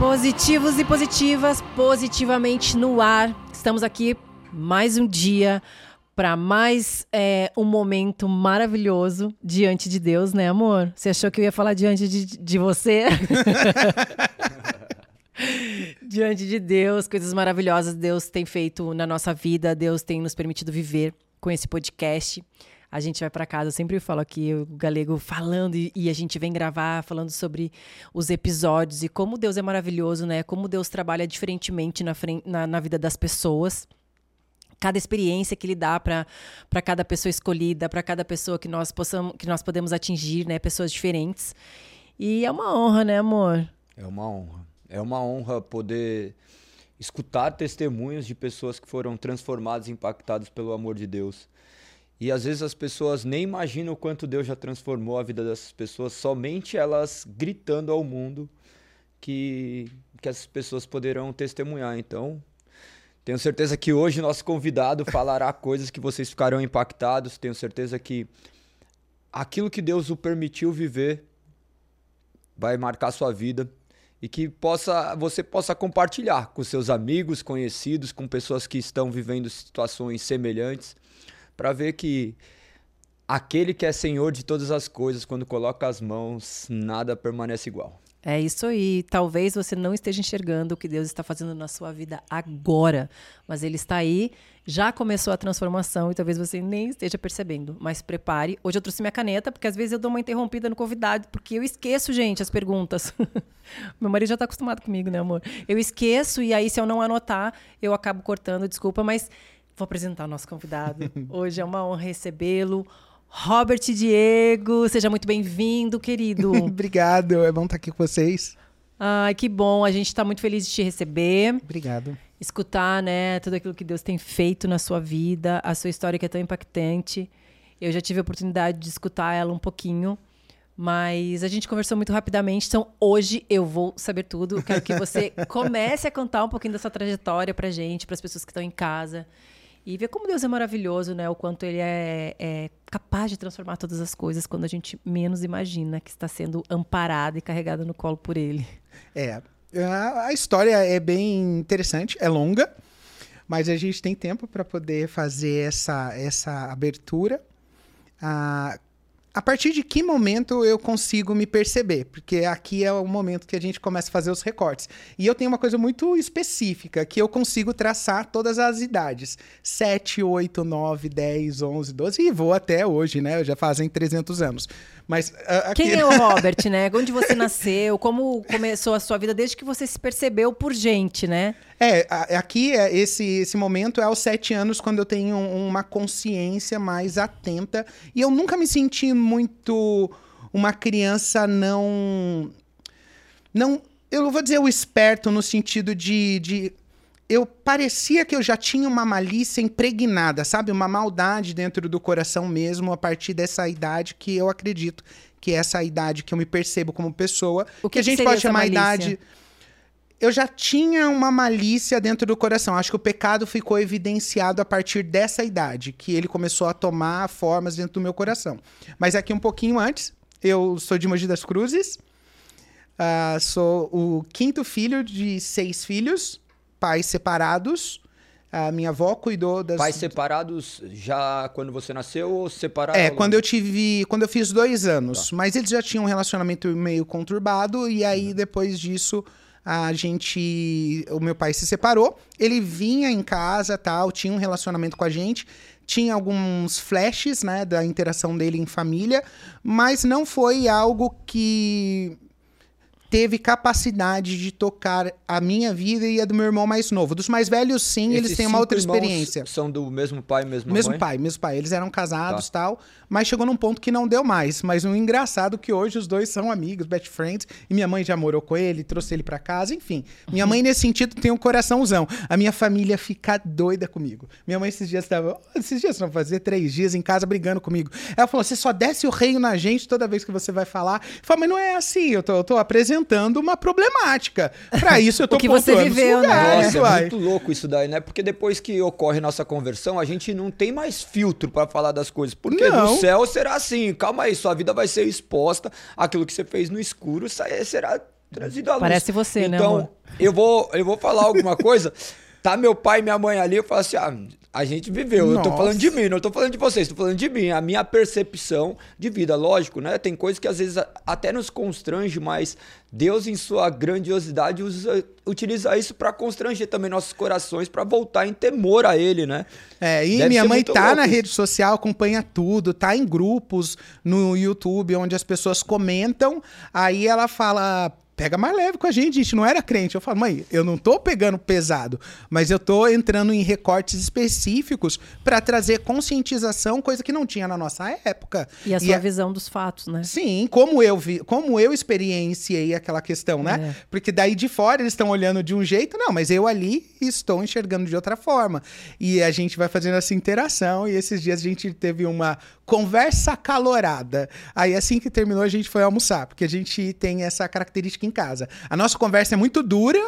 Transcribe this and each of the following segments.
Positivos e positivas, positivamente no ar. Estamos aqui mais um dia para mais é, um momento maravilhoso diante de Deus, né, amor? Você achou que eu ia falar diante de, de você? diante de Deus, coisas maravilhosas Deus tem feito na nossa vida, Deus tem nos permitido viver com esse podcast a gente vai para casa, eu sempre falo aqui, o Galego falando e, e, a gente vem gravar falando sobre os episódios e como Deus é maravilhoso, né? Como Deus trabalha diferentemente na, na, na vida das pessoas. Cada experiência que ele dá para cada pessoa escolhida, para cada pessoa que nós possamos, que nós podemos atingir, né? Pessoas diferentes. E é uma honra, né, amor? É uma honra. É uma honra poder escutar testemunhos de pessoas que foram transformadas, impactadas pelo amor de Deus. E às vezes as pessoas nem imaginam o quanto Deus já transformou a vida dessas pessoas, somente elas gritando ao mundo que, que essas pessoas poderão testemunhar. Então, tenho certeza que hoje nosso convidado falará coisas que vocês ficarão impactados. Tenho certeza que aquilo que Deus o permitiu viver vai marcar sua vida e que possa você possa compartilhar com seus amigos, conhecidos, com pessoas que estão vivendo situações semelhantes para ver que aquele que é senhor de todas as coisas, quando coloca as mãos, nada permanece igual. É isso aí. Talvez você não esteja enxergando o que Deus está fazendo na sua vida agora, mas Ele está aí, já começou a transformação e talvez você nem esteja percebendo. Mas prepare. Hoje eu trouxe minha caneta, porque às vezes eu dou uma interrompida no convidado, porque eu esqueço, gente, as perguntas. Meu marido já está acostumado comigo, né, amor? Eu esqueço e aí, se eu não anotar, eu acabo cortando, desculpa, mas Vou apresentar o nosso convidado. Hoje é uma honra recebê-lo. Robert Diego, seja muito bem-vindo, querido. Obrigado, é bom estar aqui com vocês. Ai, que bom, a gente está muito feliz de te receber. Obrigado. Escutar, né, tudo aquilo que Deus tem feito na sua vida, a sua história que é tão impactante. Eu já tive a oportunidade de escutar ela um pouquinho, mas a gente conversou muito rapidamente, então hoje eu vou saber tudo. Quero que você comece a contar um pouquinho da sua trajetória pra gente, para as pessoas que estão em casa e ver como Deus é maravilhoso, né? O quanto Ele é, é, capaz de transformar todas as coisas quando a gente menos imagina que está sendo amparada e carregada no colo por Ele. É, a história é bem interessante, é longa, mas a gente tem tempo para poder fazer essa, essa abertura. Ah, a partir de que momento eu consigo me perceber? Porque aqui é o momento que a gente começa a fazer os recortes. E eu tenho uma coisa muito específica, que eu consigo traçar todas as idades. 7, 8, 9, 10, 11, 12 e vou até hoje, né? Já fazem 300 anos. Mas aqui... Quem é o Robert, né? Onde você nasceu? Como começou a sua vida desde que você se percebeu por gente, né? É, aqui é esse, esse momento é aos sete anos, quando eu tenho uma consciência mais atenta. E eu nunca me senti muito uma criança não. Não. Eu não vou dizer o esperto no sentido de, de eu parecia que eu já tinha uma malícia impregnada, sabe? Uma maldade dentro do coração mesmo, a partir dessa idade que eu acredito que é essa idade que eu me percebo como pessoa. O que, que a gente pode chamar idade. Eu já tinha uma malícia dentro do coração. Acho que o pecado ficou evidenciado a partir dessa idade, que ele começou a tomar formas dentro do meu coração. Mas aqui um pouquinho antes, eu sou de Mogi das Cruzes, uh, sou o quinto filho de seis filhos pais separados. A minha avó cuidou das. Pais separados já quando você nasceu ou separados? É, quando eu tive. Quando eu fiz dois anos. Tá. Mas eles já tinham um relacionamento meio conturbado, e aí uhum. depois disso a gente. O meu pai se separou. Ele vinha em casa tal, tinha um relacionamento com a gente. Tinha alguns flashes, né, da interação dele em família, mas não foi algo que teve capacidade de tocar a minha vida e a do meu irmão mais novo. Dos mais velhos, sim, Esses eles têm uma outra experiência. São do mesmo pai, mesmo Mesmo mãe? pai, mesmo pai. Eles eram casados e tá. tal, mas chegou num ponto que não deu mais. Mas o um engraçado é que hoje os dois são amigos, best friends, e minha mãe já morou com ele, trouxe ele para casa, enfim. Minha mãe, nesse sentido, tem um coraçãozão. A minha família fica doida comigo. Minha mãe esses dias estava. Esses dias não fazer três dias em casa brigando comigo. Ela falou: você só desce o reino na gente toda vez que você vai falar. Eu falei, mas não é assim, eu tô, eu tô apresentando uma problemática. Para isso eu tô o que você viveu, né? Nossa, é muito louco isso daí, né? Porque depois que ocorre nossa conversão, a gente não tem mais filtro para falar das coisas. Porque não. no céu será assim, calma aí, sua vida vai ser exposta, aquilo que você fez no escuro será trazido à luz. Parece você, né, então, eu vou, eu vou falar alguma coisa. Tá meu pai e minha mãe ali, eu falo assim, ah, a gente viveu. Eu tô Nossa. falando de mim, não tô falando de vocês, tô falando de mim. A minha percepção de vida, lógico, né? Tem coisas que às vezes até nos constrange, mas Deus, em sua grandiosidade, usa, utiliza isso pra constranger também nossos corações, pra voltar em temor a Ele, né? É, e Deve minha mãe tá louco na rede social, acompanha tudo, tá em grupos no YouTube onde as pessoas comentam, aí ela fala. Pega mais leve com a gente, a gente não era crente. Eu falo, mãe, eu não tô pegando pesado, mas eu tô entrando em recortes específicos pra trazer conscientização, coisa que não tinha na nossa época. E a sua a- visão dos fatos, né? Sim, como eu vi, como eu experienciei aquela questão, né? É. Porque daí de fora eles estão olhando de um jeito, não, mas eu ali estou enxergando de outra forma. E a gente vai fazendo essa interação e esses dias a gente teve uma conversa acalorada. Aí assim que terminou a gente foi almoçar, porque a gente tem essa característica em casa. A nossa conversa é muito dura,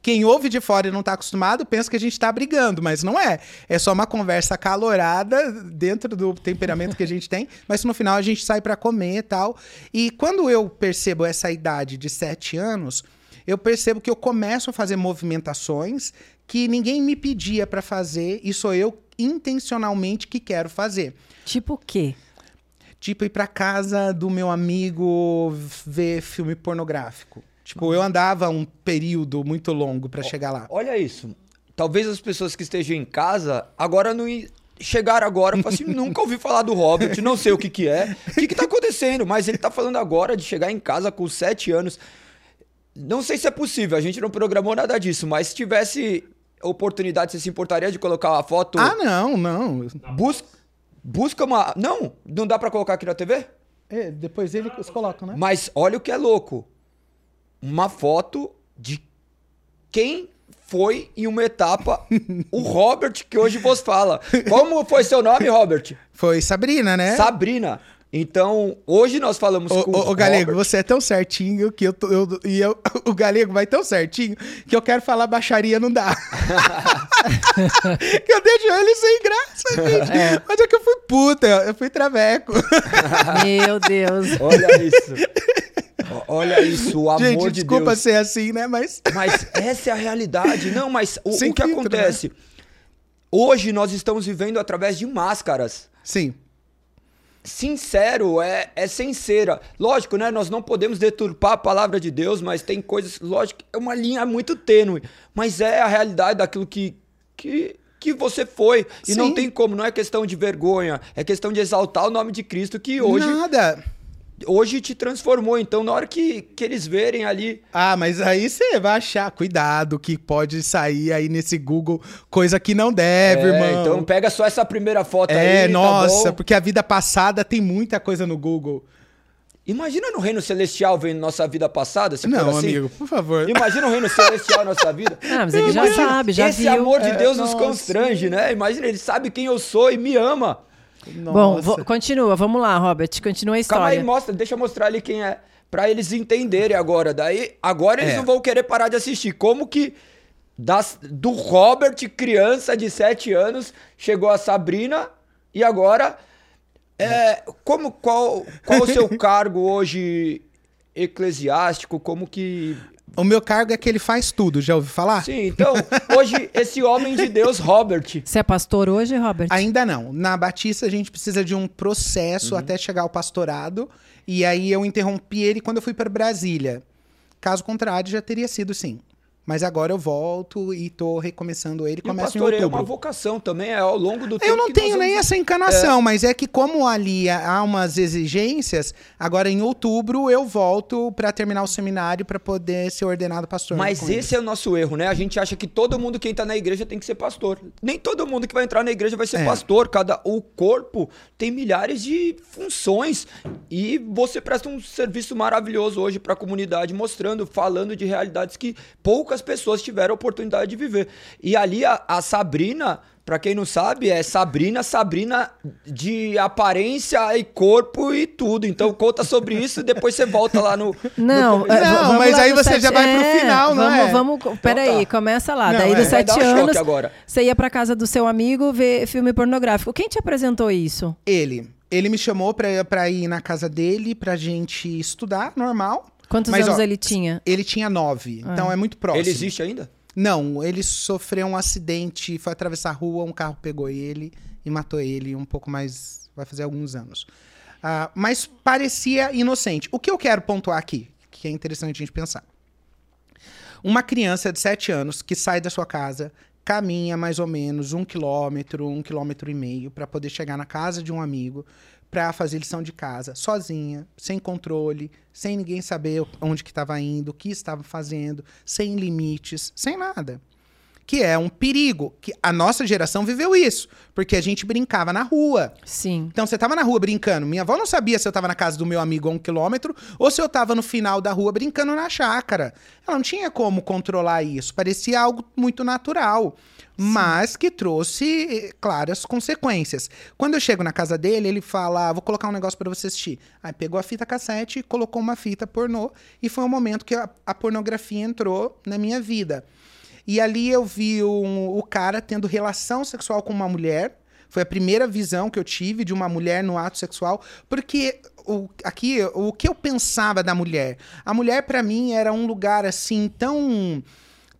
quem ouve de fora e não tá acostumado pensa que a gente tá brigando, mas não é. É só uma conversa acalorada dentro do temperamento que a gente tem, mas no final a gente sai para comer e tal. E quando eu percebo essa idade de sete anos, eu percebo que eu começo a fazer movimentações que ninguém me pedia para fazer e sou eu intencionalmente que quero fazer. Tipo o quê? Tipo, ir pra casa do meu amigo ver filme pornográfico. Tipo, eu andava um período muito longo pra chegar lá. Olha isso. Talvez as pessoas que estejam em casa agora não chegaram agora e falaram assim, nunca ouvi falar do Robert, não sei o que que é. O que que tá acontecendo? Mas ele tá falando agora de chegar em casa com sete anos. Não sei se é possível, a gente não programou nada disso, mas se tivesse oportunidade, você se importaria de colocar uma foto? Ah, não, não. Busca, busca uma... Não, não dá pra colocar aqui na TV? É, depois eles colocam, né? Mas olha o que é louco. Uma foto de quem foi em uma etapa o Robert que hoje vos fala. Como foi seu nome, Robert? Foi Sabrina, né? Sabrina. Então, hoje nós falamos Ô, com ô, o Galego, Robert. você é tão certinho que eu, tô- eu- e eu, o Galego vai tão certinho que eu quero falar baixaria, não dá. que eu deixo ele sem graça, gente. Mas é que eu fui puta, eu fui traveco. Meu Deus. Olha isso. Olha isso, o amor gente, de desculpa Deus. ser assim, né? Mas Mas essa é a realidade. Não, mas o, o que filtro, né? acontece? Hoje nós estamos vivendo através de máscaras. sim. Sincero, é, é sincera. Lógico, né? Nós não podemos deturpar a palavra de Deus, mas tem coisas, lógico, é uma linha muito tênue, mas é a realidade daquilo que que, que você foi. E Sim. não tem como, não é questão de vergonha, é questão de exaltar o nome de Cristo que hoje, Nada. Hoje te transformou. Então, na hora que, que eles verem ali, Ah, mas aí você vai achar, cuidado, que pode sair aí nesse Google coisa que não deve, é, irmão. então pega só essa primeira foto aí. É, tá nossa, bom? porque a vida passada tem muita coisa no Google. Imagina no reino celestial vendo nossa vida passada, se não, assim. amigo, por favor. Imagina o reino celestial na nossa vida. Ah, mas ele já sabe, já Esse viu. amor de É, Deus nos nossa. constrange, né? Imagina, ele sabe quem eu sou e me ama. Bom, Nossa. vo- continua, vamos lá, Robert. Continua a Calma aí, história. mostra, deixa eu mostrar ali quem é. Pra eles entenderem agora. Daí, agora eles É. não vão querer parar de assistir. Como que das, do Robert, criança de 7 anos, chegou a Sabrina e agora. É, como, qual, qual o seu cargo hoje eclesiástico? Como que. O meu cargo é que ele faz tudo, já ouviu falar? Sim, então, hoje, esse homem de Deus, Robert. Você é pastor hoje, Robert? Ainda não. Na Batista a gente precisa de um processo Uhum. até chegar ao pastorado. E aí eu interrompi ele quando eu fui para Brasília. Caso contrário, já teria sido sim. Mas agora eu volto e tô recomeçando ele. E o Começa em pastoreio é uma outubro. vocação também, é ao longo do tempo. Eu não tenho nem vamos- essa encanação, mas é que como ali há umas exigências, agora em outubro eu volto para terminar o seminário para poder ser ordenado pastor. Mas ele. esse é o nosso erro, né? A gente acha que todo mundo que entra na igreja tem que ser pastor. Nem todo mundo que vai entrar na igreja vai ser É. pastor. Cada o corpo tem milhares de funções e você presta um serviço maravilhoso hoje para a comunidade, mostrando, falando de realidades que poucas pessoas tiveram a oportunidade de viver. E ali a, a Sabrina, para quem não sabe, é Sabrina, Sabrina de aparência e corpo e tudo. Então conta sobre isso e depois você volta lá no Não, no é, Não, mas aí você sete- já vai pro é, final, não vamos, é? Vamos, peraí, tá. começa lá. Não, Daí é. dos Vai sete dar um choque anos, agora. você ia pra casa do seu amigo ver filme pornográfico. Quem te apresentou isso? Ele. Ele me chamou pra, pra ir na casa dele pra gente estudar, normal. Quantos Mas, anos ó, ele tinha? Ele tinha nove, Ah. então é muito próximo. Ele existe ainda? Não, ele sofreu um acidente, foi atravessar a rua, um carro pegou ele e matou ele um pouco mais. Vai fazer alguns anos. Ah, mas parecia inocente. O que eu quero pontuar aqui, que é interessante a gente pensar. Uma criança de 7 anos que sai da sua casa, caminha mais ou menos um quilômetro, um quilômetro e meio, para poder chegar na casa de um amigo, para fazer lição de casa, sozinha, sem controle, sem ninguém saber onde que estava indo, o que estava fazendo, sem limites, sem nada. Que é um perigo. Que a nossa geração viveu isso, porque a gente brincava na rua. Sim. Então você tava na rua brincando. Minha avó não sabia se eu tava na casa do meu amigo a um quilômetro ou se eu tava no final da rua brincando na chácara. Ela não tinha como controlar isso. Parecia algo muito natural. Mas que trouxe eh, claras consequências. Quando eu chego na casa dele, ele fala: ah, vou colocar um negócio pra você assistir. Aí pegou a fita cassete colocou uma fita pornô. E foi o momento que a, a pornografia entrou na minha vida. E ali eu vi um- o cara tendo relação sexual com uma mulher. Foi a primeira visão que eu tive de uma mulher no ato sexual, porque o, aqui o que eu pensava da mulher, a mulher pra mim era um lugar assim tão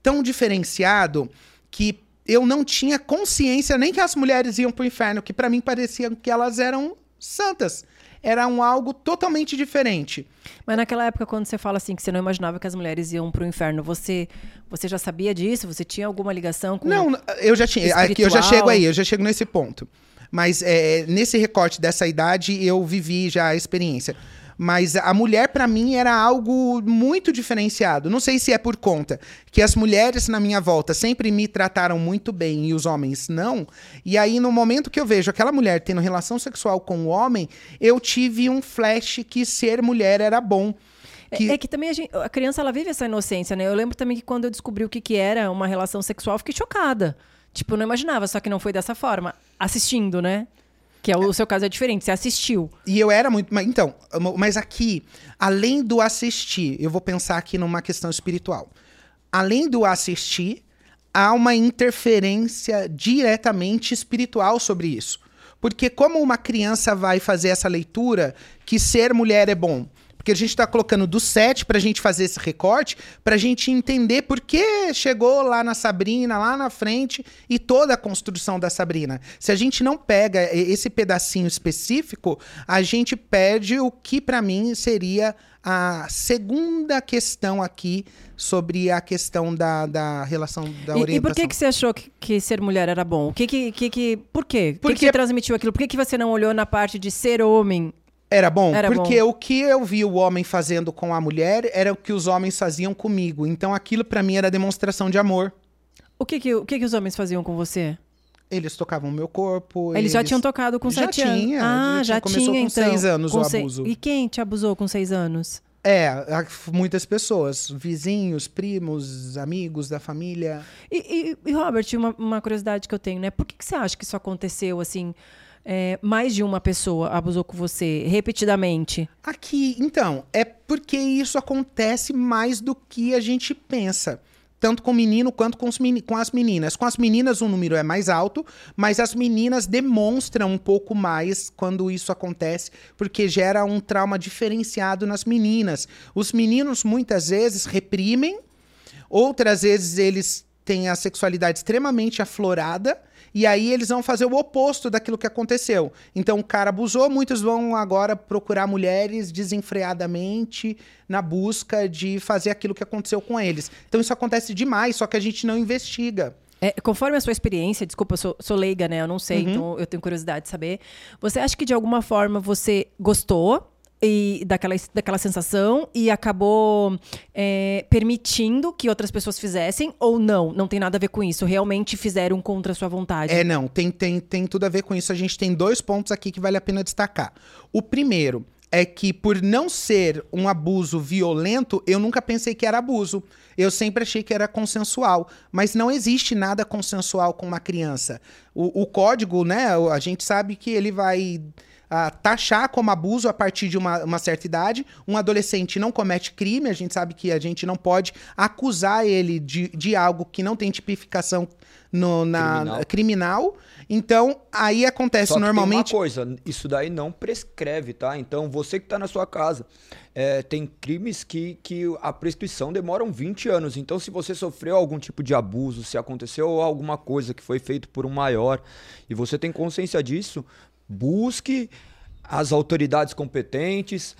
tão diferenciado que eu não tinha consciência nem que as mulheres iam pro inferno, que pra mim parecia que elas eram santas. Era um algo totalmente diferente. Mas naquela época, quando você fala assim, que você não imaginava que as mulheres iam pro inferno, você, você já sabia disso? Você tinha alguma ligação com. Não, eu já tinha. Aqui eu já chego aí, eu já chego nesse ponto. Mas é, nesse recorte dessa idade, eu vivi já a experiência. Mas a mulher, pra mim, era algo muito diferenciado. Não sei se é por conta que as mulheres na minha volta sempre me trataram muito bem e os homens não. E aí, no momento que eu vejo aquela mulher tendo relação sexual com o homem, eu tive um flash que ser mulher era bom. É- Que- É, que também a, gente- a criança ela vive essa inocência, né? Eu lembro também que quando eu descobri o que, que era uma relação sexual, eu fiquei chocada. Tipo, não imaginava, só que não foi dessa forma. Assistindo, né? Que é, o seu caso é diferente, você assistiu. E eu era muito. mas- Então, mas aqui, além do assistir, eu vou pensar aqui numa questão espiritual. Além do assistir, há uma interferência diretamente espiritual sobre isso. Porque, como uma criança vai fazer essa leitura que ser mulher é bom? Porque a gente está colocando do 7 para a gente fazer esse recorte, para a gente entender por que chegou lá na Sabrina, lá na frente, e toda a construção da Sabrina. Se a gente não pega esse pedacinho específico, a gente perde o que para mim seria a segunda questão aqui sobre a questão da, da relação da E, orientação. e por que, que você achou que, que ser mulher era bom? O que que, que, que- por quê? O que Porque- que, transmitiu aquilo? Por que, que você não olhou na parte de ser homem? Era bom, Era porque bom. o que eu vi o homem fazendo com a mulher era o que os homens faziam comigo. Então aquilo pra mim era demonstração de amor. O que que, o que que os homens faziam com você? Eles tocavam o meu corpo. Eles, já tinham tocado com Já sete anos. tinha, Ah, já já tinha. Começou com então. seis anos Com o se- abuso. E quem te abusou com seis anos? É, muitas pessoas, vizinhos, primos, amigos da família. E, e- e, Robert, uma, uma curiosidade que eu tenho, né? Por que, que você acha que isso aconteceu, assim, é, mais de uma pessoa abusou com você, repetidamente? Aqui, então, é porque isso acontece mais do que a gente pensa. Tanto com o menino quanto com, meni- com as meninas. Com as meninas o número é mais alto, mas as meninas demonstram um pouco mais quando isso acontece, porque gera um trauma diferenciado nas meninas. Os meninos muitas vezes reprimem, outras vezes eles têm a sexualidade extremamente aflorada. E aí eles vão fazer o oposto daquilo que aconteceu. Então o cara abusou, muitos vão agora procurar mulheres desenfreadamente na busca de fazer aquilo que aconteceu com eles. Então isso acontece demais, só que a gente não investiga. É, conforme a sua experiência, desculpa, eu sou, sou leiga, né? Eu não sei, então eu tenho curiosidade de saber. Você acha que de alguma forma você gostou e daquela, daquela sensação e acabou é, permitindo que outras pessoas fizessem ou não? Não tem nada a ver com isso. Realmente fizeram contra a sua vontade. É, não, tem, tem, tem tudo a ver com isso. A gente tem dois pontos aqui que vale a pena destacar. O primeiro é que, por não ser um abuso violento, eu nunca pensei que era abuso. Eu sempre achei que era consensual. Mas não existe nada consensual com uma criança. O, o código, né? A gente sabe que ele vai. Ah, taxar como abuso a partir de uma, uma certa idade. Um adolescente não comete crime, a gente sabe que a gente não pode acusar ele de, de algo que não tem tipificação no, na Criminal. criminal. Então, aí acontece Só que normalmente. tem uma coisa, isso daí não prescreve, tá? Então, você que tá na sua casa, é, tem crimes que, que a prescrição demoram 20 anos. Então, se você sofreu algum tipo de abuso, se aconteceu alguma coisa que foi feito por um maior e você tem consciência disso, busque as autoridades competentes,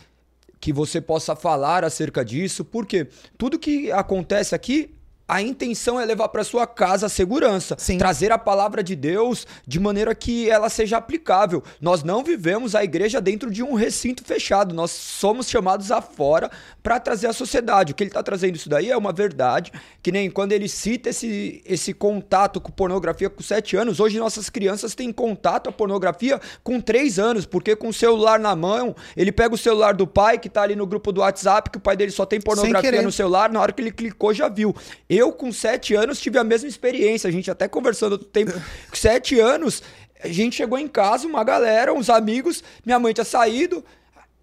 que você possa falar acerca disso, porque tudo que acontece aqui, a intenção é levar para sua casa a segurança, Sim. trazer a palavra de Deus de maneira que ela seja aplicável. Nós não vivemos a igreja dentro de um recinto fechado, nós somos chamados afora para trazer a sociedade. O que ele está trazendo isso daí é uma verdade, que nem quando ele cita esse, esse contato com pornografia com 7 anos, hoje nossas crianças têm contato à pornografia com 3 anos, porque com o celular na mão, ele pega o celular do pai que tá ali no grupo do WhatsApp, que o pai dele só tem pornografia no celular, na hora que ele clicou já viu. Eu, com sete anos, tive a mesma experiência. A gente até conversando outro tempo. Com sete anos, a gente chegou em casa, uma galera, uns amigos, minha mãe tinha saído.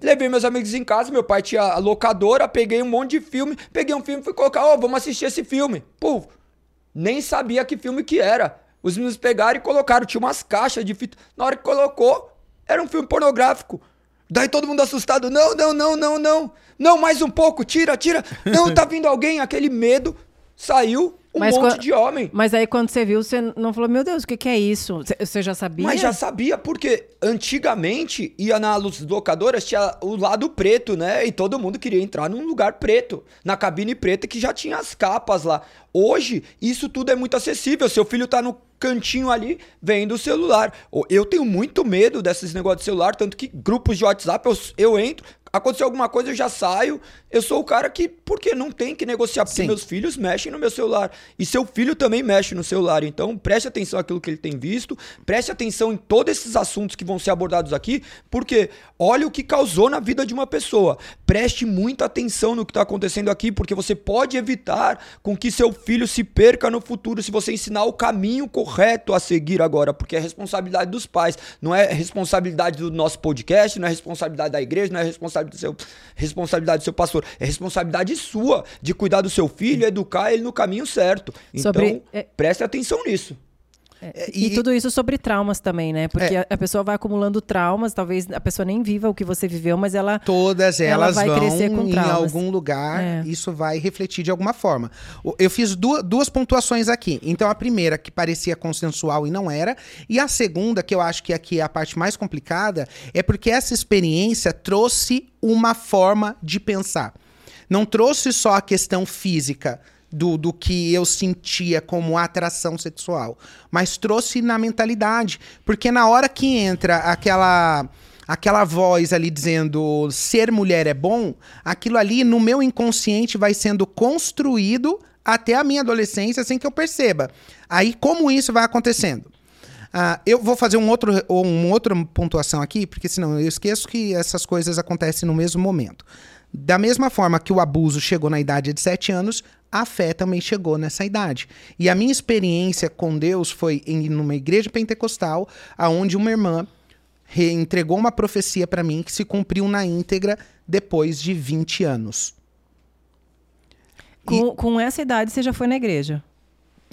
Levei meus amigos em casa, meu pai tinha a locadora, peguei um monte de filme, peguei um filme e fui colocar, ó, vamos assistir esse filme. Pô, nem sabia que filme que era. Os meninos pegaram e colocaram, tinha umas caixas de fita. Na hora que colocou, era um filme pornográfico. Daí todo mundo assustado, não, não, não, não, não. Não, mais um pouco, tira, tira. Não, tá vindo alguém, aquele medo. Saiu um Mas monte de homem. Mas aí quando você viu, você não falou, meu Deus, o que, que é isso? Você- já sabia? Mas já sabia, porque antigamente ia nas locadoras, tinha o lado preto, né? E todo mundo queria entrar num lugar preto, na cabine preta que já tinha as capas lá. Hoje, isso tudo é muito acessível. Seu filho tá no cantinho ali, vendo o celular. Eu tenho muito medo desses negócios de celular, tanto que grupos de WhatsApp eu, eu entro, aconteceu alguma coisa, eu já saio. Eu sou o cara que, porque não tem que negociar, porque Sim. meus filhos mexem no meu celular. E seu filho também mexe no celular. Então, preste atenção àquilo que ele tem visto, preste atenção em todos esses assuntos que vão ser abordados aqui, porque olha o que causou na vida de uma pessoa. Preste muita atenção no que está acontecendo aqui, porque você pode evitar com que seu filho se perca no futuro se você ensinar o caminho correto a seguir agora, porque é responsabilidade dos pais, não é responsabilidade do nosso podcast, não é responsabilidade da igreja, não é responsabilidade do seu, responsabilidade do seu pastor, é responsabilidade sua de cuidar do seu filho, educar ele no caminho certo. Então, Sobre- é- preste atenção nisso. E, E- tudo isso sobre traumas também, né? Porque a, a pessoa vai acumulando traumas, talvez a pessoa nem viva o que você viveu, mas ela. Todas Ela elas vai vão crescer com em traumas. algum lugar, É. isso vai refletir de alguma forma. Eu fiz duas, duas pontuações aqui. Então, a primeira, que parecia consensual e não era. E a segunda, que eu acho que aqui é a parte mais complicada, é porque essa experiência trouxe uma forma de pensar. Não trouxe só a questão física. Do, do que eu sentia como atração sexual, mas trouxe na mentalidade. Porque na hora que entra aquela aquela voz ali dizendo ser mulher é bom, aquilo ali no meu inconsciente vai sendo construído até a minha adolescência sem que eu perceba. Aí como isso vai acontecendo? Ah, eu vou fazer um outro, um outra pontuação aqui, porque senão eu esqueço que essas coisas acontecem no mesmo momento. Da mesma forma que o abuso chegou na idade de 7 anos, a fé também chegou nessa idade. E a minha experiência com Deus foi em numa igreja pentecostal, aonde uma irmã re- entregou uma profecia para mim que se cumpriu na íntegra depois de 20 anos. Com, com essa idade, você já foi na igreja.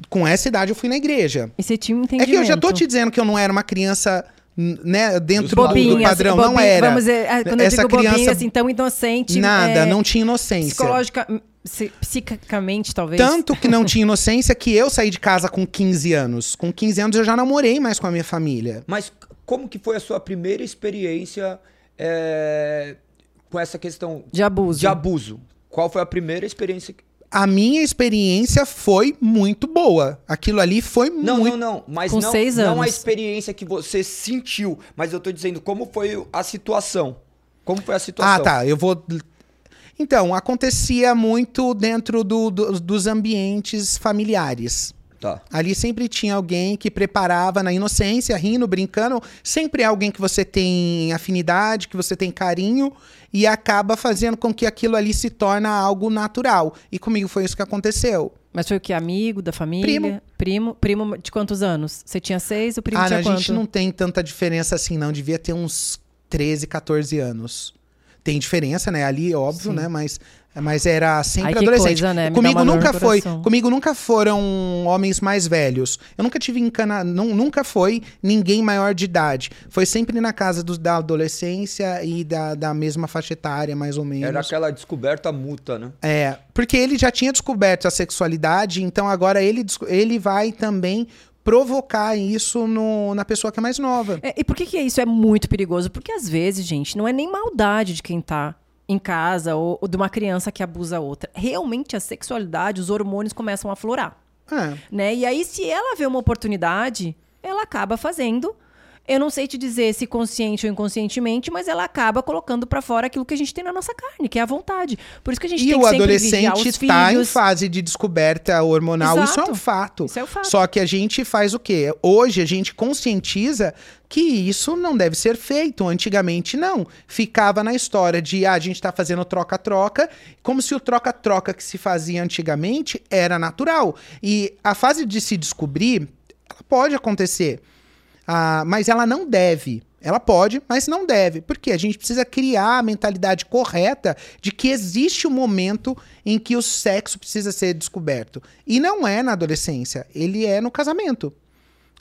Com essa idade eu fui na igreja. E você tinha um É entendimento. que eu já tô te dizendo que eu não era uma criança, né, dentro do- Bobinha, do padrão, assim, não bobinha, era. Vamos dizer, ah, quando eu Essa digo bobinha, criança- assim, tão inocente. Nada, é, não tinha inocência. Psicológica, psi- psicicamente, talvez. Tanto que não tinha inocência que eu saí de casa com 15 anos. Com 15 anos eu já namorei mais com a minha família. Mas como que foi a sua primeira experiência é, com essa questão De abuso. de abuso? Qual foi a primeira experiência? A minha experiência foi muito boa. Aquilo ali foi Não, muito. não, não. Mas Com não, seis não a anos. experiência que você sentiu. Mas eu tô dizendo como foi a situação. Como foi a situação? Ah, tá. Eu vou. Então, acontecia muito dentro do- do- dos ambientes familiares. Tá. Ali sempre tinha alguém que preparava na inocência, rindo, brincando. Sempre é alguém que você tem afinidade, que você tem carinho e acaba fazendo com que aquilo ali se torna algo natural. E comigo foi isso que aconteceu. Mas foi o que? Amigo da família? Primo. Primo. Primo de quantos anos? Você tinha seis, o primo ah, tinha a quanto? gente não tem tanta diferença assim, não. Devia ter uns 13, 14 anos. Tem diferença, né? Ali, óbvio, Sim. né? Mas, mas era sempre Ai, adolescente. coisa, né? Comigo nunca foi. Comigo nunca foram homens mais velhos. Eu nunca tive encana, nu- nunca foi ninguém maior de idade. Foi sempre na casa dos, da adolescência e da, da mesma faixa etária, mais ou menos. Era aquela descoberta mútua, né? É, porque ele já tinha descoberto a sexualidade, então agora ele, ele vai também provocar isso no- na pessoa que é mais nova. É, e por que, que isso é muito perigoso? Porque às vezes, gente, não é nem maldade de quem tá em casa ou, ou de uma criança que abusa outra. Realmente a sexualidade, os hormônios começam a aflorar. É. né? E aí, se ela vê uma oportunidade, ela acaba fazendo. Eu não sei te dizer se consciente ou inconscientemente, mas ela acaba colocando pra fora aquilo que a gente tem na nossa carne, que é a vontade. Por isso que a gente E tem o que sempre vigiar adolescente os está em filhos. fase de descoberta hormonal, isso é um Exato. fato. Isso é o fato. Só que a gente faz o quê? Hoje a gente conscientiza que isso não deve ser feito. Antigamente não. Ficava na história de ah, a gente está fazendo troca-troca, como se o troca-troca que se fazia antigamente era natural. E a fase de se descobrir, ela pode acontecer. Ah, mas ela não deve. Ela pode, mas não deve. Porque a gente precisa criar a mentalidade correta de que existe um momento em que o sexo precisa ser descoberto. E não é na adolescência, ele é no casamento.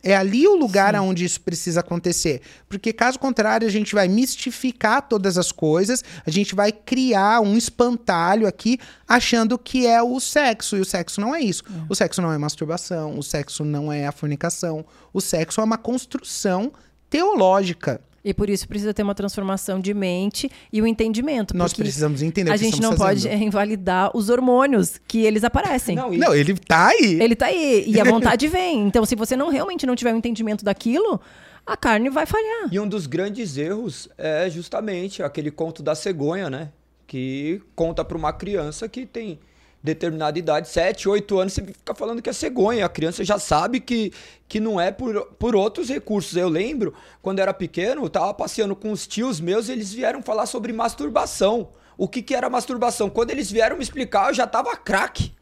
É ali o lugar onde isso precisa acontecer. Porque, caso contrário, a gente vai mistificar todas as coisas, a gente vai criar um espantalho aqui, achando que é o sexo. E o sexo não é isso. O sexo não é masturbação, o sexo não é a fornicação. O sexo é uma construção teológica. E por isso precisa ter uma transformação de mente e o entendimento. Nós precisamos entender o A que gente não pode fazendo. é, invalidar os hormônios que eles aparecem. Não, e- Não, ele tá aí. Ele tá aí e a vontade vem. Então, se você não realmente não tiver um entendimento daquilo, a carne vai falhar. E um dos grandes erros é justamente aquele conto da cegonha, né? Que conta para uma criança que tem determinada idade, 7, 8 anos, você fica falando que é cegonha. A criança já sabe que, que não é por, por outros recursos. Eu lembro, quando era pequeno, eu tava passeando com os tios meus e eles vieram falar sobre masturbação. O que, que era masturbação? Quando eles vieram me explicar, eu já tava craque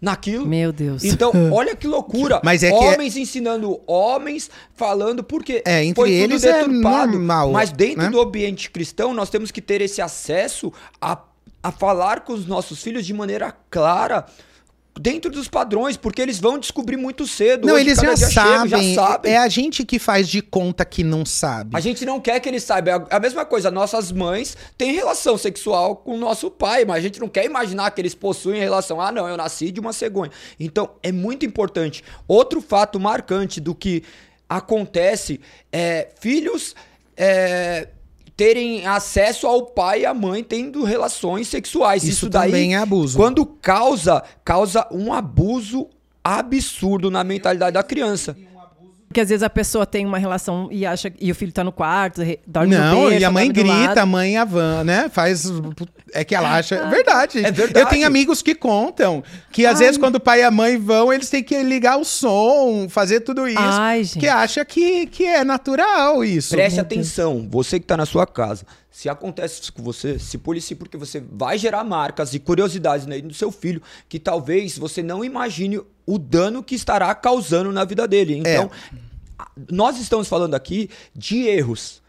naquilo. Meu Deus. Então, olha que loucura. Mas é que homens ensinando homens, falando, porque É, entre foi tudo eles é deturpado. normal, Mas dentro né? do ambiente cristão, nós temos que ter esse acesso a, a falar com os nossos filhos de maneira clara. Dentro dos padrões, porque eles vão descobrir muito cedo. Não, Hoje, eles já sabem. já sabem. É a gente que faz de conta que não sabe. A gente não quer que eles saibam. É a mesma coisa, nossas mães têm relação sexual com o nosso pai, mas a gente não quer imaginar que eles possuem relação. Ah, não, eu nasci de uma cegonha. Então, é muito importante. Outro fato marcante do que acontece é filhos é, terem acesso ao pai e à mãe tendo relações sexuais. Isso Isso, daí, também é abuso. quando causa, causa um abuso absurdo na mentalidade da criança. Porque às vezes a pessoa tem uma relação e acha e o filho tá no quarto, dorme no Não, berço, e a mãe grita, a mãe avan, né? Faz. É que ela acha. É verdade. É verdade. Eu tenho amigos que contam que às Ai. vezes quando o pai e a mãe vão, eles têm que ligar o som, fazer tudo isso. Ai, gente. Porque acha que, que é natural isso. Preste atenção, você que está na sua casa. Se acontece isso com você, se policie, porque você vai gerar marcas e curiosidades no seu filho que talvez você não imagine o dano que estará causando na vida dele. Então, a- nós estamos falando aqui de erros.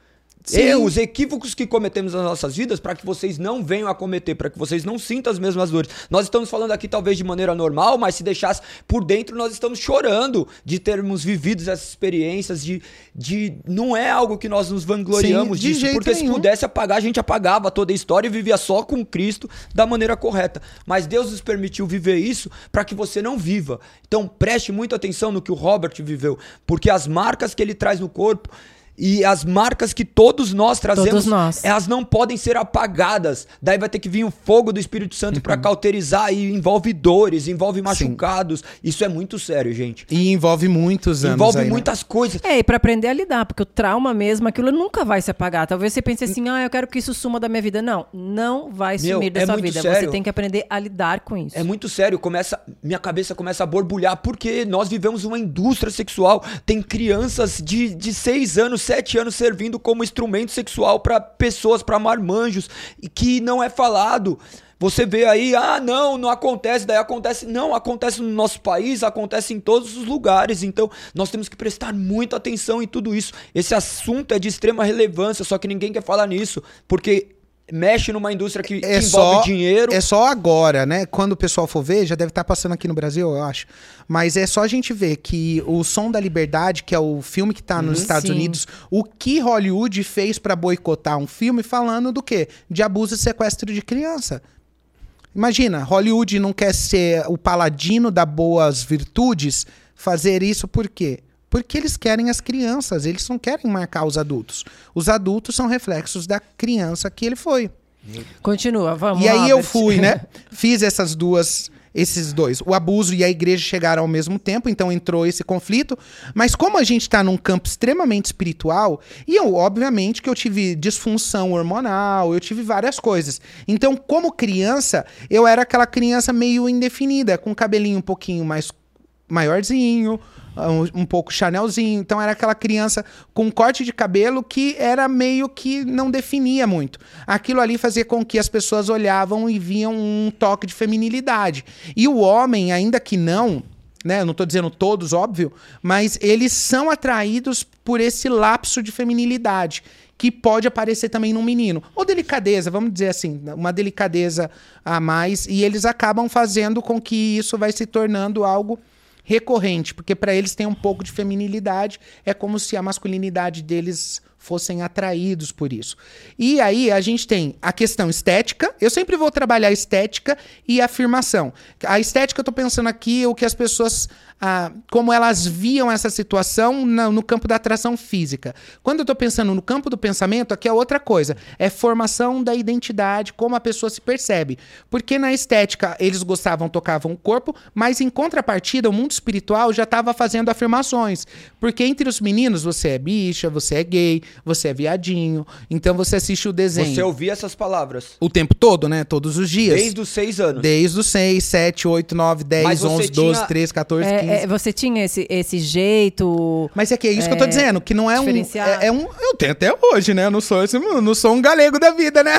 Sim. Erros, equívocos que cometemos nas nossas vidas para que vocês não venham a cometer, para que vocês não sintam as mesmas dores. Nós estamos falando aqui talvez de maneira normal, mas se deixasse por dentro, nós estamos chorando de termos vivido essas experiências, de, de não é algo que nós nos vangloriamos Sim, de disso, jeito porque se nenhum. pudesse apagar, a gente apagava toda a história e vivia só com Cristo da maneira correta. Mas Deus nos permitiu viver isso para que você não viva. Então preste muita atenção no que o Robert viveu, porque as marcas que ele traz no corpo e as marcas que todos nós trazemos, Todos nós. elas não podem ser apagadas. Daí vai ter que vir o fogo do Espírito Santo Uhum. para cauterizar e envolve dores, envolve machucados. Isso é muito sério, gente. E envolve muitos anos. envolve aí, né? muitas coisas. É, e pra aprender a lidar, porque o trauma mesmo, aquilo nunca vai se apagar. Talvez você pense assim, ah, eu quero que isso suma da minha vida. Não, não vai Meu, sumir da é sua muito vida. sério. Você tem que aprender a lidar com isso. É muito sério, começa, minha cabeça começa a borbulhar, porque nós vivemos uma indústria sexual. Tem crianças de, de 6 anos, 7 anos servindo como instrumento sexual para pessoas, para marmanjos, e que não é falado. Você vê aí, ah, não, não acontece, daí acontece. Não, acontece no nosso país, acontece em todos os lugares. Então, nós temos que prestar muita atenção em tudo isso. Esse assunto é de extrema relevância, só que ninguém quer falar nisso, porque mexe numa indústria que, É que envolve só- dinheiro. É só agora, né? Quando o pessoal for ver, já deve estar passando aqui no Brasil, eu acho. Mas é só a gente ver que o Som da Liberdade, que é o filme que tá nos Uhum, Estados sim. Unidos, o que Hollywood fez pra boicotar um filme falando do quê? De abuso e sequestro de criança. Imagina, Hollywood não quer ser o paladino das boas virtudes, fazer isso por quê? Porque eles querem as crianças, eles não querem marcar os adultos. Os adultos são reflexos da criança que ele foi. Continua, vamos E lá, aí eu fui, né? Fiz essas duas, esses dois. O abuso e a igreja chegaram ao mesmo tempo, então entrou esse conflito. Mas como a gente está num campo extremamente espiritual, e eu, obviamente, que eu tive disfunção hormonal, eu tive várias coisas. Então, como criança, eu era aquela criança meio indefinida, com o cabelinho um pouquinho mais maiorzinho, um, um pouco chanelzinho. Então era aquela criança com um corte de cabelo que era meio que não definia muito. Aquilo ali fazia com que as pessoas olhavam e viam um toque de feminilidade. E o homem, ainda que não, né, não estou dizendo todos, óbvio, mas eles são atraídos por esse lapso de feminilidade que pode aparecer também num menino. Ou delicadeza, vamos dizer assim, uma delicadeza a mais, e eles acabam fazendo com que isso vai se tornando algo recorrente, porque para eles tem um pouco de feminilidade, é como se a masculinidade deles fossem atraídos por isso. E aí a gente tem a questão estética, eu sempre vou trabalhar estética e afirmação. A estética eu tô pensando aqui o que as pessoas ah, como elas viam essa situação na- no campo da atração física. Quando eu tô pensando no campo do pensamento, aqui é outra coisa. É formação da identidade, como a pessoa se percebe. Porque na estética eles gostavam, tocavam o corpo, mas em contrapartida, o mundo espiritual já estava fazendo afirmações. Porque entre os meninos, você é bicha, você é gay, você é viadinho. Então você assiste o desenho. Você ouvia essas palavras O tempo todo, né? Todos os dias. desde os seis anos. Desde os 6, 7, 8, 9, 10, Mas você 11, 12, tinha- 13, 14, 15. É, é, você tinha esse, esse jeito. Mas é que é isso que eu tô É, dizendo, que não é um, é, é um. Eu tenho até hoje, né? Eu não sou, esse, não sou um galego da vida, né?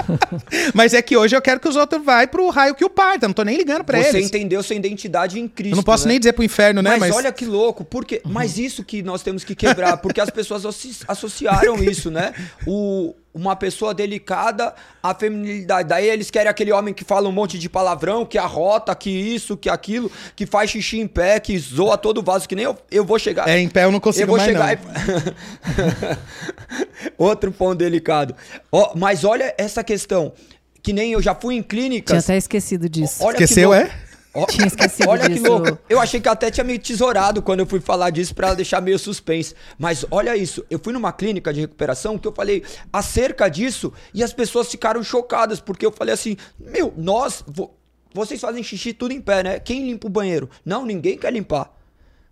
Mas é que hoje eu quero que os outros vai pro raio que o parta. Não tô nem ligando pra Você eles. entendeu sua identidade em Cristo. Eu não posso né? nem dizer pro inferno, né? Mas, olha que louco, porque, mas isso que nós temos que quebrar, porque as pessoas associ- associaram isso, né? O, uma pessoa delicada à feminilidade. Daí eles querem aquele homem que fala um monte de palavrão, que arrota, que isso, que aquilo, que faz xixi em pé, que zoa todo o vaso, que nem eu, eu vou chegar. É, em pé eu não eu consigo vou mais, chegar não. e... Outro ponto delicado. Ó, mas olha essa questão, que nem eu já fui em Tinha clínicas. até esquecido disso. Olha que Esqueceu, louco. é? Ó, Tinha esquecido olha que disso. louco. Eu achei que até tinha me tesourado quando eu fui falar disso pra deixar meio suspense. Mas olha isso, eu fui numa clínica de recuperação que eu falei acerca disso e as pessoas ficaram chocadas porque eu falei assim: "Meu, nós vo- vocês fazem xixi tudo em pé, né? Quem limpa o banheiro? Não, ninguém quer limpar.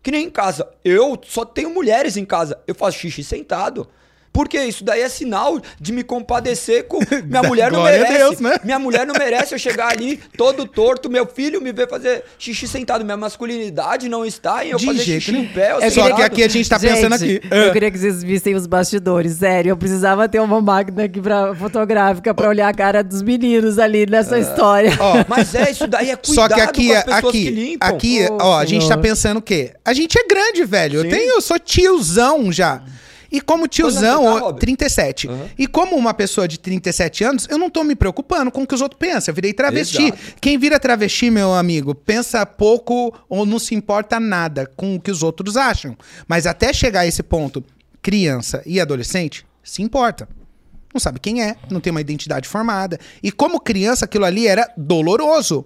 Que nem em casa. Eu só tenho mulheres em casa. Eu faço xixi sentado. Porque isso daí é sinal de me compadecer com. Minha mulher não merece. Deus, né? Minha mulher não merece eu chegar ali todo torto, meu filho me ver fazer xixi sentado. Minha masculinidade não está em eu De fazer jeito xixi nenhum. em pé. É só que aqui a gente tá pensando Gente, aqui. Eu Ah. queria que vocês vissem os bastidores, sério. Eu precisava ter uma máquina aqui pra, fotográfica pra olhar a cara dos meninos ali nessa história. Ó, Mas é, isso daí é Só cuidado que aqui, com as pessoas aqui, que limpam. aqui, Oh, ó, a gente tá Senhor. pensando o quê? A gente é grande, velho. Eu Sim. tenho, eu sou tiozão já. E como tiozão, tá, ó, Rob? 37. Aham. E como uma pessoa de 37 anos, eu não tô me preocupando com o que os outros pensam. Eu virei travesti. Exato. Quem vira travesti, meu amigo, pensa pouco ou não se importa nada com o que os outros acham. Mas até chegar a esse ponto, criança e adolescente, se importa. Não sabe quem é, não tem uma identidade formada. E como criança, aquilo ali era doloroso.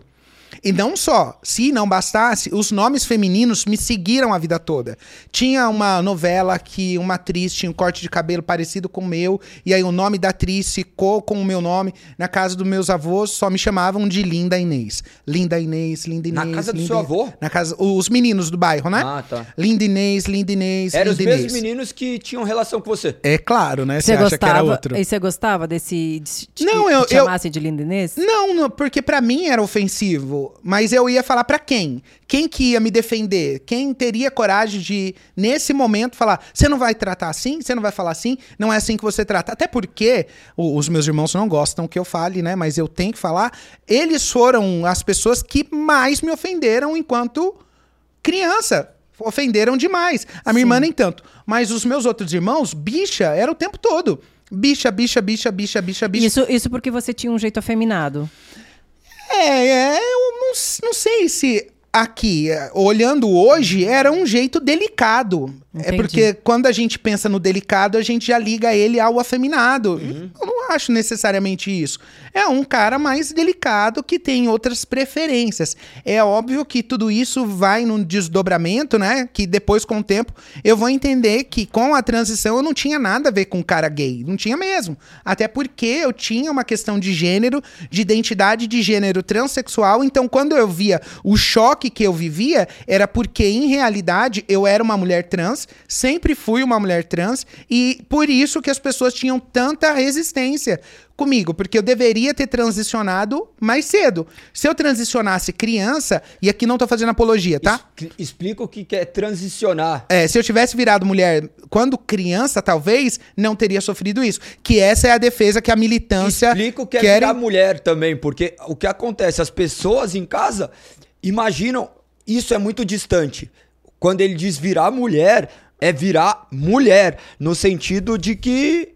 E não só, se não bastasse, os nomes femininos me seguiram a vida toda. Tinha uma novela que uma atriz tinha um corte de cabelo parecido com o meu, e aí o nome da atriz ficou com o meu nome. Na casa dos meus avós só me chamavam de Linda Inês. Linda Inês, Linda Na Inês. casa do Linda seu Inês. avô? Na casa, os meninos do bairro, né? Ah, tá. Linda Inês, Linda Inês, Eram os mesmos meninos que tinham relação com você. É claro, né? Você Você acha que era gostava? outro. E você gostava desse. De, de Não, que eu- te eu- de Linda Inês? Não, não, porque pra mim era ofensivo. Negativo, mas eu ia falar pra quem? Quem que ia me defender? Quem teria coragem de, nesse momento, falar: você não vai tratar assim? Você não vai falar assim? Não é assim que você trata. Até porque o- os meus irmãos não gostam que eu fale, né? Mas eu tenho que falar. Eles foram as pessoas que mais me ofenderam enquanto criança. Ofenderam demais. A minha Sim. irmã nem tanto. Mas os meus outros irmãos, bicha, era o tempo todo. Bicha, bicha, bicha, bicha, bicha, bicha. Isso, isso porque você tinha um jeito afeminado. É, é, eu não, não sei se aqui, é, olhando hoje, era um jeito delicado. É Entendi. porque quando a gente pensa no delicado, a gente já liga ele ao afeminado. Eu não acho necessariamente isso. É um cara mais delicado que tem outras preferências. É óbvio que tudo isso vai num desdobramento, né? Que depois, com o tempo, eu vou entender que com a transição eu não tinha nada a ver com cara gay. Não tinha mesmo. Até porque eu tinha uma questão de gênero, de identidade de gênero transexual. Então, quando eu via o choque que eu vivia, era porque, em realidade, eu era uma mulher trans, sempre fui uma mulher trans, e por isso que as pessoas tinham tanta resistência comigo, porque eu deveria ter transicionado mais cedo. Se eu transicionasse criança, e aqui não tô fazendo apologia, tá? Es- Explica o que que é transicionar. É, se eu tivesse virado mulher quando criança, talvez não teria sofrido isso. Que essa é a defesa que a militância Explica o que é quer. virar mulher também, porque o que acontece, as pessoas em casa imaginam, isso é muito distante. Quando ele diz virar mulher, é virar mulher, no sentido de que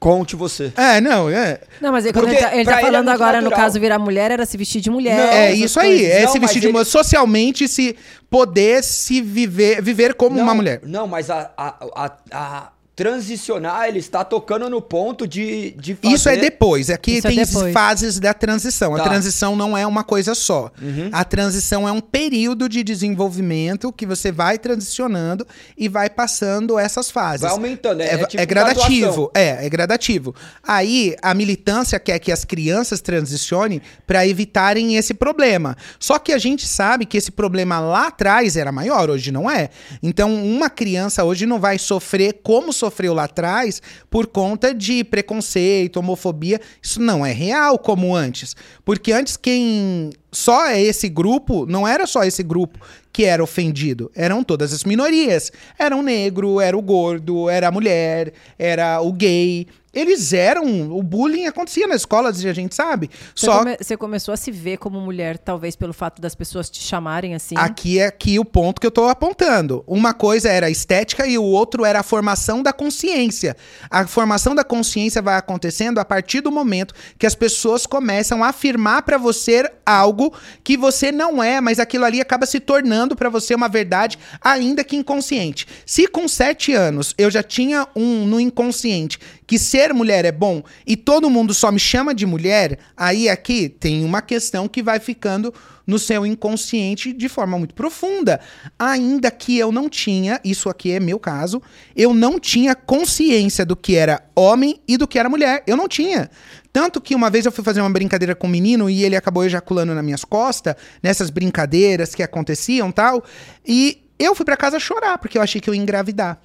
conte você. É, não, é. Não, mas Porque ele tá, ele tá ele é falando muito agora, no natural. caso, virar mulher, era se vestir de mulher. Não, É isso aí, coisas. é Não, se vestir de ele- mulher, socialmente se poder se viver, viver como uma mulher. Não, mas a, a, a, a transicionar, ele está tocando no ponto de, de fazer... Isso é depois. Aqui Isso é tem depois. fases da transição. A Tá. Uhum. transição não é uma coisa só. A transição é um período de desenvolvimento que você vai transicionando e vai passando essas fases. Vai aumentando, é, É, é tipo é gradativo. É, é gradativo. Aí a militância quer que as crianças transicionem para evitarem esse problema. Só que a gente sabe que esse problema lá atrás era maior, hoje não é. Então, uma criança hoje não vai sofrer como sofreu lá atrás por conta de preconceito, homofobia. Isso não é real como antes. Porque antes quem só é esse grupo, não era só esse grupo que era ofendido, eram todas as minorias. Era o negro, era o gordo, era a mulher, era o gay. Eles eram. O bullying acontecia nas escolas e a gente sabe. Você, Só come- você começou a se ver como mulher, talvez pelo fato das pessoas te chamarem assim. Aqui é aqui o ponto que eu tô apontando. Uma coisa era a estética e o outro era a formação da consciência. A formação da consciência vai acontecendo a partir do momento que as pessoas começam a afirmar pra você algo que você não é, mas aquilo ali acaba se tornando pra você uma verdade, ainda que inconsciente. Se com sete anos eu já tinha um no inconsciente que ser mulher é bom e todo mundo só me chama de mulher, aí aqui tem uma questão que vai ficando no seu inconsciente de forma muito profunda. Ainda que eu não tinha, isso aqui é meu caso, eu não tinha consciência do que era homem e do que era mulher. Eu não tinha. Tanto que uma vez eu fui fazer uma brincadeira com um menino e ele acabou ejaculando nas minhas costas, nessas brincadeiras que aconteciam tal, e eu fui pra casa chorar porque eu achei que eu ia engravidar.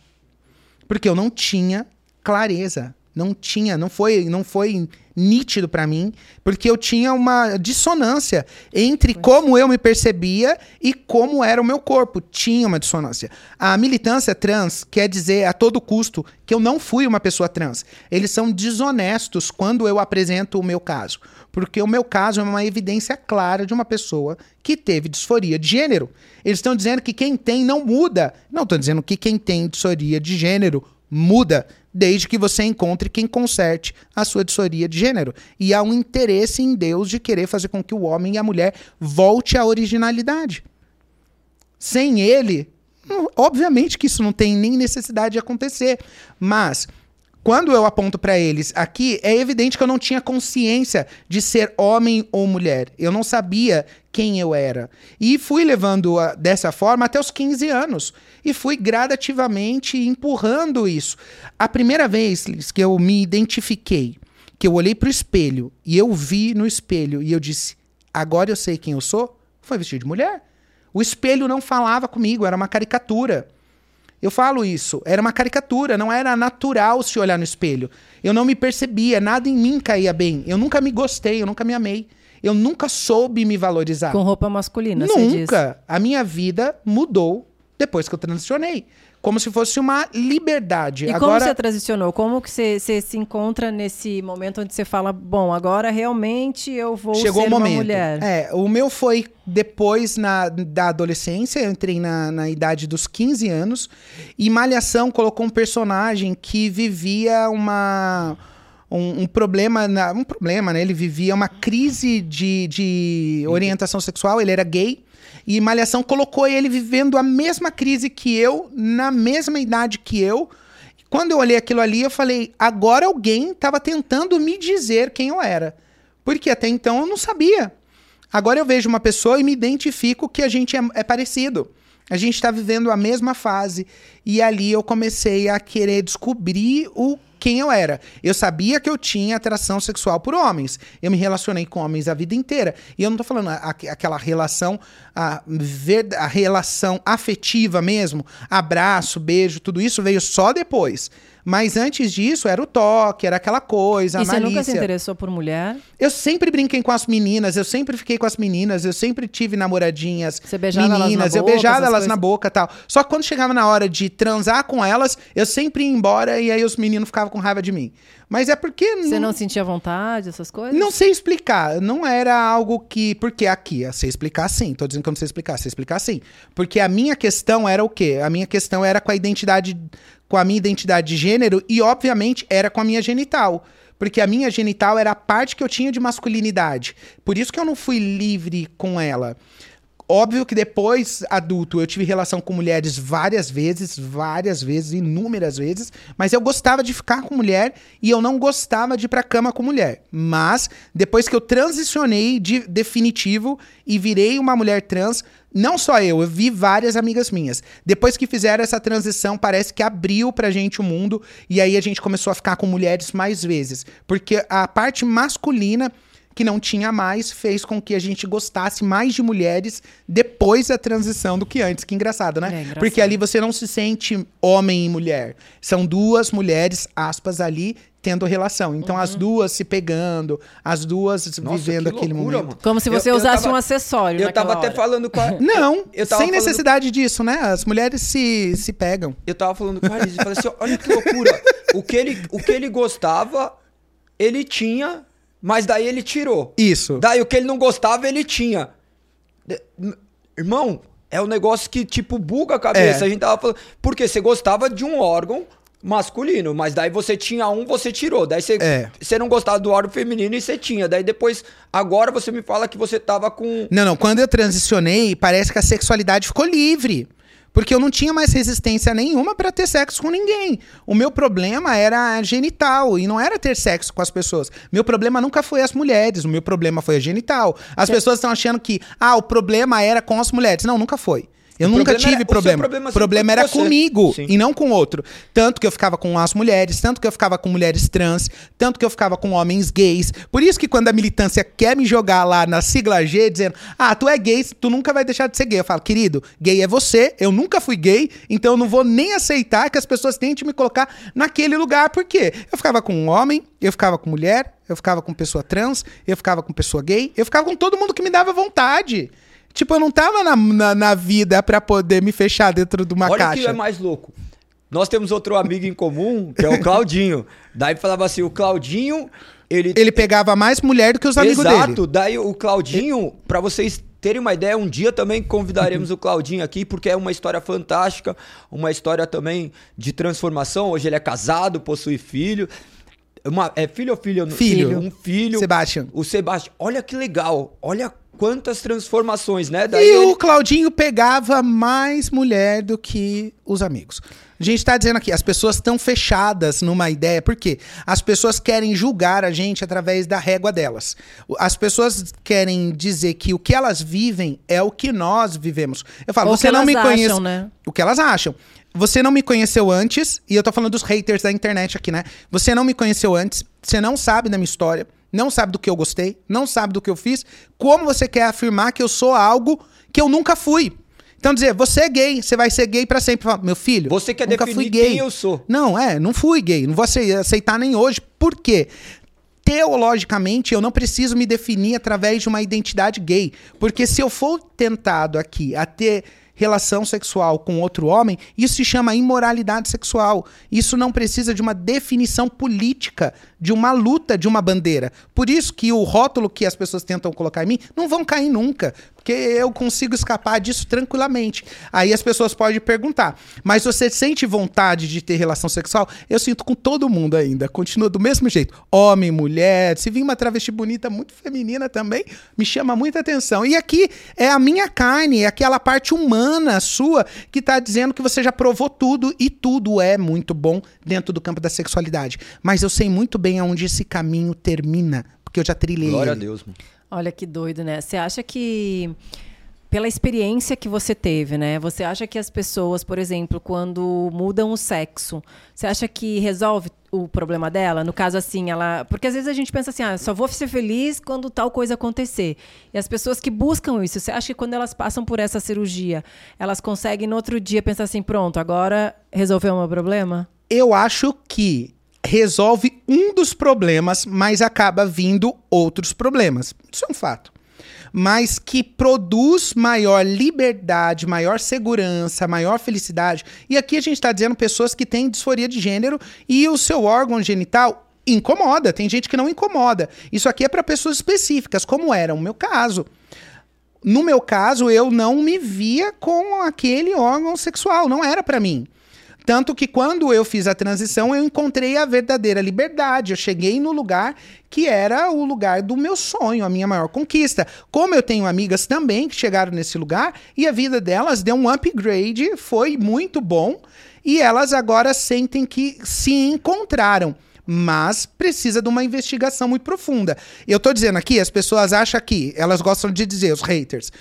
Porque eu não tinha clareza. Não tinha, não foi, não foi nítido pra mim, porque eu tinha uma dissonância entre como eu me percebia e como era o meu corpo. Tinha uma dissonância. A militância trans quer dizer a todo custo que eu não fui uma pessoa trans. Eles são desonestos quando eu apresento o meu caso, porque o meu caso é uma evidência clara de uma pessoa que teve disforia de gênero. Eles estão dizendo que quem tem não muda. Não estou dizendo que quem tem disforia de gênero muda, desde que você encontre quem conserte a sua disforia de gênero. E há um interesse em Deus de querer fazer com que o homem e a mulher volte à originalidade. Sem ele, obviamente que isso não tem nem necessidade de acontecer, mas quando eu aponto pra eles aqui, é evidente que eu não tinha consciência de ser homem ou mulher. Eu não sabia quem eu era. E fui levando a- dessa forma até os 15 anos. E fui gradativamente empurrando isso. A primeira vez que eu me identifiquei, que eu olhei pro espelho e eu vi no espelho e eu disse: agora eu sei quem eu sou, foi vestido de mulher. O espelho não falava comigo, era uma caricatura. Eu falo isso, era uma caricatura, não era natural se olhar no espelho. Eu não me percebia, nada em mim caía bem. Eu nunca me gostei, eu nunca me amei. Eu nunca soube me valorizar. Com roupa masculina. Nunca. A minha vida mudou depois que eu transicionei. Como se fosse uma liberdade. E como Agora, você transicionou? Como que você, você se encontra nesse momento onde você fala, bom, agora realmente eu vou chegou ser o uma momento. mulher? É, o meu foi depois na, da adolescência, eu entrei na, na idade dos 15 anos, e Malhação colocou um personagem que vivia uma. Um, um problema, um problema, né? Ele vivia uma crise de, de orientação sexual, ele era gay. E Malhação colocou ele vivendo a mesma crise que eu, na mesma idade que eu. Quando eu olhei aquilo ali, eu falei: agora alguém estava tentando me dizer quem eu era. Porque até então eu não sabia. Agora eu vejo uma pessoa e me identifico que a gente é, é parecido. A gente está vivendo a mesma fase. E ali eu comecei a querer descobrir o quem eu era. Eu sabia que eu tinha atração sexual por homens. Eu me relacionei com homens a vida inteira. E eu não tô falando a- a- aquela relação, a, a relação afetiva mesmo, abraço, beijo, tudo isso veio só depois. Mas antes disso era o toque, era aquela coisa, a E você nunca se malícia. interessou por mulher? Eu sempre brinquei com as meninas, eu sempre fiquei com as meninas, eu sempre tive namoradinhas Você beijava elas na meninas, eu boca, beijava elas coisas? na boca e tal. Só que quando chegava na hora de transar com elas, eu sempre ia embora e aí os meninos ficavam com raiva de mim. Mas é porque Você não sentia vontade, essas coisas? não sei explicar. Não era algo que. Porque aqui, eu sei explicar sim. Tô dizendo que eu não sei explicar, sei explicar sim. Porque a minha questão era o quê? A minha questão era com a identidade. Com a minha identidade de gênero e, obviamente, era com a minha genital. Porque a minha genital era a parte que eu tinha de masculinidade. Por isso que eu não fui livre com ela. Óbvio que depois, adulto, eu tive relação com mulheres várias vezes, várias vezes, inúmeras vezes, mas eu gostava de ficar com mulher e eu não gostava de ir pra cama com mulher. Mas, depois que eu transicionei de definitivo e virei uma mulher trans, não só eu, eu vi várias amigas minhas. Depois que fizeram essa transição, parece que abriu pra gente o mundo e aí a gente começou a ficar com mulheres mais vezes. Porque a parte masculina que não tinha mais, fez com que a gente gostasse mais de mulheres depois da transição do que antes. Que engraçado, né? É, engraçado. Porque ali você não se sente homem e mulher. São duas mulheres, aspas, ali tendo relação. Então as Uhum. duas se pegando, as duas Nossa, vivendo que aquele loucura, momento. mano. Como se Eu- você eu usasse tava- um acessório Eu tava naquela até hora. falando com a. Não, Eu tava sem falando- necessidade disso, né? As mulheres se, se pegam. Eu tava falando com a Alice e falei assim: olha que loucura. O que, ele, o que ele gostava, ele tinha, mas daí ele tirou. Isso. Daí o que ele não gostava, ele tinha. Irmão, é um negócio que, tipo, buga a cabeça. É. A gente tava falando. Porque você gostava de um órgão masculino, mas daí você tinha um, você tirou. Daí você, É. você não gostava do órgão feminino e você tinha. Daí depois, agora você me fala que você tava com. Não, não. Quando eu transicionei, parece que a sexualidade ficou livre. Porque eu não tinha mais resistência nenhuma pra ter sexo com ninguém. O meu problema era genital e não era ter sexo com as pessoas. Meu problema nunca foi as mulheres, o meu problema foi a genital. As pessoas estão achando que, ah, o problema era com as mulheres. Não, nunca foi. Eu O nunca problema tive era- problema. problema O problema foi com era você. comigo Sim. e não com outro. Tanto que eu ficava com as mulheres, tanto que eu ficava com mulheres trans, tanto que eu ficava com homens gays. Por isso que quando a militância quer me jogar lá na sigla G, dizendo, ah, tu é gay, tu nunca vai deixar de ser gay. Eu falo, querido, gay é você, eu nunca fui gay, então eu não vou nem aceitar que as pessoas tentem me colocar naquele lugar. Por quê? Eu ficava com um homem, eu ficava com mulher, eu ficava com pessoa trans, eu ficava com pessoa gay, eu ficava com todo mundo que me dava vontade. Tipo, eu não tava na, na, na vida pra poder me fechar dentro de uma Olha caixa. que é mais louco. Nós temos outro amigo em comum, que é o Claudinho. Daí falava assim: o Claudinho, ele. Ele pegava mais mulher do que os amigos Exato. dele. Daí o Claudinho, pra vocês terem uma ideia, um dia também convidaremos o Claudinho aqui, porque é uma história fantástica, uma história também de transformação. Hoje ele é casado, possui filho. Uma, é filho ou filho? Filho. Um filho. Sebastian. O Sebastião. Olha que legal. Olha quantas transformações, né? Daí E ele- o Claudinho pegava mais mulher do que os amigos. A gente tá dizendo aqui, as pessoas estão fechadas numa ideia, por quê? As pessoas querem julgar a gente através da régua delas. As pessoas querem dizer que o que elas vivem é o que nós vivemos. Eu falo, Ou você que não elas me conhece. né? O que elas acham. Você não me conheceu antes, e eu tô falando dos haters da internet aqui, né? Você não me conheceu antes, você não sabe da minha história, não sabe do que eu gostei, não sabe do que eu fiz. Como você quer afirmar que eu sou algo que eu nunca fui? Então dizer, você é gay, você vai ser gay pra sempre. Meu filho, Você quer nunca definir fui gay. quem eu sou. Não, é, não fui gay, não vou ace- aceitar nem hoje. Por quê? teologicamente, eu não preciso me definir através de uma identidade gay. Porque se eu for tentado aqui a ter relação sexual com outro homem, isso se chama imoralidade sexual. Isso não precisa de uma definição política, de uma luta de uma bandeira. Por isso que o rótulo que as pessoas tentam colocar em mim não vão cair nunca, porque eu consigo escapar disso tranquilamente. Aí as pessoas podem perguntar: "Mas você sente vontade de ter relação sexual?" Eu sinto com todo mundo ainda, continua do mesmo jeito. Homem, mulher, se vir uma travesti bonita muito feminina também, me chama muita atenção. E aqui é a minha carne, é aquela parte humana sua que está dizendo que você já provou tudo e tudo é muito bom dentro do campo da sexualidade. Mas eu sei muito bem aonde esse caminho termina, porque eu já trilhei. Glória ele. a Deus, mano. Olha que doido, né? Você acha que pela experiência que você teve, né? Você acha que as pessoas, por exemplo, quando mudam o sexo, você acha que resolve o problema dela? No caso assim, ela, porque às vezes a gente pensa assim, ah, só vou ser feliz quando tal coisa acontecer. E as pessoas que buscam isso, você acha que quando elas passam por essa cirurgia, elas conseguem no outro dia pensar assim, pronto, agora resolveu o meu problema? Eu acho que resolve um dos problemas, mas acaba vindo outros problemas. Isso é um fato. Mas que produz maior liberdade, maior segurança, maior felicidade. E aqui a gente está dizendo pessoas que têm disforia de gênero e o seu órgão genital incomoda. Tem gente que não incomoda. Isso aqui é para pessoas específicas, como era o meu caso. No meu caso, eu não me via com aquele órgão sexual, não era para mim. Tanto que quando eu fiz a transição, eu encontrei a verdadeira liberdade. Eu cheguei no lugar que era o lugar do meu sonho, a minha maior conquista. Como eu tenho amigas também que chegaram nesse lugar e a vida delas deu um upgrade, foi muito bom. E elas agora sentem que se encontraram mas precisa de uma investigação muito profunda. Eu tô dizendo aqui, as pessoas acham que, elas gostam de dizer, os haters,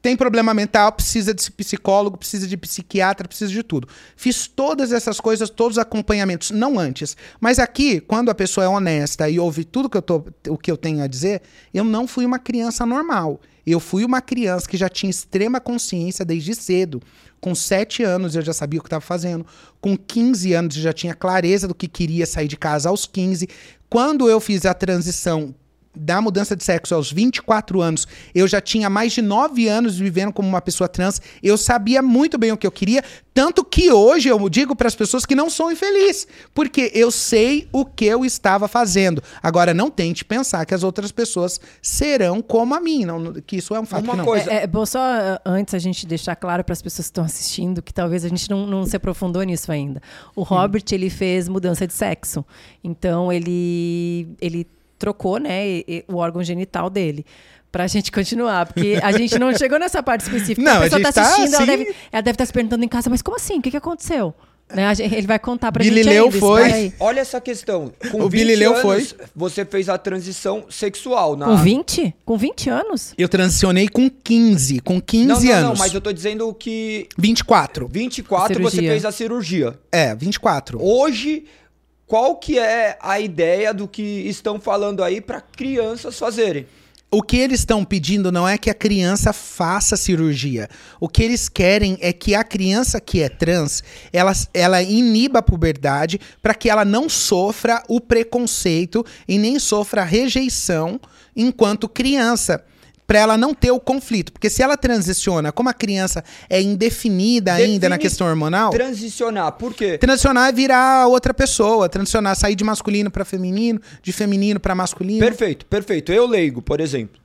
tem problema mental, precisa de psicólogo, precisa de psiquiatra, precisa de tudo. Fiz todas essas coisas, todos os acompanhamentos, não antes. Mas aqui, quando a pessoa é honesta e ouve tudo que eu tô, o que eu tenho a dizer, eu não fui uma criança normal. Eu fui uma criança que já tinha extrema consciência desde cedo. Com 7 anos eu já sabia o que estava fazendo. Com 15 anos eu já tinha clareza do que queria sair de casa aos 15. Quando eu fiz a transição da mudança de sexo aos 24 anos, eu já tinha mais de 9 anos vivendo como uma pessoa trans, eu sabia muito bem o que eu queria, tanto que hoje eu digo para as pessoas que não sou infeliz, porque eu sei o que eu estava fazendo. Agora, não tente pensar que as outras pessoas serão como a mim, não, que isso é um fato Uma que não. coisa- É, é bom só uh, antes a gente deixar claro para as pessoas que estão assistindo que talvez a gente não, não se aprofundou nisso ainda. O Robert ele fez mudança de sexo, então ele ele trocou, né, e- e- o órgão genital dele. Pra gente continuar, porque a gente não chegou nessa parte específica. Não, a a pessoa gente tá tá assistindo, ela, assim- deve, ela deve estar se perguntando em casa, mas como assim? O que, que aconteceu? Né, a gente- ele vai contar pra Billy gente Leu ainda, foi-. Olha essa questão. Com O 20 Billy Leu anos, foi. Você fez a transição sexual. Na... Com 20? Com 20 anos? Eu transicionei com 15, com 15 não, não, anos. Não, mas eu tô dizendo que 24. 24 você fez a cirurgia. É, 24. Hoje, qual que é a ideia do que estão falando aí para crianças fazerem? O que eles estão pedindo não é que a criança faça cirurgia. O que eles querem é que a criança que é trans, ela, ela iniba a puberdade para que ela não sofra o preconceito e nem sofra a rejeição enquanto criança. Para ela não ter o conflito. Porque se ela transiciona, como a criança é indefinida ainda na Define questão hormonal, Transicionar, por quê? transicionar é virar outra pessoa. Transicionar, sair de masculino para feminino, de feminino para masculino. Perfeito, perfeito. Eu leigo, por exemplo.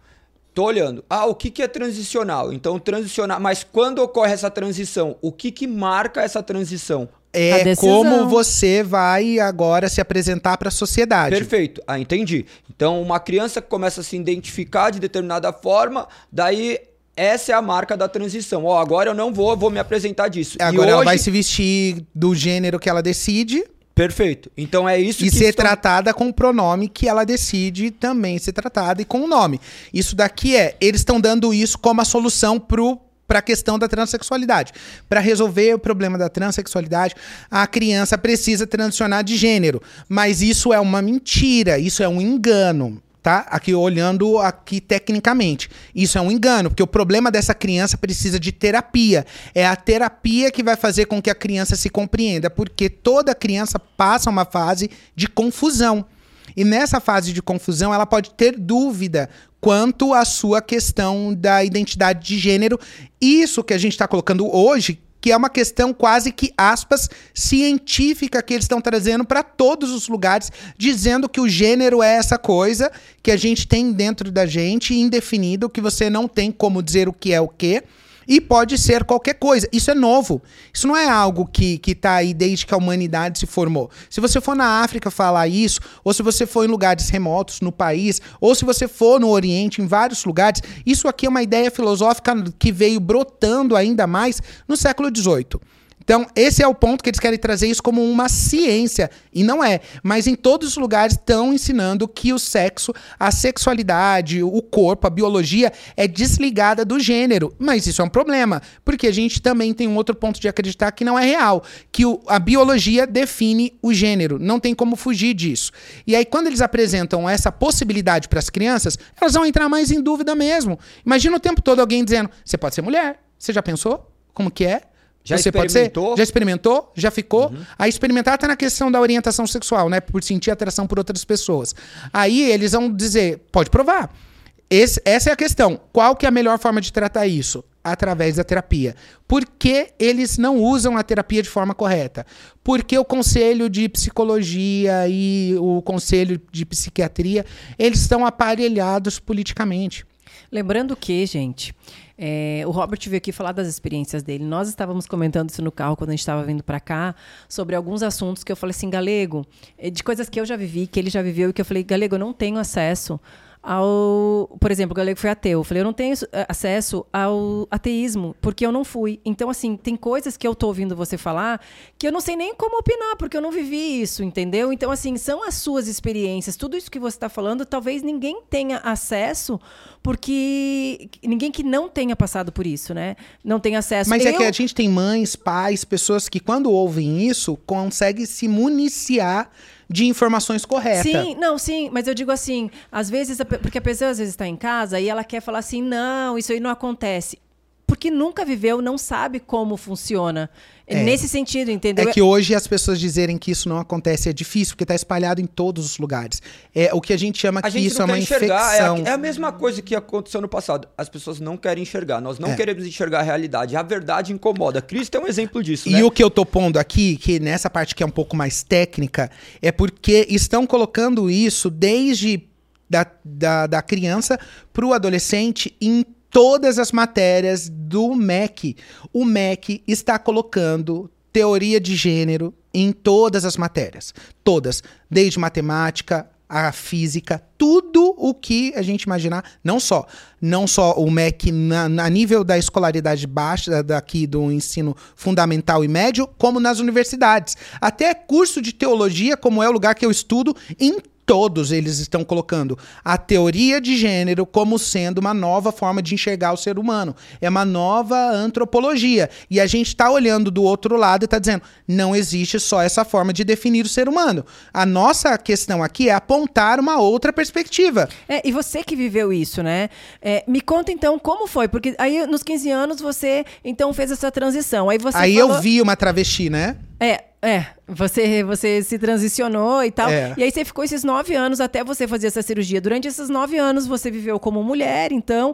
Tô olhando. Ah, o que, que é transicional? Então, transicionar. Mas quando ocorre essa transição? O que, que marca essa transição? É decisão. como você vai agora se apresentar para a sociedade. Perfeito. Ah, entendi. Então, uma criança que começa a se identificar de determinada forma, daí essa é a marca da transição. Ó, agora eu não vou, vou me apresentar disso. E Agora ela hoje- vai se vestir do gênero que ela decide Perfeito. Então é isso e que ser estão- tratada com o pronome que ela decide também ser tratada e com o nome. Isso daqui é, eles estão dando isso como a solução pro para a questão da transexualidade. Para resolver o problema da transexualidade, a criança precisa transicionar de gênero. Mas isso é uma mentira, isso é um engano. Tá? Aqui olhando aqui tecnicamente. Isso é um engano, porque o problema dessa criança precisa de terapia. É a terapia que vai fazer com que a criança se compreenda, porque toda criança passa uma fase de confusão. E nessa fase de confusão, ela pode ter dúvida quanto à sua questão da identidade de gênero. Isso que a gente está colocando hoje, que é uma questão quase que, aspas, científica que eles estão trazendo para todos os lugares, dizendo que o gênero é essa coisa que a gente tem dentro da gente, indefinido, que você não tem como dizer o que é o que. E pode ser qualquer coisa. Isso é novo. Isso não é algo que, que tá aí desde que a humanidade se formou. Se você for na África falar isso, ou se você for em lugares remotos no país, ou se você for no Oriente, em vários lugares, isso aqui é uma ideia filosófica que veio brotando ainda mais no século XVIII. Então, esse é o ponto que eles querem trazer isso como uma ciência. E não é. Mas em todos os lugares estão ensinando que o sexo, a sexualidade, o corpo, a biologia é desligada do gênero. Mas isso é um problema. Porque a gente também tem um outro ponto de acreditar que não é real. Que o, a biologia define o gênero. Não tem como fugir disso. E aí, quando eles apresentam essa possibilidade para as crianças, elas vão entrar mais em dúvida mesmo. Imagina o tempo todo alguém dizendo: você pode ser mulher. Você já pensou? Como que é? Já você pode ser? Já experimentou? Já ficou? Uhum. Aí experimentar até na questão da orientação sexual, né? Por sentir atração por outras pessoas. Aí eles vão dizer, pode provar. Esse, essa é a questão. Qual que é a melhor forma de tratar isso? Através da terapia. Por que eles não usam a terapia de forma correta? Porque o conselho de psicologia e o conselho de psiquiatria, eles estão aparelhados politicamente. Lembrando que, gente, é, o Robert veio aqui falar das experiências dele. Nós estávamos comentando isso no carro quando a gente estava vindo para cá, sobre alguns assuntos que eu falei assim, Galego, é, de coisas que eu já vivi, que ele já viveu, e que eu falei, Galego, eu não tenho acesso ao. Por exemplo, o Galego foi ateu. Eu falei, eu não tenho eh, acesso ao ateísmo, porque eu não fui. Então, assim, tem coisas que eu tô ouvindo você falar que eu não sei nem como opinar, porque eu não vivi isso, entendeu? Então, assim, são as suas experiências. Tudo isso que você está falando, talvez ninguém tenha acesso, porque ninguém que não tenha passado por isso, né? Não tem acesso. Mas eu... é que a gente tem mães, pais, pessoas que, quando ouvem isso, conseguem se municiar de informações corretas. Sim, não, sim, mas eu digo assim, às vezes, porque a pessoa às vezes está em casa e ela quer falar assim, não, isso aí não acontece. Porque nunca viveu, não sabe como funciona. É. Nesse sentido, entendeu? É que hoje as pessoas dizerem que isso não acontece é difícil, porque está espalhado em todos os lugares. É o que a gente chama a que gente isso é uma enxergar. infecção. É a, é a, mesma coisa que aconteceu no passado. As pessoas não querem enxergar. Nós não é. queremos enxergar a realidade. A verdade incomoda. Cristo é um exemplo disso. E né? o que eu tô pondo aqui, que nessa parte que é um pouco mais técnica, é porque estão colocando isso desde da, da, da criança para o adolescente em todas as matérias do MEC. O MEC está colocando teoria de gênero em todas as matérias. Todas. Desde matemática, a física, tudo o que a gente imaginar, não só, não só o MEC na, na, nível da escolaridade baixa daqui do ensino fundamental e médio, como nas universidades. Até curso de teologia, como é o lugar que eu estudo, em todos eles estão colocando a teoria de gênero como sendo uma nova forma de enxergar o ser humano. É uma nova antropologia. E a gente está olhando do outro lado e está dizendo: não existe só essa forma de definir o ser humano. A nossa questão aqui é apontar uma outra perspectiva. É, e você que viveu isso, né? É, me conta então como foi, porque aí nos 15 anos você então fez essa transição. Aí você Aí falou... eu vi uma travesti, né? É, é. Você, você se transicionou e tal. É. E aí você ficou esses nove anos até você fazer essa cirurgia. Durante esses nove anos você viveu como mulher, então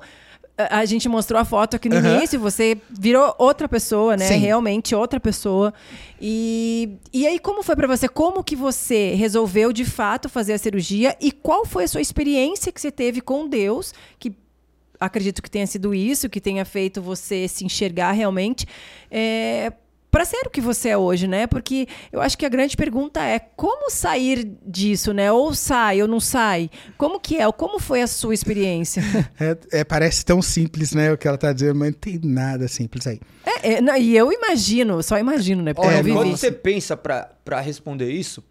a gente mostrou a foto aqui no uhum. início, você virou outra pessoa, né? Sim. Realmente outra pessoa. E, e aí, como foi para você? Como que você resolveu de fato fazer a cirurgia? E qual foi a sua experiência que você teve com Deus? Que acredito que tenha sido isso, que tenha feito você se enxergar realmente. É, para ser o que você é hoje, né? Porque eu acho que a grande pergunta é como sair disso, né? Ou sai ou não sai? Como que é? Como foi a sua experiência? É, é, parece tão simples, né? O que ela tá dizendo, mas não tem nada simples aí. É, é não, e eu imagino, só imagino, né? Porque Olha, quando você pensa para responder isso,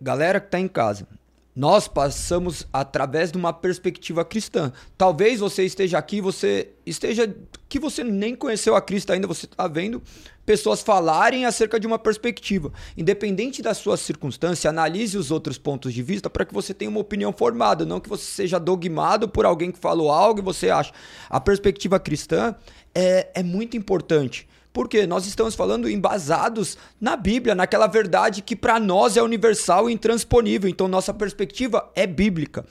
galera que tá em casa, nós passamos através de uma perspectiva cristã. Talvez você esteja aqui, você esteja que você nem conheceu a Cristo ainda, você está vendo pessoas falarem acerca de uma perspectiva. Independente da sua circunstância, analise os outros pontos de vista para que você tenha uma opinião formada, não que você seja dogmado por alguém que falou algo e você acha. A perspectiva cristã é, é muito importante Porque nós estamos falando embasados na Bíblia, naquela verdade que para nós é universal e intransponível. Então nossa perspectiva é bíblica.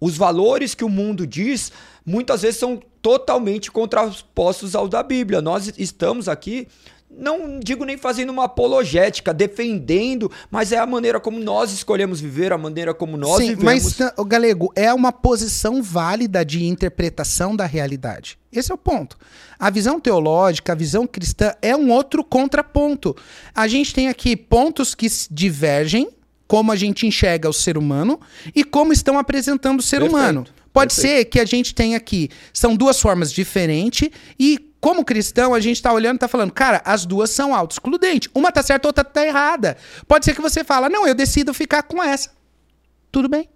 Os valores que o mundo diz muitas vezes são totalmente contrapostos aos da Bíblia. Nós estamos aqui não digo nem fazendo uma apologética, defendendo, mas é a maneira como nós escolhemos viver, a maneira como nós Sim, vivemos. Mas, o Galego, é uma posição válida de interpretação da realidade. Esse é o ponto. A visão teológica, a visão cristã é um outro contraponto. A gente tem aqui pontos que divergem, como a gente enxerga o ser humano e como estão apresentando o ser Perfeito, humano. Pode perfeito. ser que a gente tenha aqui, são duas formas diferentes e como cristão, a gente tá olhando e tá falando, cara, as duas são autoexcludentes. Uma tá certa, outra tá errada. Pode ser que você fala, não, eu decido ficar com essa. Tudo bem.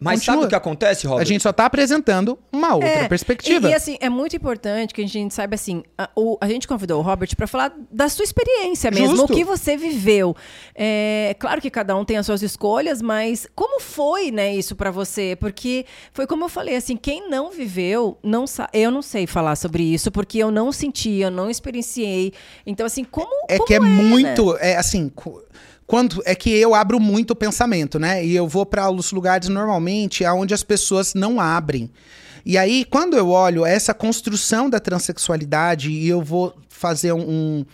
Mas Continua. sabe o que acontece, Robert? A gente só tá apresentando uma outra É, perspectiva. E, e, assim, é muito importante que a gente saiba assim, a, o- a gente convidou o Robert para falar da sua experiência mesmo, Justo. o que você viveu. É claro que cada um tem as suas escolhas, mas como foi, né, isso para você? Porque foi como eu falei, assim, quem não viveu, não eu não sei falar sobre isso porque eu não senti, eu não experienciei. Então assim, como é como que é, né? muito, é assim, quando é que eu abro muito o pensamento, né? E eu vou para os lugares normalmente aonde as pessoas não abrem. E aí, quando eu olho essa construção da transexualidade e eu vou fazer um, um,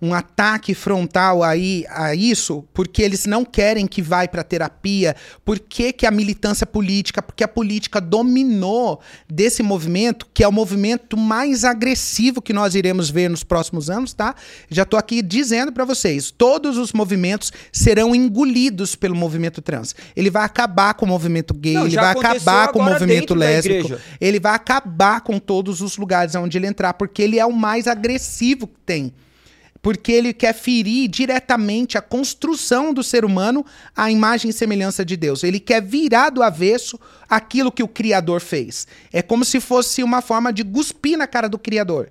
um ataque frontal aí a isso, porque eles não querem que vai para terapia, por que, que a militância política, porque a política dominou desse movimento, que é o movimento mais agressivo que nós iremos ver nos próximos anos, tá? Já tô aqui dizendo para vocês, todos os movimentos serão engolidos pelo movimento trans. Ele vai acabar com o movimento gay, Não, ele vai acabar com o movimento lésbico, ele vai acabar com todos os lugares onde ele entrar, porque ele é o mais agressivo que tem. Porque ele quer ferir diretamente a construção do ser humano à imagem e semelhança de Deus. Ele quer virar do avesso aquilo que o Criador fez. É como se fosse uma forma de cuspir na cara do Criador.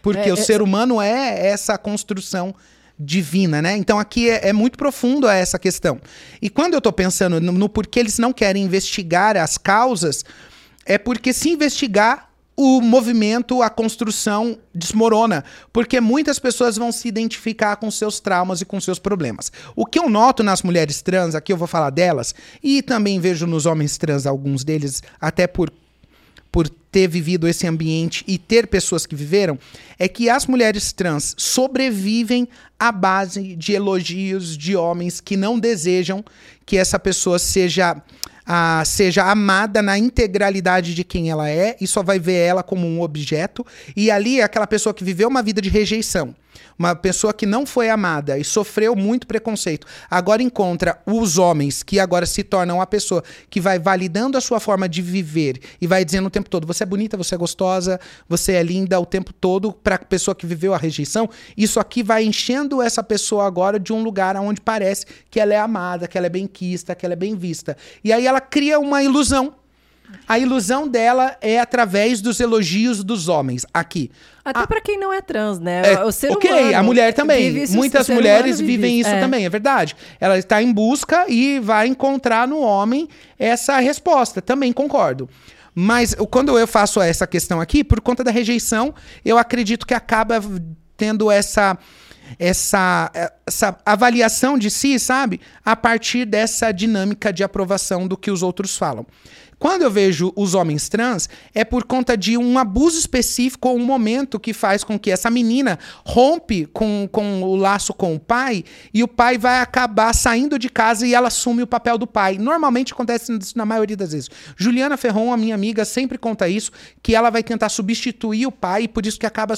Porque É, o é- ser humano é essa construção divina, né? Então aqui é, é muito profundo essa questão. E quando eu tô pensando no, no porquê eles não querem investigar as causas, é porque se investigar o movimento, a construção desmorona, porque muitas pessoas vão se identificar com seus traumas e com seus problemas. O que eu noto nas mulheres trans, aqui eu vou falar delas, e também vejo nos homens trans alguns deles, até por por ter vivido esse ambiente e ter pessoas que viveram, é que as mulheres trans sobrevivem à base de elogios de homens que não desejam que essa pessoa seja, ah, seja amada na integralidade de quem ela é e só vai ver ela como um objeto. E ali é aquela pessoa que viveu uma vida de rejeição. Uma pessoa que não foi amada e sofreu muito preconceito, agora encontra os homens que agora se tornam a pessoa que vai validando a sua forma de viver e vai dizendo o tempo todo: você é bonita, você é gostosa, você é linda o tempo todo para a pessoa que viveu a rejeição. Isso aqui vai enchendo essa pessoa agora de um lugar onde parece que ela é amada, que ela é bem quista, que ela é bem vista. E aí ela cria uma ilusão. A ilusão dela é através dos elogios dos homens. Aqui. Até pra quem não é trans, né? É, o ser ok, humano a mulher também. isso, Muitas mulheres vivem isso É. também, é verdade. Ela está em busca e vai encontrar no homem essa resposta. Também concordo. Mas quando eu faço essa questão aqui, por conta da rejeição, eu acredito que acaba tendo essa essa, essa avaliação de si, sabe? A partir dessa dinâmica de aprovação do que os outros falam. Quando eu vejo os homens trans, é por conta de um abuso específico ou um momento que faz com que essa menina rompe com, com o laço com o pai e o pai vai acabar saindo de casa e ela assume o papel do pai. Normalmente acontece isso na maioria das vezes. Juliana Ferron, a minha amiga, sempre conta isso, que ela vai tentar substituir o pai por isso que acaba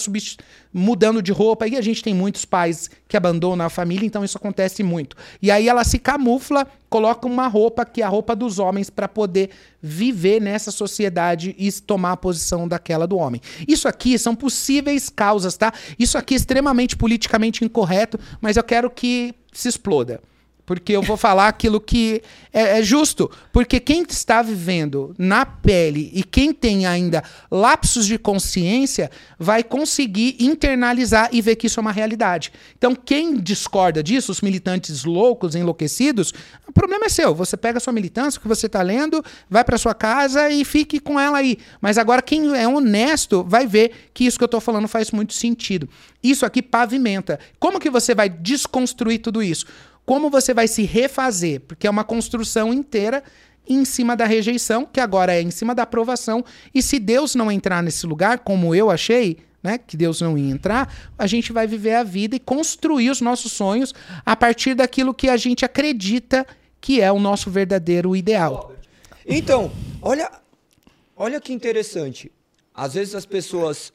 mudando de roupa. E a gente tem muitos pais que abandonam a família, então isso acontece muito. E aí ela se camufla, coloca uma roupa que é a roupa dos homens para poder viver nessa sociedade e tomar a posição daquela do homem. Isso aqui são possíveis causas, tá? Isso aqui é extremamente politicamente incorreto, mas eu quero que se exploda. Porque eu vou falar aquilo que é, é, justo. Porque quem está vivendo na pele e quem tem ainda lapsos de consciência vai conseguir internalizar e ver que isso é uma realidade. Então, quem discorda disso, os militantes loucos, enlouquecidos, o problema é seu. Você pega a sua militância, o que você está lendo, vai para sua casa e fique com ela aí. Mas agora, quem é honesto vai ver que isso que eu estou falando faz muito sentido. Isso aqui pavimenta. Como que você vai desconstruir tudo isso? Como você vai se refazer? Porque é uma construção inteira em cima da rejeição, que agora é em cima da aprovação. E se Deus não entrar nesse lugar, como eu achei, né, que Deus não ia entrar, a gente vai viver a vida e construir os nossos sonhos a partir daquilo que a gente acredita que é o nosso verdadeiro ideal. Então, olha, olha que interessante. Às vezes as pessoas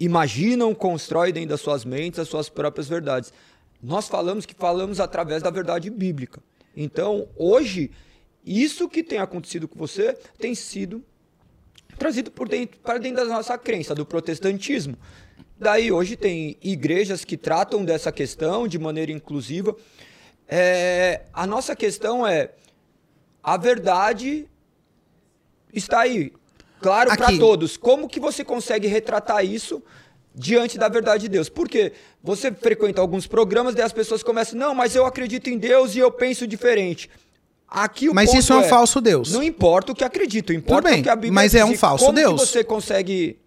imaginam, constroem dentro das suas mentes as suas próprias verdades. Nós falamos que falamos através da verdade bíblica. Então, hoje, isso que tem acontecido com você tem sido trazido por dentro, para dentro da nossa crença, do protestantismo. Daí, hoje, tem igrejas que tratam dessa questão de maneira inclusiva. É, a nossa questão é: a verdade está aí, claro para todos. Como que você consegue retratar isso diante da verdade de Deus. Porque você frequenta alguns programas e as pessoas começam, não, mas eu acredito em Deus e eu penso diferente. Aqui o mas isso é um é, falso Deus. Não importa o que acredito, importa bem, o que a Bíblia Mas é um falso como Deus. Como você consegue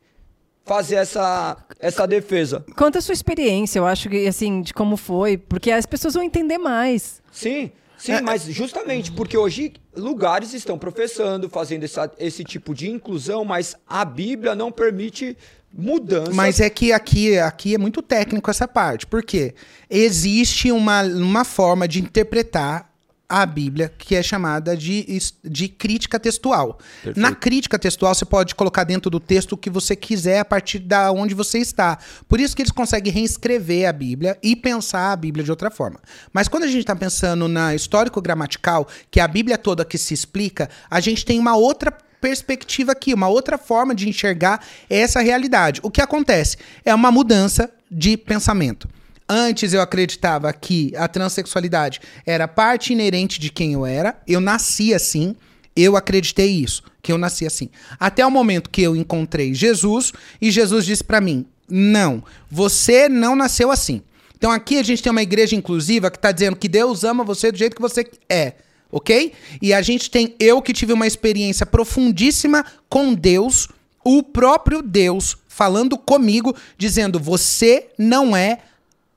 fazer essa, essa defesa? Conta a sua experiência, eu acho que assim, de como foi, porque as pessoas vão entender mais. Sim. Sim, é, mas justamente porque hoje lugares estão professando, fazendo essa, esse tipo de inclusão, mas a Bíblia não permite mudança. Mas é que aqui, aqui é muito técnico essa parte. Por quê? Existe uma, uma forma de interpretar a Bíblia que é chamada de, de crítica textual. Perfeito. Na crítica textual, você pode colocar dentro do texto o que você quiser a partir da onde você está. Por isso que eles conseguem reescrever a Bíblia e pensar a Bíblia de outra forma. Mas quando a gente está pensando na histórico-gramatical, que é a Bíblia toda que se explica, a gente tem uma outra perspectiva aqui, uma outra forma de enxergar essa realidade. O que acontece é uma mudança de pensamento. Antes eu acreditava que a transexualidade era parte inerente de quem eu era, eu nasci assim, eu acreditei isso, que eu nasci assim. Até o momento que eu encontrei Jesus e Jesus disse para mim: "Não, você não nasceu assim". Então aqui a gente tem uma igreja inclusiva que está dizendo que Deus ama você do jeito que você é ok? E a gente tem eu que tive uma experiência profundíssima com Deus, o próprio Deus falando comigo, dizendo: você não é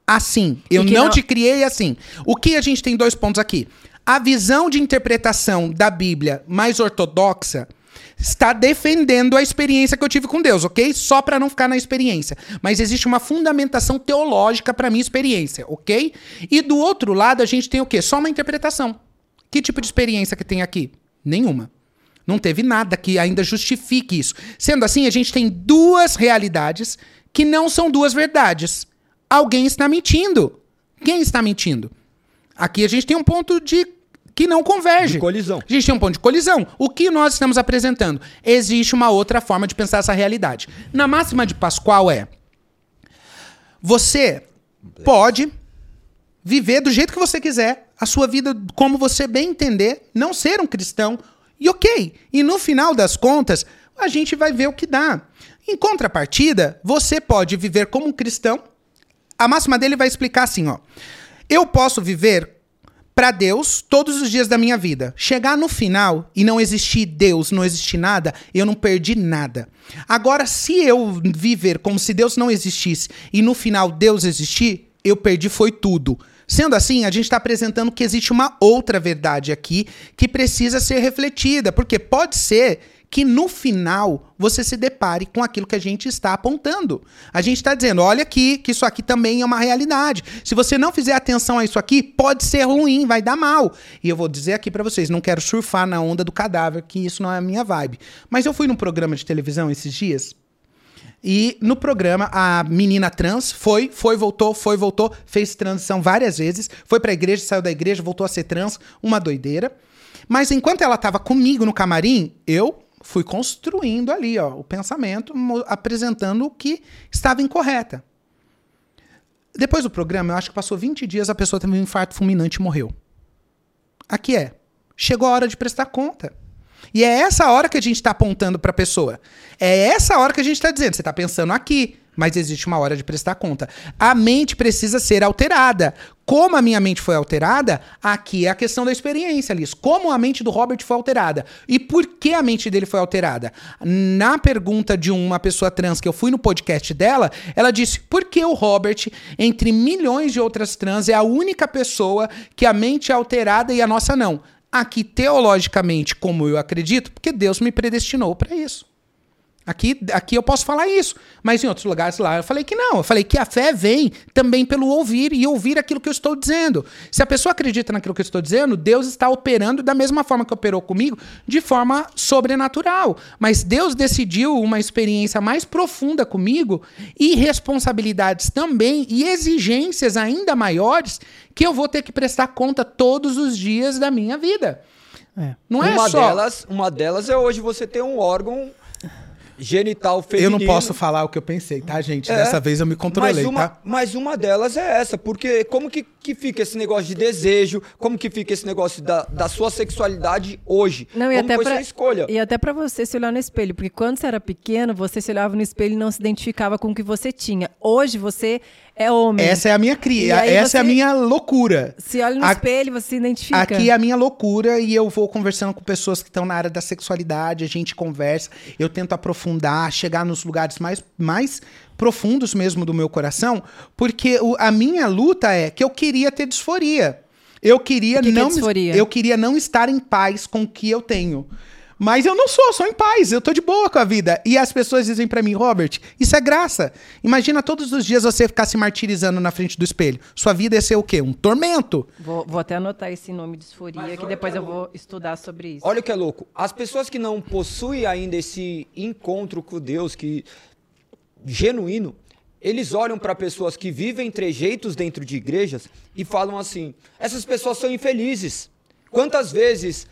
assim. Eu não, não te criei assim. O que a gente tem dois pontos aqui. A visão de interpretação da Bíblia mais ortodoxa está defendendo a experiência que eu tive com Deus, ok? Só para não ficar na experiência. Mas existe uma fundamentação teológica para minha experiência, ok? E do outro lado a gente tem o quê? Só uma interpretação. Que tipo de experiência que tem aqui? Nenhuma. Não teve nada que ainda justifique isso. Sendo assim, a gente tem duas realidades que não são duas verdades. Alguém está mentindo. Quem está mentindo? Aqui a gente tem um ponto de que não converge. De colisão. A gente tem um ponto de colisão. O que nós estamos apresentando? Existe uma outra forma de pensar essa realidade. Na máxima de Pascoal é: você pode viver do jeito que você quiser, a sua vida como você bem entender, não ser um cristão. E ok. E no final das contas, a gente vai ver o que dá. Em contrapartida, você pode viver como um cristão. A máxima dele vai explicar assim, ó. Eu posso viver para Deus todos os dias da minha vida. Chegar no final e não existir Deus, não existir nada, eu não perdi nada. Agora, se eu viver como se Deus não existisse e no final Deus existir, eu perdi foi tudo. Sendo assim, a gente está apresentando que existe uma outra verdade aqui que precisa ser refletida, porque pode ser que no final você se depare com aquilo que a gente está apontando. A gente está dizendo, olha aqui, que isso aqui também é uma realidade. Se você não fizer atenção a isso aqui, pode ser ruim, vai dar mal. E eu vou dizer aqui para vocês, não quero surfar na onda do cadáver, que isso não é a minha vibe. Mas eu fui num programa de televisão esses dias e no programa, a menina trans foi, foi, voltou, foi, voltou, fez transição várias vezes, foi pra igreja, saiu da igreja, voltou a ser trans, uma doideira. Mas enquanto ela tava comigo no camarim, eu fui construindo ali, ó, o pensamento, apresentando o que estava incorreta. Depois do programa, eu acho que passou 20 dias, a pessoa teve um infarto fulminante e morreu. Aqui é. Chegou a hora de prestar conta. E é essa hora que a gente está apontando para a pessoa. É essa hora que a gente está dizendo. Você está pensando aqui, mas existe uma hora de prestar conta. A mente precisa ser alterada. Como a minha mente foi alterada, aqui é a questão da experiência, Liz. Como a mente do Robert foi alterada. E por que a mente dele foi alterada? Na pergunta de uma pessoa trans que eu fui no podcast dela, ela disse: por que o Robert, entre milhões de outras trans, é a única pessoa que a mente é alterada e a nossa não? Aqui, teologicamente, como eu acredito, porque Deus me predestinou para isso. Aqui, aqui eu posso falar isso, mas em outros lugares lá eu falei que não. Eu falei que a fé vem também pelo ouvir e ouvir aquilo que eu estou dizendo. Se a pessoa acredita naquilo que eu estou dizendo, Deus está operando da mesma forma que operou comigo, de forma sobrenatural. Mas Deus decidiu uma experiência mais profunda comigo e responsabilidades também e exigências ainda maiores que eu vou ter que prestar conta todos os dias da minha vida. É. Não é uma só. Delas, uma delas é hoje você ter um órgão genital feminino. Eu não posso falar o que eu pensei, tá, gente? É, Dessa vez eu me controlei, mas uma, tá? Mas uma delas é essa, porque como que, que fica esse negócio de desejo, como que fica esse negócio da, da sua sexualidade hoje? Não, e como até foi pra, sua escolha? E até para você se olhar no espelho, porque quando você era pequeno, você se olhava no espelho e não se identificava com o que você tinha. Hoje você é homem. Essa é a minha cria, essa é a minha loucura. Se olha no a, espelho, você se identifica. Aqui é a minha loucura e eu vou conversando com pessoas que estão na área da sexualidade, a gente conversa, eu tento aprofundar, chegar nos lugares mais, mais profundos mesmo do meu coração, porque o, a minha luta é que eu queria ter disforia. Eu queria que não que é eu queria não estar em paz com o que eu tenho. Mas eu não sou, sou em paz, eu tô de boa com a vida. E as pessoas dizem para mim, Robert, isso é graça. Imagina todos os dias você ficar se martirizando na frente do espelho. Sua vida ia ser o quê? Um tormento. Vou, vou até anotar esse nome de disforia, que depois é eu vou estudar sobre isso. Olha o que é louco. As pessoas que não possuem ainda esse encontro com Deus, que genuíno, eles olham para pessoas que vivem trejeitos dentro de igrejas e falam assim: essas pessoas são infelizes. Quantas vezes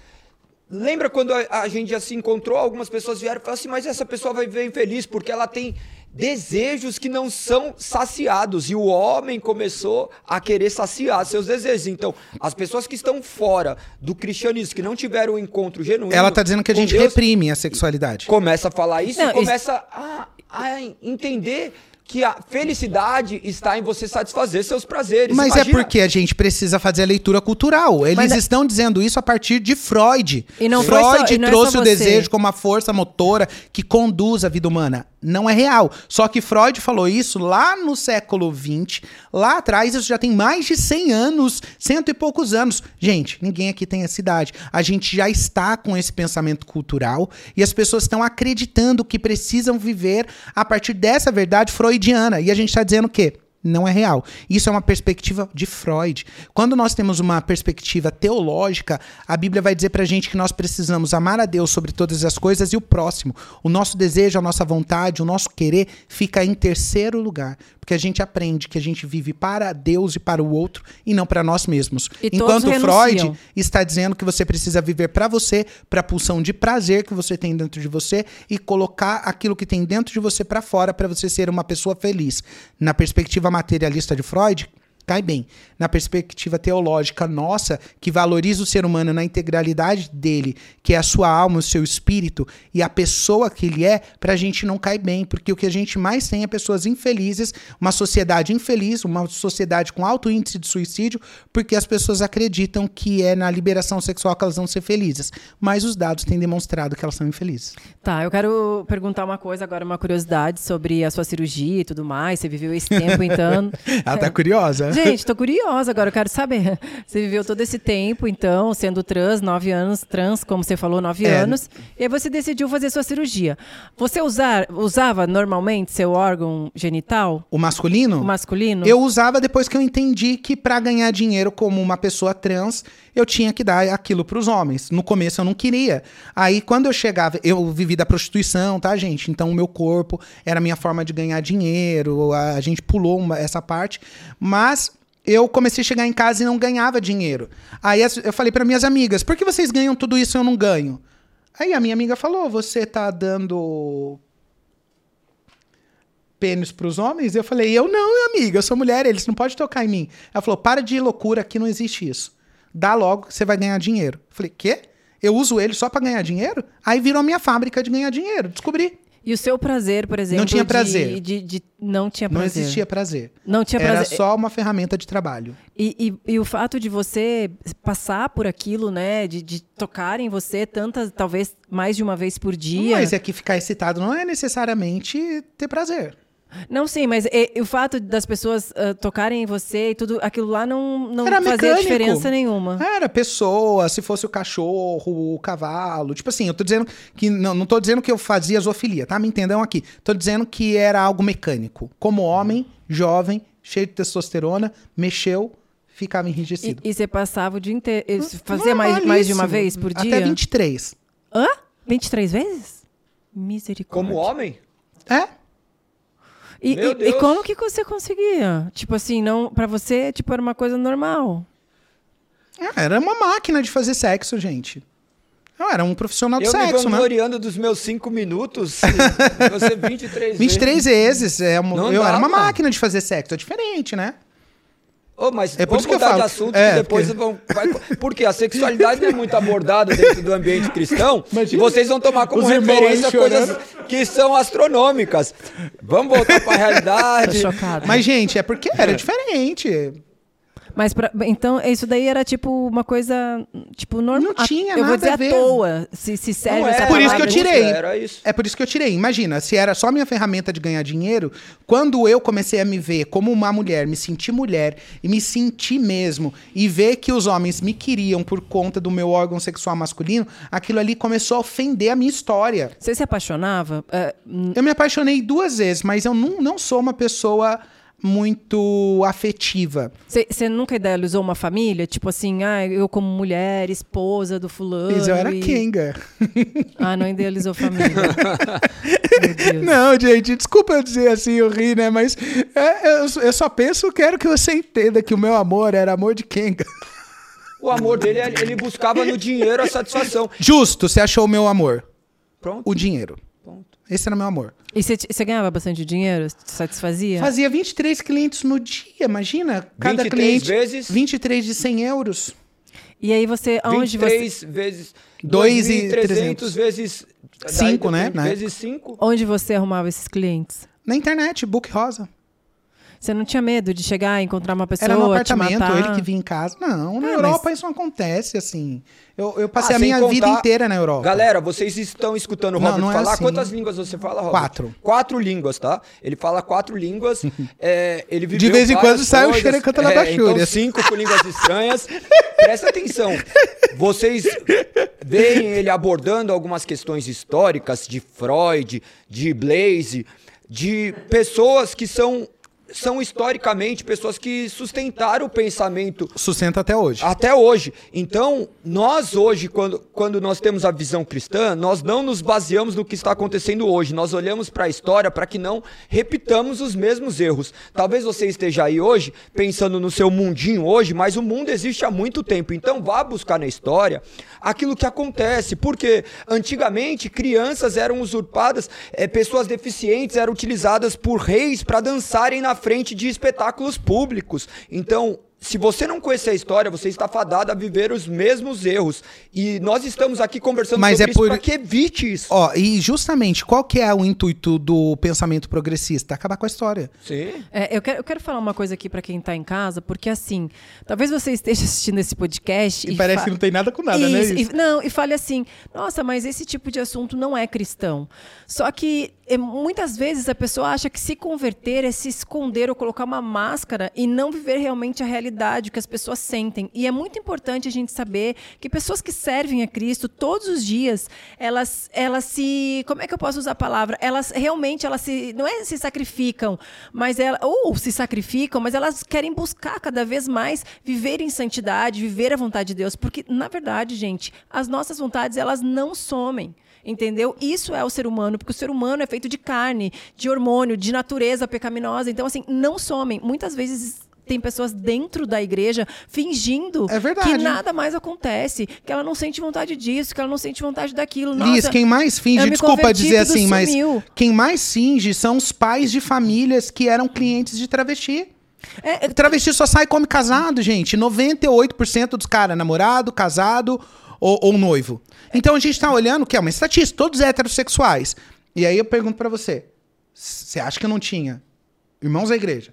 Lembra quando a, a, gente já se encontrou, algumas pessoas vieram e falaram assim, mas essa pessoa vai viver infeliz porque ela tem desejos que não são saciados. E o homem começou a querer saciar seus desejos. Então, as pessoas que estão fora do cristianismo, que não tiveram um encontro genuíno. Ela está dizendo que a gente Deus, reprime a sexualidade. Começa a falar isso não, e começa isso... A, a entender que a felicidade está em você satisfazer seus prazeres. Mas é Imagina. é porque a gente precisa fazer a leitura cultural. Eles Mas é- estão é... dizendo isso a partir de Freud. E não Freud só, e não trouxe é o desejo como a força motora que conduz a vida humana não é real. Só que Freud falou isso lá no século XX, lá atrás, isso já tem mais de 100 anos, cento e poucos anos. Gente, ninguém aqui tem essa idade. A gente já está com esse pensamento cultural e as pessoas estão acreditando que precisam viver a partir dessa verdade freudiana. E a gente está dizendo o quê? Não é real. Isso é uma perspectiva de Freud. Quando nós temos uma perspectiva teológica, a Bíblia vai dizer pra gente que nós precisamos amar a Deus sobre todas as coisas e o próximo. O nosso desejo, a nossa vontade, o nosso querer fica em terceiro lugar. Porque a gente aprende que a gente vive para Deus e para o outro e não para nós mesmos. E Enquanto Freud está dizendo que você precisa viver para você, para a pulsão de prazer que você tem dentro de você e colocar aquilo que tem dentro de você para fora para você ser uma pessoa feliz. Na perspectiva materialista de Freud, cai bem. Na perspectiva teológica nossa, que valoriza o ser humano na integralidade dele, que é a sua alma, o seu espírito e a pessoa que ele é, pra gente não cai bem, porque o que a gente mais tem é pessoas infelizes, uma sociedade infeliz, uma sociedade com alto índice de suicídio, porque as pessoas acreditam que é na liberação sexual que elas vão ser felizes, mas os dados têm demonstrado que elas são infelizes. Tá, eu quero perguntar uma coisa agora, uma curiosidade sobre a sua cirurgia e tudo mais, você viveu esse tempo então... Ela tá curiosa. Gente, tô curiosa agora, eu quero saber. Você viveu todo esse tempo, então, sendo trans, nove anos, trans, como você falou, nove é. anos, e aí você decidiu fazer sua cirurgia. Você usar, usava normalmente seu órgão genital? O masculino? O masculino? Eu usava depois que eu entendi que para ganhar dinheiro como uma pessoa trans, eu tinha que dar aquilo para os homens. No começo eu não queria. Aí quando eu chegava, eu vivi da prostituição, tá, gente? Então o meu corpo era a minha forma de ganhar dinheiro, a gente pulou uma, essa parte, mas eu comecei a chegar em casa e não ganhava dinheiro. Aí eu falei para minhas amigas: "Por que vocês ganham tudo isso e eu não ganho?" Aí a minha amiga falou: "Você tá dando pênis para os homens?" Eu falei: "Eu não, amiga, eu sou mulher, eles não podem tocar em mim." Ela falou: "Para de loucura, aqui não existe isso." dá logo você vai ganhar dinheiro. Eu falei, quê? Eu uso ele só pra ganhar dinheiro? Aí virou a minha fábrica de ganhar dinheiro. Descobri. E o seu prazer, por exemplo. Não tinha de- prazer. De, de- não tinha Não prazer. existia prazer. Não tinha Era prazer. só uma ferramenta de trabalho. E, e- e o fato de você passar por aquilo, né? De, de tocar em você tantas, talvez mais de uma vez por dia. Mas é que ficar excitado não é necessariamente ter prazer. Não, sim, mas e- e o fato das pessoas ah, tocarem em você e tudo, aquilo lá não, não Era fazia mecânico. diferença nenhuma. Era pessoa, se fosse o cachorro, o cavalo. Tipo assim, eu tô dizendo que. Não, não tô dizendo que eu fazia zoofilia, tá? Me entendam aqui. Tô dizendo que era algo mecânico. Como homem, jovem, cheio de testosterona, mexeu, ficava E, enrijecido. e você passava o dia inteiro. e Fazia mais, mais de uma vez por dia? Até 23. Hã? 23 vezes? Misericórdia. Como homem? É? E, e- e como que você conseguia? Tipo assim, não, para você, tipo, era uma coisa normal. É, Era uma máquina de fazer sexo, gente. Eu era um profissional de Eu me sexo, né? vangloriando dos meus cinco minutos. Você 23 23 vezes. É uma- eu dá, era uma mano. máquina de fazer sexo. É diferente, né? Ô, mas É por vamos isso que eu mudar de assunto É, que depois porque- vão. Vai, porque a sexualidade não é muito abordada dentro do ambiente cristão e vocês vão tomar como referência coisas que são astronômicas. Vamos voltar pra Tô realidade. Mas, gente, é porque era diferente. Mas pra, então, isso daí era tipo uma coisa, tipo, normal. Não tinha Eu vou nada dizer a à toa, se, se serve essa era, Por isso que eu tirei. Era isso. É por isso que eu tirei. Imagina, se era só minha ferramenta de ganhar dinheiro, quando eu comecei a me ver como uma mulher, me sentir mulher e me sentir mesmo, e ver que os homens me queriam por conta do meu órgão sexual masculino, aquilo ali começou a ofender a minha história. Você se apaixonava? É, hum, Eu me apaixonei duas vezes, mas eu não, não sou uma pessoa muito afetiva. Você nunca idealizou uma família? Tipo assim, ah, eu como mulher, esposa do fulano. Mas eu era e- Kenga. Ah, não idealizou família. Meu Deus. Não, gente, desculpa eu dizer assim, eu ri, né? Mas é, eu, eu só penso, quero que você entenda que o meu amor era amor de Kenga. O amor dele, ele buscava no dinheiro a satisfação. Justo, você achou o meu amor. Pronto. O dinheiro. Esse era meu amor. E você, você ganhava bastante dinheiro? Te Satisfazia? Fazia 23 clientes no dia, imagina? Cada 23 cliente. vezes? 23 de 100 euros. E aí você, aonde você, 23 vezes. Dois e 2.300 300. vezes. Cinco, daí né, depende, na Vezes 5. onde você arrumava esses clientes? Na internet, book rosa. Você não tinha medo de chegar e encontrar uma pessoa, Era no te apartamento, matar? ele que vinha em casa. Não, na Ah, Europa mas- isso não acontece, assim. Eu, eu passei Ah, a minha vida contar- inteira na Europa. Galera, vocês estão escutando o Não, Robert não é falar? assim. Quantas línguas você fala, Robert? Quatro. Quatro línguas, tá? Ele fala quatro línguas. é, ele De vez em quando sai o coisas, xerecanta na é, baixúria. Então, cinco com línguas estranhas. Presta atenção. Vocês veem ele abordando algumas questões históricas de Freud, de Blaise, de pessoas que são, são historicamente pessoas que sustentaram o pensamento Sustenta até hoje. até hoje. Então, nós hoje, quando, quando nós temos a visão cristã, nós não nos baseamos no que está acontecendo hoje. Nós olhamos para a história para que não repitamos os mesmos erros. Talvez você esteja aí hoje pensando no seu mundinho hoje, mas o mundo existe há muito tempo. Então, vá buscar na história aquilo que acontece. Porque antigamente crianças eram usurpadas, eh, pessoas deficientes eram utilizadas por reis para dançarem na frente de espetáculos públicos. Então, se você não conhecer a história, você está fadado a viver os mesmos erros. E nós estamos aqui conversando Mas sobre é isso por- para que evite isso. Ó, e justamente, qual que é o intuito do pensamento progressista? Acabar com a história. Sim. É, eu, quero, eu quero falar uma coisa aqui pra quem tá em casa, porque assim, talvez você esteja assistindo esse podcast E, parece fa- que não tem nada com nada, né? Isso, Isso. e- não, e fale assim, nossa, mas esse tipo de assunto não é cristão. Só que é, muitas vezes a pessoa acha que se converter é se esconder ou colocar uma máscara e não viver realmente a realidade, o que as pessoas sentem. E é muito importante a gente saber que pessoas que servem a Cristo todos os dias, elas, elas se. Como é que eu posso usar a palavra? Elas realmente, elas se. Não é se sacrificam, mas ela, ou se sacrificam, mas elas querem buscar cada vez mais viver em santidade, viver a vontade de Deus. Porque, na verdade, gente, as nossas vontades, elas não somem. Entendeu? Isso é o ser humano, porque o ser humano é feito de carne, de hormônio, de natureza pecaminosa. Então, assim, não somem. Muitas vezes tem pessoas dentro da igreja fingindo É verdade. que nada mais acontece, que ela não sente vontade disso, que ela não sente vontade daquilo. Liz, quem mais finge, desculpa dizer assim, mas quem mais finge são os pais de famílias que eram clientes de travesti. É, travesti só sai come casado, gente. 98% dos caras, namorado, casado ou, ou noivo. Então a gente tá olhando que é uma estatística, todos heterossexuais. E aí eu pergunto para você: você acha que eu não tinha irmãos da igreja?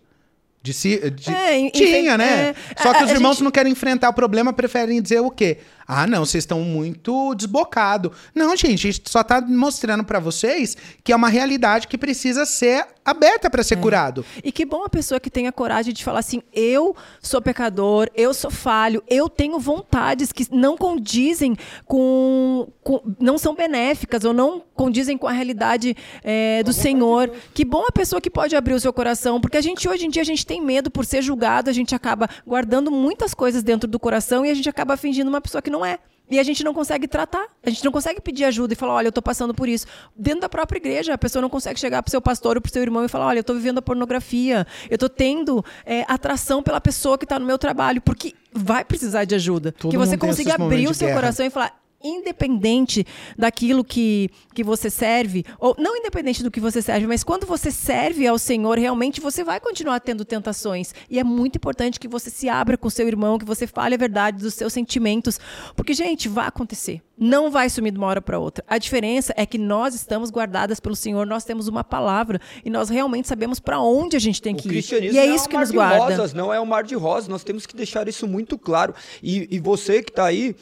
De si, de, É, tinha, enfim, né? é, Só que os irmãos gente- não querem enfrentar o problema, preferem dizer o quê? Ah, não, vocês estão muito desbocados. Não, gente, a gente só tá mostrando para vocês que é uma realidade que precisa ser aberta para ser É. curado. E que bom a pessoa que tem a coragem de falar assim: eu sou pecador, eu sou falho, eu tenho vontades que não condizem com. com- não são benéficas ou não condizem com a realidade é, do Senhor. Que bom a pessoa que pode abrir o seu coração, porque a gente hoje em dia a gente tem medo por ser julgado, a gente acaba guardando muitas coisas dentro do coração e a gente acaba fingindo uma pessoa que não é. E a gente não consegue tratar, a gente não consegue pedir ajuda e falar, olha, eu estou passando por isso. Dentro da própria igreja, a pessoa não consegue chegar para o seu pastor ou para o seu irmão e falar, olha, eu estou vivendo a pornografia, eu estou tendo é, atração pela pessoa que está no meu trabalho, porque vai precisar de ajuda. Todo que você consiga abrir o seu guerra. coração e falar, independente daquilo que, que você serve, ou não independente do que você serve, mas quando você serve ao Senhor, realmente você vai continuar tendo tentações. E é muito importante que você se abra com o seu irmão, que você fale a verdade dos seus sentimentos, porque, gente, vai acontecer. Não vai sumir de uma hora para outra. A diferença é que nós estamos guardadas pelo Senhor, nós temos uma palavra e nós realmente sabemos para onde a gente tem O que ir. E é não isso um que mar nos de guarda. rosas, não é um mar de rosas. Nós temos que deixar isso muito claro. E, e você que está aí,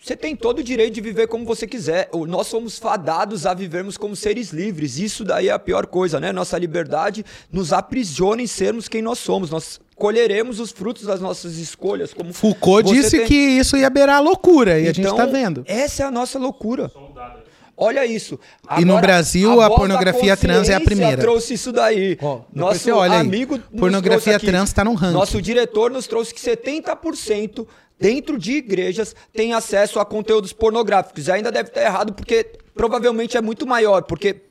você tem todo o direito de viver como você quiser. Nós somos fadados a vivermos como seres livres. Isso daí é a pior coisa, né? Nossa liberdade nos aprisiona em sermos quem nós somos. Nós colheremos os frutos das nossas escolhas. Como Foucault disse tem- que isso ia beirar a loucura, e a gente Então, tá vendo. Essa é a nossa loucura. Olha isso. E no Agora, Brasil, a da pornografia trans é a primeira. trouxe isso daí. Depois Nosso olha amigo Pornografia trans tá num ranking. Nosso diretor nos trouxe que 70% dentro de igrejas tem acesso a conteúdos pornográficos. E ainda deve estar errado porque provavelmente é muito maior, porque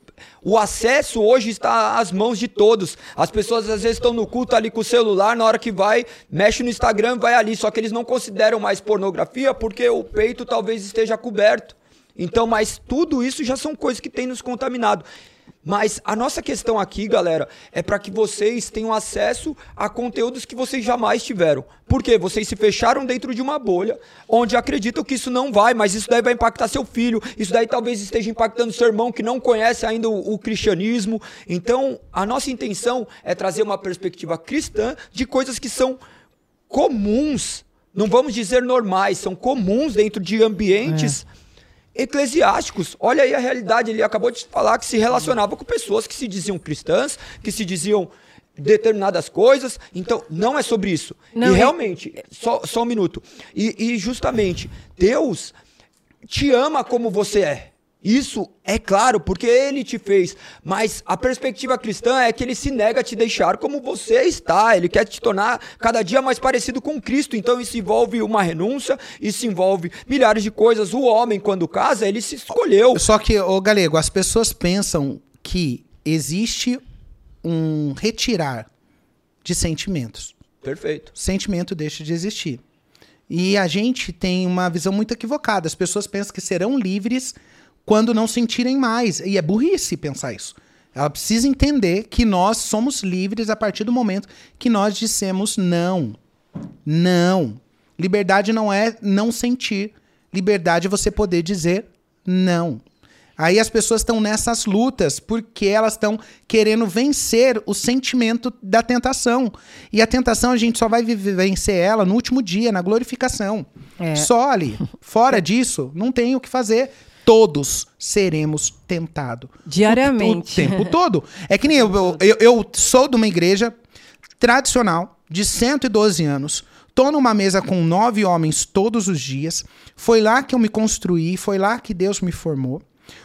o acesso hoje está às mãos de todos. As pessoas às vezes estão no culto ali com o celular, na hora que vai, mexe no Instagram, vai ali, só que eles não consideram mais pornografia porque o peito talvez esteja coberto. Então, mas tudo isso já são coisas que têm nos contaminado. Mas a nossa questão aqui, galera, é para que vocês tenham acesso a conteúdos que vocês jamais tiveram. Por quê? Vocês se fecharam dentro de uma bolha onde acreditam que isso não vai, mas isso daí vai impactar seu filho, isso daí talvez esteja impactando seu irmão que não conhece ainda o, o cristianismo. Então, a nossa intenção é trazer uma perspectiva cristã de coisas que são comuns, não vamos dizer normais, são comuns dentro de ambientes eclesiásticos. Olha aí a realidade, ele acabou de falar que se relacionava com pessoas que se diziam cristãs, que se diziam determinadas coisas. Então, não é sobre isso. Não, e realmente, só, só um minuto. E, e justamente, Deus te ama como você é. Isso é claro, porque ele te fez. Mas a perspectiva cristã é que ele se nega a te deixar como você está. Ele quer te tornar cada dia mais parecido com Cristo. Então isso envolve uma renúncia, isso envolve milhares de coisas. O homem, quando casa, ele se escolheu. Só que, ô Galego, as pessoas pensam que existe um retirar de sentimentos. Perfeito. sentimento deixa de existir. E a gente tem uma visão muito equivocada. As pessoas pensam que serão livres quando não sentirem mais. E é burrice pensar isso. Ela precisa entender que nós somos livres a partir do momento que nós dissemos não. Não. Liberdade não é não sentir. Liberdade é você poder dizer não. Aí as pessoas estão nessas lutas porque elas estão querendo vencer o sentimento da tentação. E a tentação a gente só vai viver- vencer ela no último dia, na glorificação. É. Só ali. Fora disso, não tem o que fazer. Todos seremos tentados. Diariamente. O, tempo todo. É que nem eu, eu, eu- sou de uma igreja tradicional de 112 anos. Tô numa mesa com nove homens todos os dias. Foi lá que eu me construí, foi lá que Deus me formou.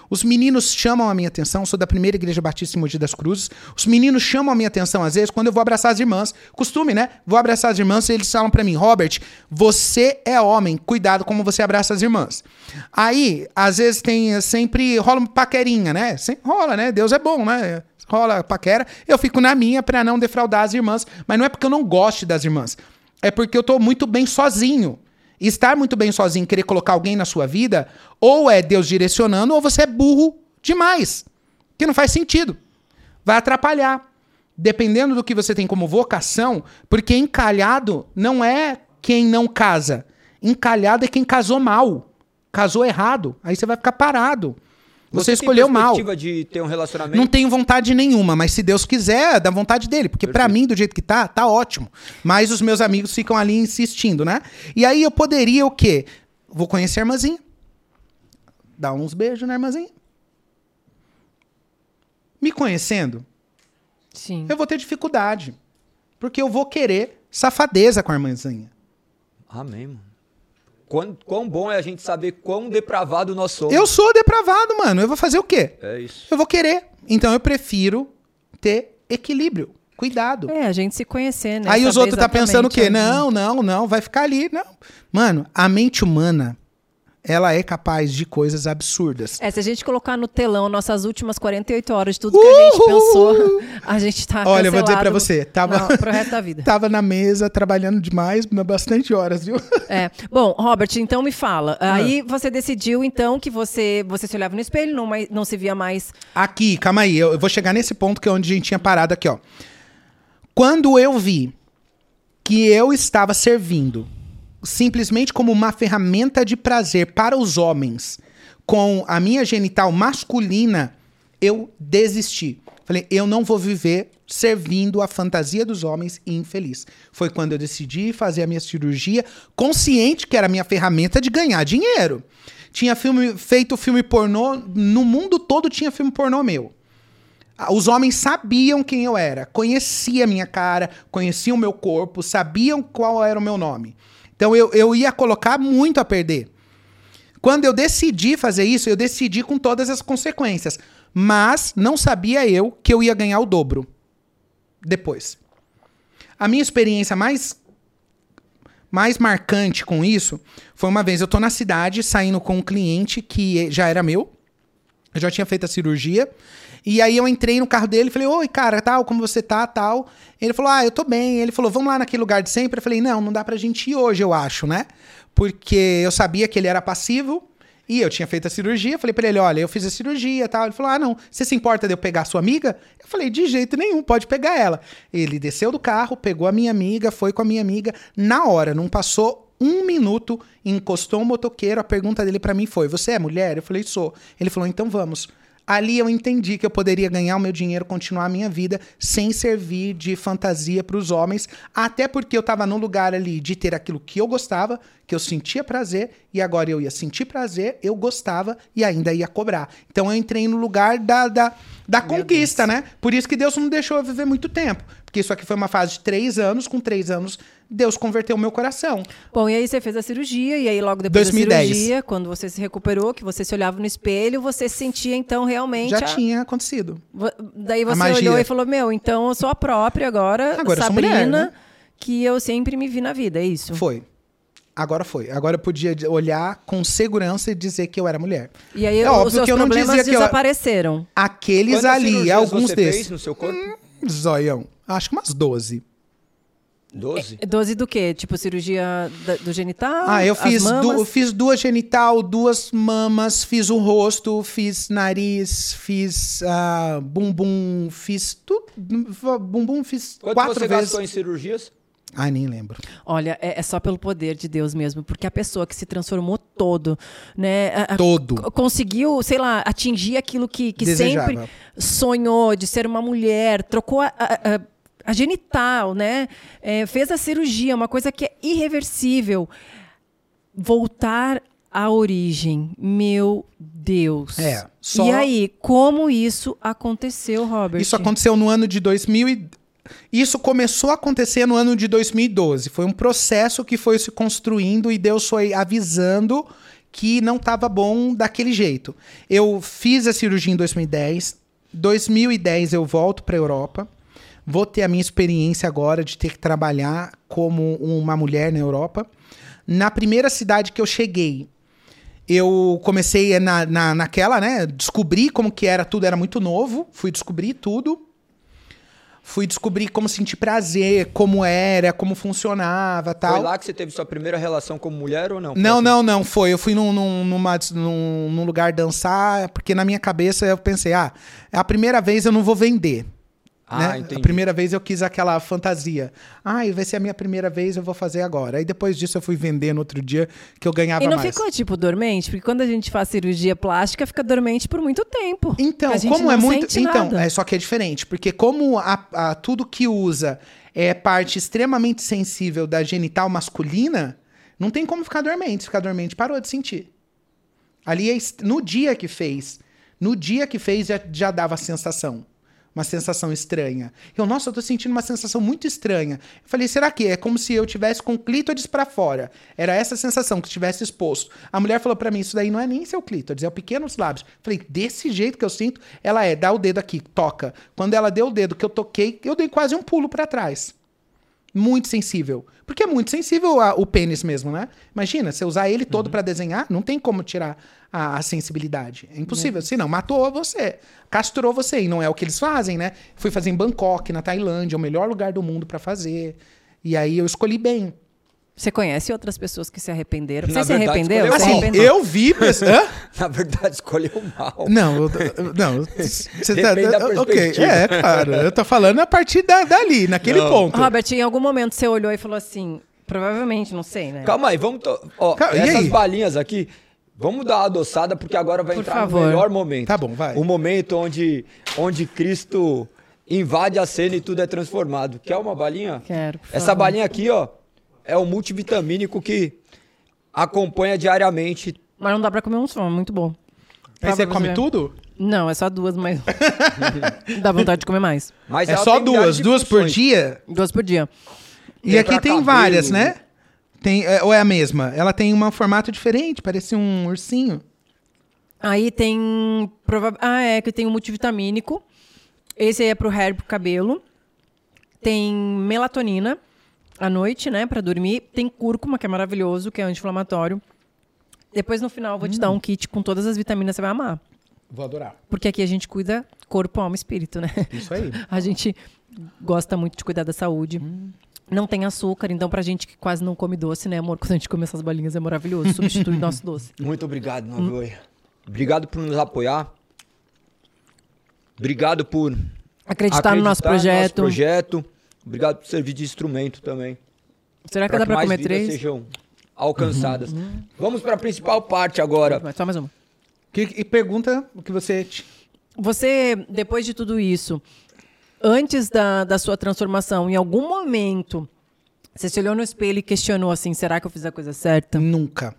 Os meninos chamam a minha atenção, sou da primeira igreja batista em Mogi das Cruzes. Os meninos chamam a minha atenção às vezes quando eu vou abraçar as irmãs. Costume, né? Vou abraçar as irmãs e eles falam pra mim: "Robert, você é homem, cuidado como você abraça as irmãs". Aí, às vezes tem sempre rola uma paquerinha, né? Sempre rola, né? Deus é bom, né? Rola paquera. Eu fico na minha pra não defraudar as irmãs, mas não é porque eu não goste das irmãs. É porque eu tô muito bem sozinho. Estar muito bem sozinho, querer colocar alguém na sua vida, ou é Deus direcionando, ou você é burro demais. Que não faz sentido. Vai atrapalhar. dependendo do que você tem como vocação, porque encalhado não é quem não casa. Encalhado é quem casou mal. Casou errado. Aí você vai ficar parado. Você, tem escolheu mal. de ter um relacionamento? Não tenho vontade nenhuma, mas se Deus quiser, da vontade dele. Porque pra mim, do jeito que tá, tá ótimo. Mas os meus amigos ficam ali insistindo, né? E aí eu poderia o quê? Vou conhecer a irmãzinha. Dar uns beijos na irmãzinha. Me conhecendo, Sim. eu vou ter dificuldade. Porque eu vou querer safadeza com a irmãzinha. Amém, mano. Quão, quão bom é a gente saber quão depravado nós somos. Eu sou depravado, mano. Eu vou fazer o quê? É isso. Eu vou querer. Então eu prefiro ter equilíbrio, cuidado. É, a gente se conhecer, né? Aí os Saber outros tá pensando o quê? Não, não, não, vai ficar ali. Não. Mano, a mente humana, ela é capaz de coisas absurdas. É, se a gente colocar no telão nossas últimas 48 horas de tudo que a gente Uhul! pensou, a gente tá Olha, eu vou dizer pra você, tava, não, pro resto da vida. tava na mesa trabalhando demais, bastante horas, viu? É. Bom, Robert, então me fala. Ah. Aí você decidiu, então, que você, você se olhava no espelho, não, mais- não se via mais. Aqui, calma aí, eu eu vou chegar nesse ponto que é onde a gente tinha parado aqui, ó. Quando eu vi que eu estava servindo simplesmente como uma ferramenta de prazer para os homens com a minha genital masculina, eu desisti. Falei, eu não vou viver servindo a fantasia dos homens e infeliz. Foi quando eu decidi fazer a minha cirurgia, consciente que era a minha ferramenta de ganhar dinheiro. Tinha filme, feito filme pornô, no mundo todo tinha filme pornô meu. Os homens sabiam quem eu era, conheciam a minha cara, conheciam o meu corpo, sabiam qual era o meu nome. Então eu, eu ia colocar muito a perder. Quando eu decidi fazer isso, eu decidi com todas as consequências. Mas não sabia eu que eu ia ganhar o dobro depois. A minha experiência mais mais marcante com isso foi uma vez eu tô na cidade saindo com um cliente que já era meu. Eu já tinha feito a cirurgia. E aí eu entrei no carro dele e falei, oi, cara, tal, como você tá, tal. Ele falou, ah, eu tô bem. Ele falou, vamos lá naquele lugar de sempre. Eu falei, não, não dá pra gente ir hoje, eu acho, né? Porque eu sabia que ele era passivo e eu tinha feito a cirurgia. Falei pra ele, olha, eu fiz a cirurgia tal. Ele falou, ah, não, você se importa de eu pegar a sua amiga? Eu falei, de jeito nenhum, pode pegar ela. Ele desceu do carro, pegou a minha amiga, foi com a minha amiga. Na hora, não passou um minuto, encostou um motoqueiro. A pergunta dele pra mim foi: Você é mulher? Eu falei: Sou. Ele falou: Então vamos. Ali eu entendi que eu poderia ganhar o meu dinheiro, continuar a minha vida sem servir de fantasia para os homens, até porque eu estava num lugar ali de ter aquilo que eu gostava, que eu sentia prazer, e agora eu ia sentir prazer, eu gostava e ainda ia cobrar. Então eu entrei no lugar da, da, da conquista, né? Por isso que Deus não deixou eu viver muito tempo. Porque isso aqui foi uma fase de três anos, com três anos, Deus converteu o meu coração. Bom, e aí você fez a cirurgia, e aí logo depois 2010. da cirurgia, quando você se recuperou, que você se olhava no espelho, você sentia então realmente. Já a- tinha acontecido. Daí você olhou e falou: Meu, então eu sou a própria agora, Agora eu sou Sabrina, mulher, né? que eu sempre me vi na vida, é isso? Foi. Agora foi. Agora eu podia olhar com segurança e dizer que eu era mulher. E aí É os óbvio seus que eu não problemas dizia que eu- desapareceram. Aqueles Quantas ali, alguns você desses. fez no seu corpo? Zoião. Acho que umas 12. 12? 12 do quê? Tipo, cirurgia da- do genital? Ah, eu fiz, du- eu fiz duas genital, duas mamas, fiz o rosto, fiz nariz, fiz ah, bumbum, fiz tudo. Bumbum fiz Quanto quatro você vezes. gastou em cirurgias? Ai, nem lembro. Olha, é, é só pelo poder de Deus mesmo, porque a pessoa que se transformou todo, né? a- Todo. Conseguiu, sei lá, atingir aquilo que, que Desejava. sempre sonhou de ser uma mulher, trocou a, a- genital, né? É, fez a cirurgia, uma coisa que é irreversível. Voltar à origem, meu Deus. É, só- E aí, como isso aconteceu, Robert? Isso aconteceu no ano de 2000 e... Isso começou a acontecer no ano de 2012. Foi um processo que foi se construindo e Deus foi avisando que não estava bom daquele jeito. Eu fiz a cirurgia em 2010. 2010 eu volto para a Europa. Vou ter a minha experiência agora de ter que trabalhar como uma mulher na Europa. Na primeira cidade que eu cheguei, eu comecei na, na, naquela, né? Descobri como que era tudo, era muito novo. Fui descobrir tudo. Fui descobrir como sentir prazer, como era, como funcionava tal. Foi lá que você teve sua primeira relação como mulher ou não? Não, assim? não, não, foi. Eu fui num, num, numa- num, num lugar dançar, porque na minha cabeça eu pensei, ah, é a primeira vez eu não vou vender. Ah, né? A primeira vez eu quis aquela fantasia. Ai, vai ser a minha primeira vez, eu vou fazer agora. Aí depois disso eu fui vender no outro dia que eu ganhava E não mais. ficou, tipo, dormente? Porque quando a gente faz cirurgia plástica, fica dormente por muito tempo. Então, A como é muito. Então, nada. é só que é diferente, porque como a, a- tudo que usa é parte extremamente sensível da genital masculina, não tem como ficar dormente. Se ficar dormente, parou de sentir. Ali é no dia que fez, no dia que fez já, já dava sensação. Uma sensação estranha. Eu, nossa, eu tô sentindo uma sensação muito estranha. Eu falei, será que é como se eu tivesse com o clítoris pra fora? Era essa sensação que estivesse exposto. A mulher falou pra mim, isso daí não é nem seu clítoris, é o pequenos lábios. Eu falei, desse jeito que eu sinto, ela é, dá o dedo aqui, toca. Quando ela deu o dedo que eu toquei, eu dei quase um pulo pra trás. Muito sensível. Porque é muito sensível a- o pênis mesmo, né? Imagina, você usar ele todo pra desenhar, não tem como tirar a, a sensibilidade. É impossível. Se não, matou você. Castrou você. E não é o que eles fazem, né? Fui fazer em Bangkok, na Tailândia, é o melhor lugar do mundo pra fazer. E aí eu escolhi bem. Você conhece outras pessoas que se arrependeram? Você Na se verdade, arrependeu? mal. Assim, arrependeu? eu vi. pessoas-? Na verdade, escolheu mal. Não, eu- não. Você tá, da ok, é, claro. Eu tô falando a partir da, dali, naquele Não. ponto. Robert, em algum momento você olhou e falou assim, provavelmente, não sei, né? Calma aí, vamos. To... Ó, Calma, essas aí? balinhas aqui, vamos dar uma adoçada, porque agora vai Por entrar favor. no melhor momento. Tá bom, vai. O momento onde, onde Cristo invade a cena e tudo é transformado. Quer uma balinha? Quero, por Essa favor. balinha aqui, ó, é um multivitamínico que acompanha diariamente. Mas não dá pra comer um só, muito bom. Aí você come ver. tudo? Não, é só duas, mas dá vontade de comer mais. Mas É só duas, duas por dia? Duas por dia. E Tem aqui tem cabelo. várias, né? Tem, é, ou é a mesma? Ela tem um formato diferente, parece um ursinho. Aí tem. prova- Ah, é, que tem um multivitamínico. Esse aí é pro hair e pro cabelo. Tem melatonina à noite, né, pra dormir. Tem cúrcuma, que é maravilhoso, que é anti-inflamatório. Depois, no final, eu vou te dar um kit com todas as vitaminas, você vai amar. Vou adorar. Porque aqui a gente cuida corpo, alma e espírito, né? Isso aí. A gente gosta muito de cuidar da saúde. Não tem açúcar, então pra gente que quase não come doce, né, amor? Quando a gente come essas balinhas é maravilhoso, substitui nosso doce. Muito obrigado, Novoia. Obrigado por nos apoiar. Obrigado por Acreditar, no nosso projeto. projeto. Obrigado por servir de instrumento também. Será que Pra dá pra mais comer três? Uhum. sejam alcançadas. Vamos para a principal parte agora. Só mais uma. Que, e pergunta o que você. Você, depois de tudo isso, antes da, da sua transformação, em algum momento, você se olhou no espelho e questionou assim: será que eu fiz a coisa certa? Nunca,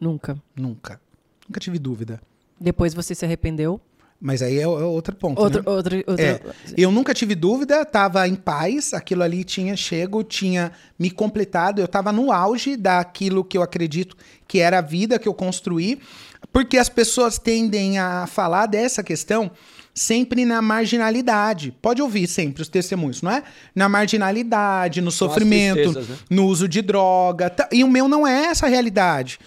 Nunca. nunca. Nunca tive dúvida. Depois você se arrependeu? Mas aí é, é outro ponto. Outro, né? outro, outro... É, eu nunca tive dúvida, tava em paz, aquilo ali tinha chego, tinha me completado, eu tava no auge daquilo que eu acredito que era a vida que eu construí, porque as pessoas tendem a falar dessa questão sempre na marginalidade. Pode ouvir sempre os testemunhos, não é? Na marginalidade, no sofrimento, tristezas, né? no uso de droga. tá- E o meu não é essa a realidade.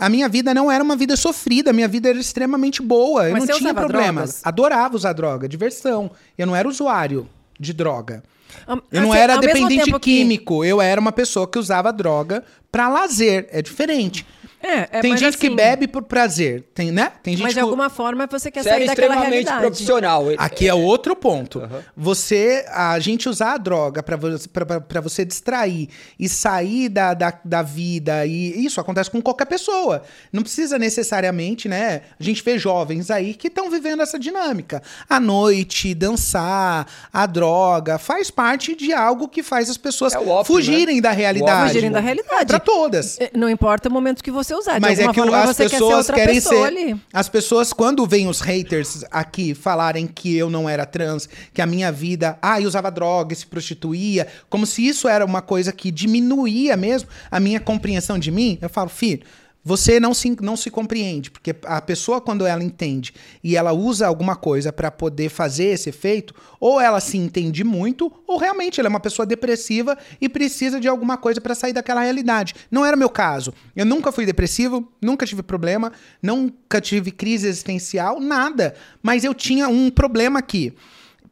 A minha vida não era uma vida sofrida, a minha vida era extremamente boa. Eu Mas não você tinha usava problema. drogas? Adorava usar droga, diversão. Eu não era usuário de droga. Am- Eu não assim, era dependente tempo que- químico. Eu era uma pessoa que usava droga pra lazer. É diferente. É, é, Tem gente que assim, bebe por prazer, tem, né? Tem gente Mas de que alguma forma você quer Você sair daquela extremamente realidade. profissional. Aqui é outro ponto. Você, a gente usar a droga pra você, distrair e sair da, da, da vida, e isso acontece com qualquer pessoa. Não precisa necessariamente, né? A gente vê jovens aí que estão vivendo essa dinâmica. A noite, dançar, a droga, faz parte de algo que faz as pessoas É ópio, fugirem né? da realidade. Fugirem da realidade. Pra todas. É, Não importa o momento que você usar. De Mas é que forma as você quer ser pessoas outra querem pessoa ser. ali. As pessoas, quando vêm os haters aqui falarem que eu não era trans, que a minha vida. Ah, eu usava droga, e se prostituía, como se isso era uma coisa que diminuía mesmo a minha compreensão de mim, eu falo, filho. Você não se, não se compreende, porque a pessoa, quando ela entende e ela usa alguma coisa pra poder fazer esse efeito, ou ela se entende muito, ou realmente ela é uma pessoa depressiva e precisa de alguma coisa pra sair daquela realidade. Não era meu caso. Eu nunca fui depressivo, nunca tive problema, nunca tive crise existencial, nada. Mas eu tinha um problema aqui.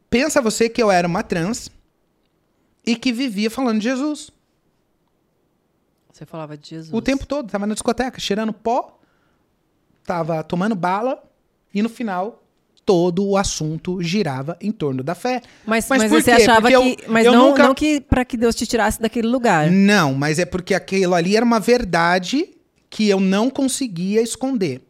Pensa você que eu era uma trans e que vivia falando de Jesus. Você falava de Jesus. O tempo todo, tava na discoteca, cheirando pó, tava tomando bala e no final todo o assunto girava em torno da fé. Mas, Mas mas, por você quê? achava Porque eu- que. Mas eu não, nunca- não que para que Deus te tirasse daquele lugar. Não, mas é porque aquilo ali era uma verdade que eu não conseguia esconder.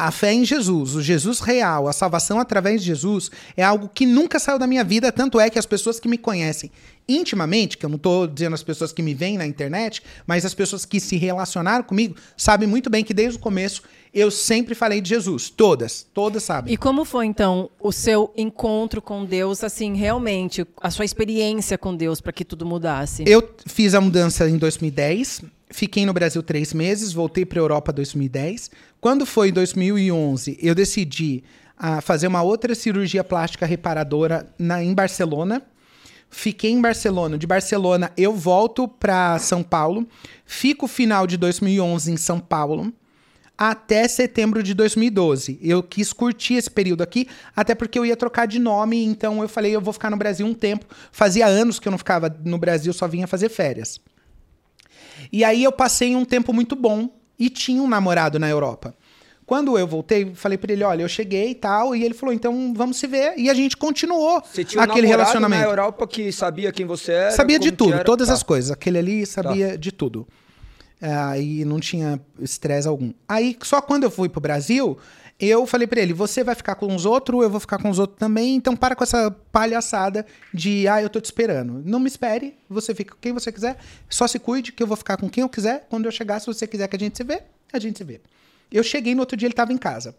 A fé em Jesus, o Jesus real, a salvação através de Jesus é algo que nunca saiu da minha vida, tanto é que as pessoas que me conhecem intimamente, que eu não estou dizendo as pessoas que me veem na internet, mas as pessoas que se relacionaram comigo, sabem muito bem que desde o começo eu sempre falei de Jesus. Todas, todas sabem. E como foi, então, o seu encontro com Deus, assim, realmente, a sua experiência com Deus para que tudo mudasse? Eu fiz a mudança em 2010, fiquei no Brasil três meses, voltei para a Europa em 2010. Quando foi em 2011, eu decidi ah, fazer uma outra cirurgia plástica reparadora na, em Barcelona. Fiquei em Barcelona. De Barcelona, eu volto para São Paulo. Fico final de 2011 em São Paulo até setembro de 2012. Eu quis curtir esse período aqui, até porque eu ia trocar de nome, então eu falei, eu vou ficar no Brasil um tempo. Fazia anos que eu não ficava no Brasil, só vinha fazer férias. E aí eu passei um tempo muito bom e tinha um namorado na Europa. Quando eu voltei, falei pra ele, olha, eu cheguei e tal, e ele falou, então vamos se ver. E a gente continuou Você tinha um aquele relacionamento. na Europa que sabia quem você era? Sabia de tudo, todas Tá. as coisas. Aquele ali sabia de tudo. Ah, e não tinha estresse algum. Aí, só quando eu fui pro Brasil, eu falei pra ele: você vai ficar com os outros, eu vou ficar com os outros também, então para com essa palhaçada de, ah, eu tô te esperando. Não me espere, você fica com quem você quiser, só se cuide que eu vou ficar com quem eu quiser. Quando eu chegar, se você quiser que a gente se vê, a gente se vê. Eu cheguei no outro dia, ele tava em casa.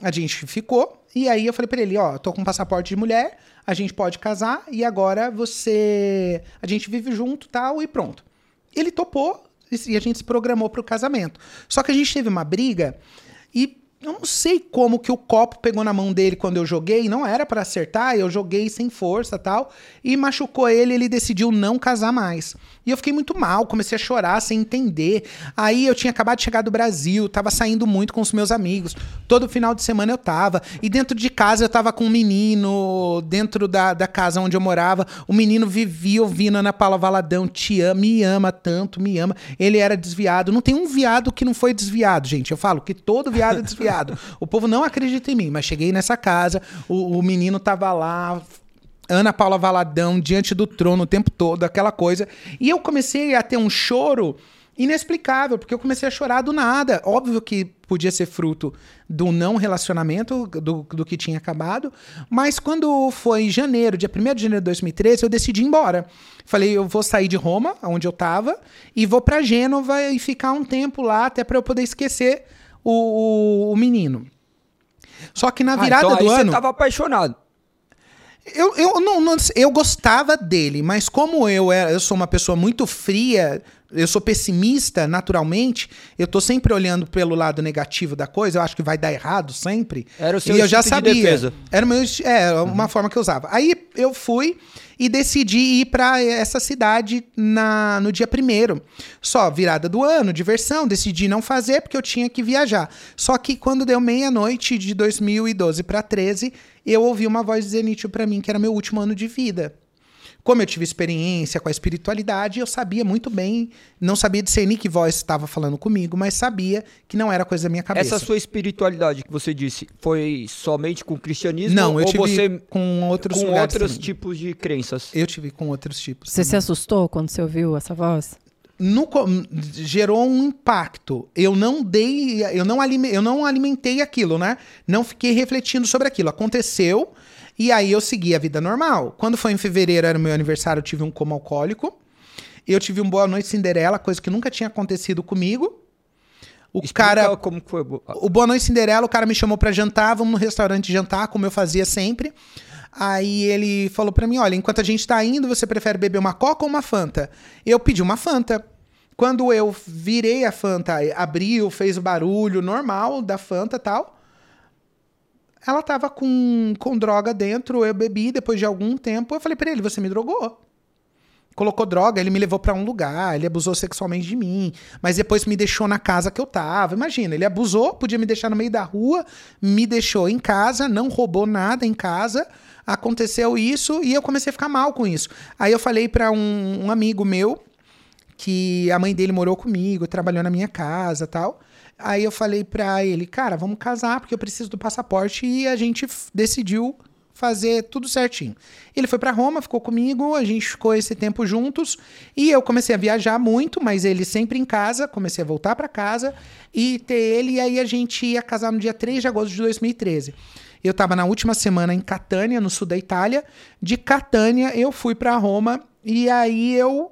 A gente ficou, e aí eu falei pra ele, ó, tô com passaporte de mulher, a gente pode casar, e agora você... A gente vive junto tal, e pronto. Ele topou, e a gente se programou pro casamento. Só que a gente teve uma briga, e eu não sei como que o copo pegou na mão dele quando eu joguei, não era pra acertar, eu joguei sem força tal, e machucou ele, ele decidiu não casar mais. E eu fiquei muito mal, comecei a chorar sem entender. Aí eu tinha acabado de chegar do Brasil, tava saindo muito com os meus amigos. Todo final de semana eu tava. E dentro de casa eu tava com um menino, dentro da, da casa onde eu morava. O menino vivia ouvindo Ana Paula Valadão, te ama, me ama tanto, me ama. Ele era desviado. Não tem um viado que não foi desviado, gente. Eu falo que todo viado é desviado. o povo não acredita em mim, mas cheguei nessa casa, o, o menino tava lá, Ana Paula Valadão diante do trono o tempo todo, aquela coisa. E eu comecei a ter um choro inexplicável, porque eu comecei a chorar do nada. Óbvio que podia ser fruto do não relacionamento, do, do que tinha acabado. Mas quando foi em janeiro, dia 1 de janeiro de 2013, eu decidi ir embora. Falei, eu vou sair de Roma, onde eu tava, e vou para Gênova e ficar um tempo lá, até para eu poder esquecer o, o, o menino. Só que na Ah, virada então aí do você ano. tava apaixonado. Eu, eu, não, não- eu gostava dele, mas como eu, era, eu sou uma pessoa muito fria, eu sou pessimista naturalmente, eu tô sempre olhando pelo lado negativo da coisa, eu acho que vai dar errado sempre. Era o seu e eu já instinto de sabia. defesa. Era meu, é, uma forma que eu usava. Aí eu fui e decidi ir para essa cidade na, no dia primeiro. Só virada do ano, diversão, decidi não fazer porque eu tinha que viajar. Só que quando deu meia-noite de 2012 para 13, eu ouvi uma voz dizer nítido para mim que era meu último ano de vida. Como eu tive experiência com a espiritualidade, eu sabia muito bem, não sabia discernir que voz estava falando comigo, mas sabia que não era coisa da minha cabeça. Essa sua espiritualidade que você disse foi somente com o cristianismo não, eu ou tive você com outros com outros também. tipos de crenças? Eu tive com outros tipos. Você se assustou quando você ouviu essa voz? No gerou um impacto. Eu não dei, eu não, alime, eu não alimentei aquilo, né? Não fiquei refletindo sobre aquilo. Aconteceu e aí eu segui a vida normal. Quando foi em fevereiro, era o meu aniversário, eu tive um coma alcoólico. Eu tive um Boa Noite Cinderela, coisa que nunca tinha acontecido comigo. O Explica cara, como que foi. o Boa Noite Cinderela, o cara me chamou pra jantar, vamos no restaurante jantar, como eu fazia sempre. Aí ele falou pra mim, olha, enquanto a gente tá indo, você prefere beber uma coca ou uma Fanta? Eu pedi uma Fanta. Quando eu virei a Fanta, abriu, fez o barulho normal da Fanta tal, ela tava com, com droga dentro, eu bebi, depois de algum tempo, eu falei pra ele, você me drogou. Colocou droga, ele me levou pra um lugar, ele abusou sexualmente de mim, mas depois me deixou na casa que eu tava. Imagina, ele abusou, podia me deixar no meio da rua, me deixou em casa, não roubou nada em casa. Aconteceu isso e eu comecei a ficar mal com isso. Aí eu falei pra um, um amigo meu que a mãe dele morou comigo, trabalhou na minha casa tal. Aí eu falei pra ele, cara, vamos casar porque eu preciso do passaporte e a gente decidiu fazer tudo certinho. Ele foi pra Roma, ficou comigo, a gente ficou esse tempo juntos e eu comecei a viajar muito, mas ele sempre em casa, comecei a voltar pra casa e ter ele e aí a gente ia casar no dia 3 de agosto de 2013. Eu tava na última semana em Catânia, no sul da Itália. De Catânia eu fui pra Roma e aí eu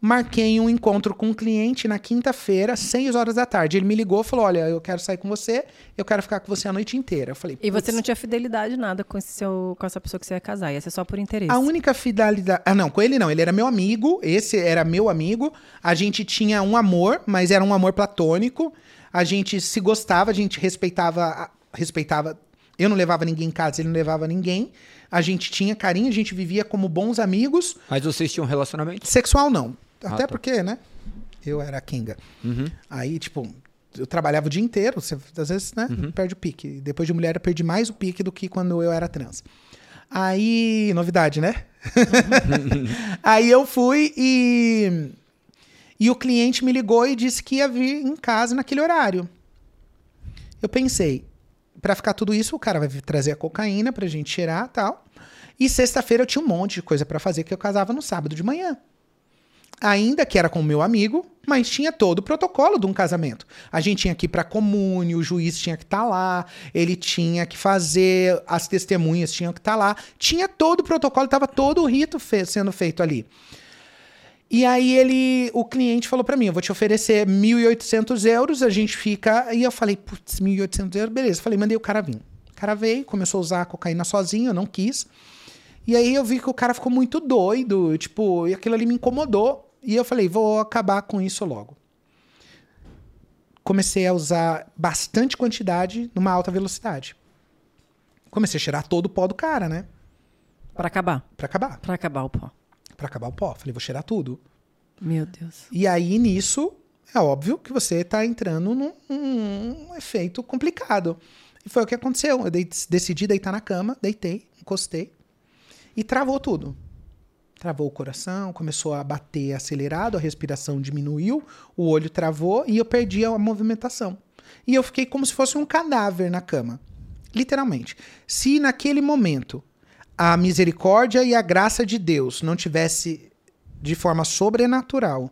marquei um encontro com um cliente na quinta-feira, 6 horas da tarde. Ele me ligou e falou: Olha, eu quero sair com você, eu quero ficar com você a noite inteira. Eu falei: E você "Putz, não tinha fidelidade nada com, esse seu, com essa pessoa que você ia casar, ia ser só por interesse. A única fidelidade. Ah, não, com ele não. Ele era meu amigo. Esse era meu amigo. A gente tinha um amor, mas era um amor platônico. A gente se gostava, a gente respeitava. Respeitava. Eu não levava ninguém em casa, ele não levava ninguém. A gente tinha carinho, a gente vivia como bons amigos. Mas vocês tinham um relacionamento? Sexual não. Até tá. porque, né? Eu era Kinga. Uhum. Aí, tipo, eu trabalhava o dia inteiro, você, às vezes, né, perde o pique. Depois de mulher, eu perdi mais o pique do que quando eu era trans. Aí, novidade, né? Aí eu fui e. E o cliente me ligou e disse que ia vir em casa naquele horário. Eu pensei, pra ficar tudo isso, o cara vai trazer a cocaína pra gente cheirar e tal. E sexta-feira eu tinha um monte de coisa pra fazer, que eu casava no sábado de manhã ainda que era com meu amigo, mas tinha todo o protocolo de um casamento. A gente tinha que ir para comúnio, o juiz tinha que estar lá, ele tinha que fazer, as testemunhas tinham que estar lá, tinha todo o protocolo, estava todo o rito fe- sendo feito ali. E aí ele, o cliente falou para mim, eu vou te oferecer 1.800 euros, a gente fica... E eu falei, putz, 1.800 euros, beleza. Falei, mandei o cara vir. O cara veio, começou a usar a cocaína sozinho, eu não quis. E aí eu vi que o cara ficou muito doido, tipo, e aquilo ali me incomodou. E eu falei, vou acabar com isso logo. Comecei a usar bastante quantidade numa alta velocidade. Comecei a cheirar todo o pó do cara, né? Pra acabar. Pra acabar. Pra acabar o pó. Pra acabar o pó. Falei, vou cheirar tudo. Meu Deus. E aí, nisso, é óbvio que você tá entrando num, num efeito complicado. E foi o que aconteceu. Eu decidi deitar na cama, deitei, encostei e travou tudo. Travou o coração, começou a bater acelerado, a respiração diminuiu, o olho travou e eu perdi a movimentação. E eu fiquei como se fosse um cadáver na cama. Literalmente. Se naquele momento a misericórdia e a graça de Deus não tivesse de forma sobrenatural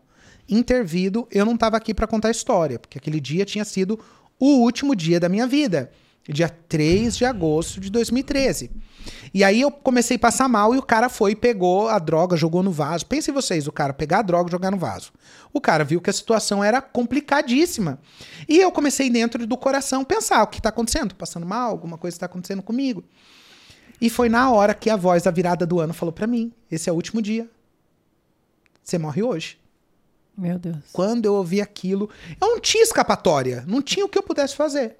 intervido, eu não estava aqui para contar a história, porque aquele dia tinha sido o último dia da minha vida, dia 3 de agosto de 2013. E aí eu comecei a passar mal e o cara foi e pegou a droga, jogou no vaso. Pensem vocês, o cara pegar a droga e jogar no vaso. O cara viu que a situação era complicadíssima. E eu comecei dentro do coração pensar, o que está acontecendo? Tô passando mal? Alguma coisa está acontecendo comigo? E foi na hora que a voz da virada do ano falou para mim, esse é o último dia. Você morre hoje. Meu Deus. Quando eu ouvi aquilo, eu não tinha escapatória, não tinha o que eu pudesse fazer.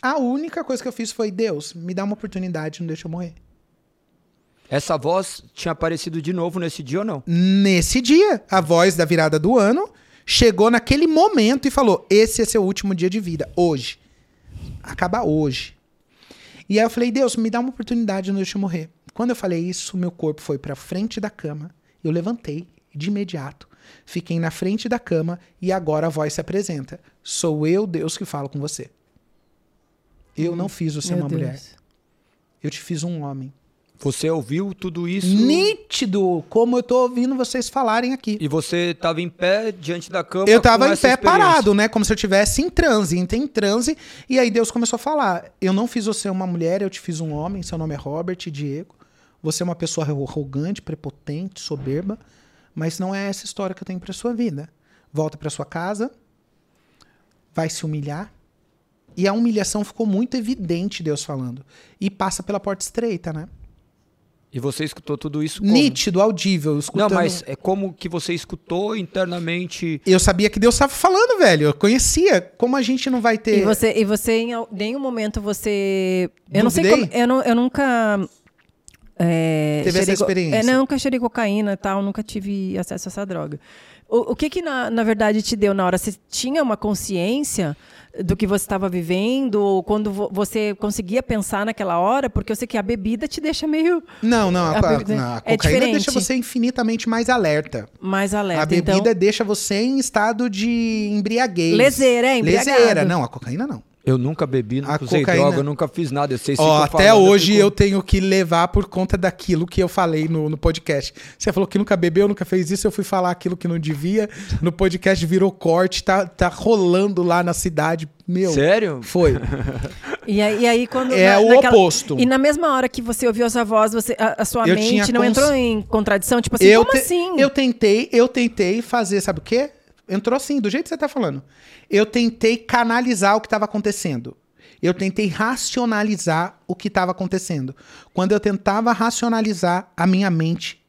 A única coisa que eu fiz foi: Deus, me dá uma oportunidade, não deixa eu morrer. Essa voz tinha aparecido de novo nesse dia ou não? Nesse dia, a voz da virada do ano chegou naquele momento e falou: Esse é seu último dia de vida, hoje. Acaba hoje. E aí eu falei: Deus, me dá uma oportunidade, não deixa eu morrer. Quando eu falei isso, meu corpo foi pra frente da cama. Eu levantei de imediato. Fiquei na frente da cama e agora a voz se apresenta. Sou eu, Deus, que falo com você. Eu não fiz você Meu uma Deus. mulher. Eu te fiz um homem. Você ouviu tudo isso Nítido, como eu tô ouvindo vocês falarem aqui. e você estava em pé diante da cama Eu tava com em essa pé parado, né? Como se eu tivesse em transe, entrei em transe. E aí Deus começou a falar: Eu não fiz você uma mulher, eu te fiz um homem. Seu nome é Robert Diego. Você é uma pessoa arrogante, prepotente, soberba. Mas não é essa história que eu tenho pra sua vida. Volta pra sua casa, vai se humilhar. E a humilhação ficou muito evidente, Deus falando. E passa pela porta estreita, né? E você escutou tudo isso como? Nítido, audível, escutando. Não, mas é como que você escutou internamente. Eu sabia que Deus estava falando, velho. Eu conhecia. Como a gente não vai ter. E você, e você em nenhum momento você. Eu não sei como. Eu, não, eu nunca. É, Teve essa experiência? É, não, nunca cheirei cocaína e tal, nunca tive acesso a essa droga. O, o que que na, na verdade te deu na hora? Você tinha uma consciência do que você estava vivendo? Ou quando vo- você conseguia pensar naquela hora? Porque eu sei que a bebida te deixa meio Não, não, a, A a- bebida não, a é cocaína deixa diferente. você infinitamente mais alerta. mais alerta. a bebida então, deixa você em estado de embriaguez. Leseira, é, embriagado. Leseira, não, a cocaína não. Eu nunca bebi, nunca A usei cocaína- droga, eu nunca fiz nada. Ó, ficam até falando, hoje fico- eu tenho que levar por conta daquilo que eu falei no, no podcast. Você falou que nunca bebeu, nunca fez isso, eu fui falar aquilo que não devia. No podcast virou corte, tá, tá rolando lá na cidade. Meu, Sério? foi. E aí, e aí quando. É na- o naquela- oposto. E na mesma hora que você ouviu essa voz, você, a, a sua Eu mente não cons- entrou em contradição? Tipo assim, eu, como te- assim? eu tentei, eu tentei fazer, sabe o quê? Entrou assim, do jeito que você tá falando. Eu tentei canalizar o que estava acontecendo. Eu tentei racionalizar o que estava acontecendo. Quando eu tentava racionalizar, a minha mente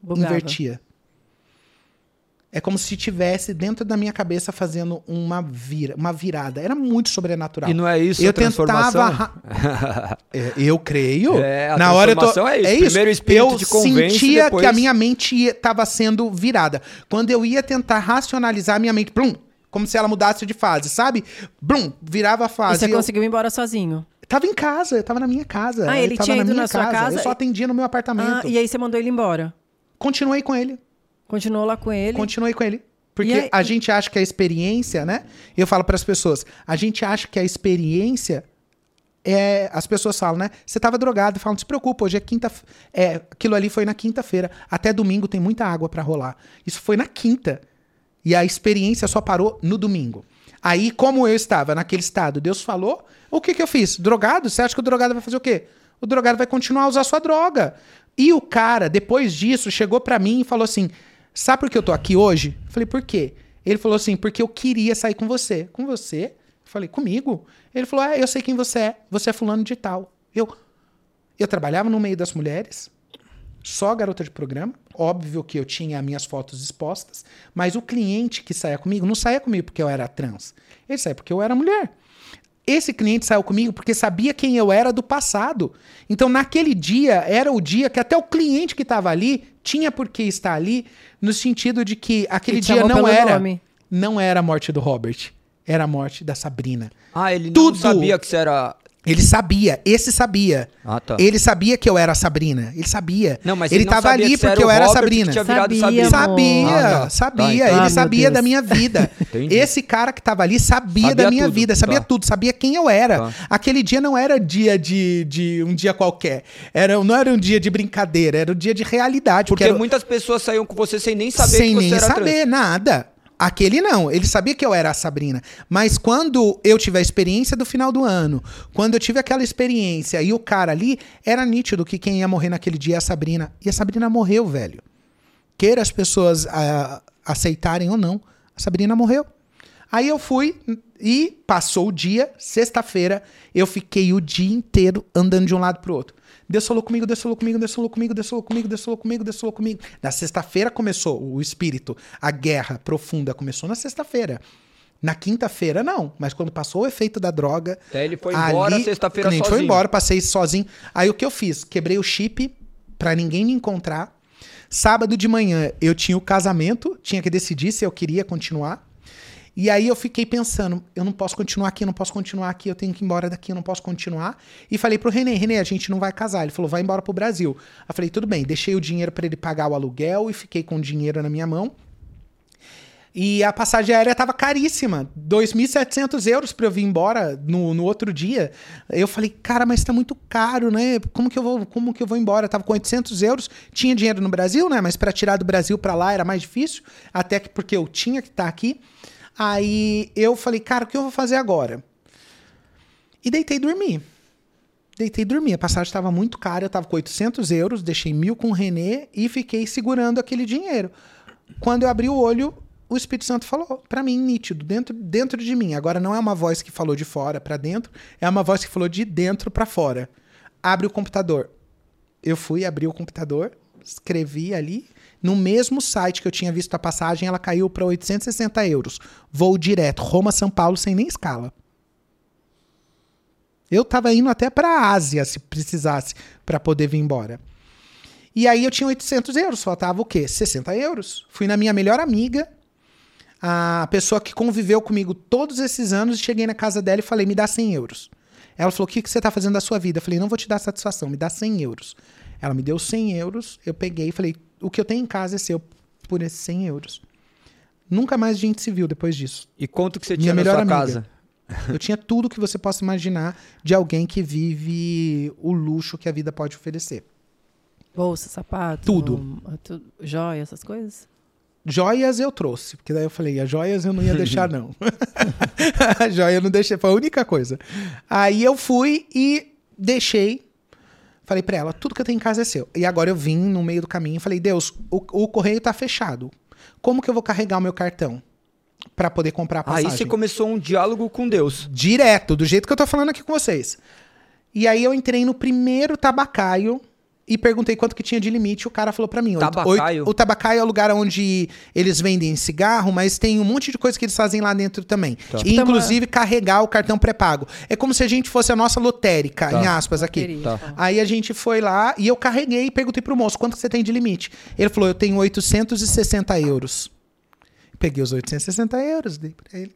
Bugava. invertia. É como se estivesse dentro da minha cabeça fazendo uma, vira, uma virada. Era muito sobrenatural. E não é isso eu a transformação? ra- É, eu creio. É, a Na hora eu tô... é isso. Primeiro o espírito eu te convence, sentia depois- que a minha mente estava sendo virada. Quando eu ia tentar racionalizar a minha mente, blum, como se ela mudasse de fase, sabe? Blum, virava a E fase. você Eu conseguiu ir embora sozinho. tava em casa, eu tava na minha casa. Ah, eu ele tava tinha na ido minha na sua casa Eu só e- atendia no meu apartamento. Ah, e aí você mandou ele embora. Continuei com ele. Continuou lá com ele. Continuei com ele. Porque aí- a gente acha que a experiência, né? Eu falo para as pessoas, a gente acha que a experiência é, as pessoas falam, né? Você tava drogado, falam, não se preocupa, hoje é quinta, é, aquilo ali foi na quinta-feira, até domingo tem muita água para rolar. Isso foi na quinta. E a experiência só parou no domingo. Aí, como eu estava naquele estado, Deus falou, o que que eu fiz? Drogado? Você acha que o drogado vai fazer o quê? O drogado vai continuar a usar sua droga. E o cara, depois disso, chegou pra mim e falou assim: Sabe por que eu tô aqui hoje? Eu falei, por quê? Ele falou assim, porque eu queria sair com você. Com você? Eu falei, comigo? Ele falou, é, eu sei quem você é. Você é fulano de tal. Eu, eu trabalhava no meio das mulheres, só garota de programa. Óbvio que eu tinha minhas fotos expostas, mas o cliente que saía comigo não saía comigo porque eu era trans. Ele saía porque eu era mulher. Esse cliente saiu comigo porque sabia quem eu era do passado. Então, naquele dia, era o dia que até o cliente que estava ali tinha por que estar ali, no sentido de que aquele dia não era. nome. Não era a morte do Robert. Era a morte da Sabrina. Ah, ele Tudo. não sabia que você era... Ele sabia, esse sabia. Ah, tá. Ele sabia que eu era a Sabrina. Ele sabia. Não, mas ele ele tava ali porque eu era a Sabrina. tinha virado Sabia. Sabia, Ah, tá. sabia. Tá, então. ele Ah, sabia Deus. da minha vida. Esse cara que tava ali sabia, Sabia da minha tudo, vida, sabia tá. tudo, sabia quem eu era. Tá. Aquele dia não era dia de, de um dia qualquer. Era, não era um dia de brincadeira, era um dia de realidade. Porque era- muitas pessoas saíam com você sem nem saber sem que você nem era saber trans. nada. Aquele não, ele sabia que eu era a Sabrina. Mas quando eu tive a experiência do final do ano, quando eu tive aquela experiência e o cara ali, era nítido que quem ia morrer naquele dia é a Sabrina. E a Sabrina morreu, velho. Queira as pessoas ah, aceitarem ou não, a Sabrina morreu. Aí eu fui e passou o dia, sexta-feira, eu fiquei o dia inteiro andando de um lado pro outro. Deus falou comigo, Deus falou comigo, Deus falou comigo, Deus falou comigo, Deus falou comigo, Deus falou comigo. Na sexta-feira começou o espírito, a guerra profunda começou na sexta-feira. Na quinta-feira, não. Mas quando passou o efeito da droga. Aí ele foi embora ali, sexta-feira A gente foi sozinho. embora, passei sozinho. Aí o que eu fiz? Quebrei o chip pra ninguém me encontrar. Sábado de manhã eu tinha o casamento, tinha que decidir se eu queria continuar. E aí eu fiquei pensando, eu não posso continuar aqui, eu não posso continuar aqui, eu tenho que ir embora daqui, eu não posso continuar. E falei pro Renê, Renê, a gente não vai casar. Ele falou, vai embora pro Brasil. Eu falei, tudo bem, deixei o dinheiro pra ele pagar o aluguel e fiquei com o dinheiro na minha mão. E a passagem aérea tava caríssima, 2.700 euros para eu vir embora no, no outro dia. Eu falei, cara, mas tá muito caro, né? Como que eu vou, como que eu vou embora? Eu tava com 800 euros, tinha dinheiro no Brasil, né? Mas para tirar do Brasil para lá era mais difícil, até que porque eu tinha que estar aqui. Aí eu falei, cara, o que eu vou fazer agora? E deitei e dormi. Deitei e dormi. A passagem estava muito cara, eu tava com 800 euros, deixei mil com o Renê e fiquei segurando aquele dinheiro. Quando eu abri o olho, o Espírito Santo falou para mim, nítido, dentro, dentro de mim. Agora não é uma voz que falou de fora para dentro, é uma voz que falou de dentro para fora. Abre o computador. Eu fui abrir o computador, escrevi ali. No mesmo site que eu tinha visto a passagem, ela caiu para 860 euros. Voo direto, Roma-São Paulo, sem nem escala. Eu tava indo até para a Ásia, se precisasse, para poder vir embora. E aí eu tinha 800 euros, faltava o quê? 60 euros. Fui na minha melhor amiga, a pessoa que conviveu comigo todos esses anos, cheguei na casa dela e falei, me dá 100 euros. Ela falou, o que, que você tá fazendo da sua vida? Eu falei, não vou te dar satisfação, me dá 100 euros. Ela me deu 100 euros, eu peguei e falei, o que eu tenho em casa é seu por esses 100 euros. Nunca mais a gente se viu depois disso. E quanto que você Minha tinha na melhor sua amiga. casa? Eu tinha tudo que você possa imaginar de alguém que vive o luxo que a vida pode oferecer. Bolsa, sapato. Tudo. um, tu- joia, essas coisas? Joias eu trouxe, porque daí eu falei, as joias eu não ia deixar, não. a joia eu não deixei, foi a única coisa. Aí eu fui e deixei. Falei pra ela, tudo que eu tenho em casa é seu. E agora eu vim no meio do caminho e falei, Deus, o, o correio tá fechado. Como que eu vou carregar o meu cartão? Pra poder comprar a Aí passagem? você começou um diálogo com Deus. Direto, do jeito que eu tô falando aqui com vocês. E aí eu entrei no primeiro tabacaio e perguntei quanto que tinha de limite. O cara falou pra mim: Tabacaio? oito- o tabacaio é o lugar onde eles vendem cigarro, mas tem um monte de coisa que eles fazem lá dentro também. Tá. E, inclusive carregar o cartão pré-pago. É como se a gente fosse a nossa lotérica, Tá. em aspas aqui. Tá. falar. Aí a gente foi lá e eu carreguei e perguntei pro moço quanto que você tem de limite. Ele falou: eu tenho 860 euros. Peguei os 860 euros, dei pra ele.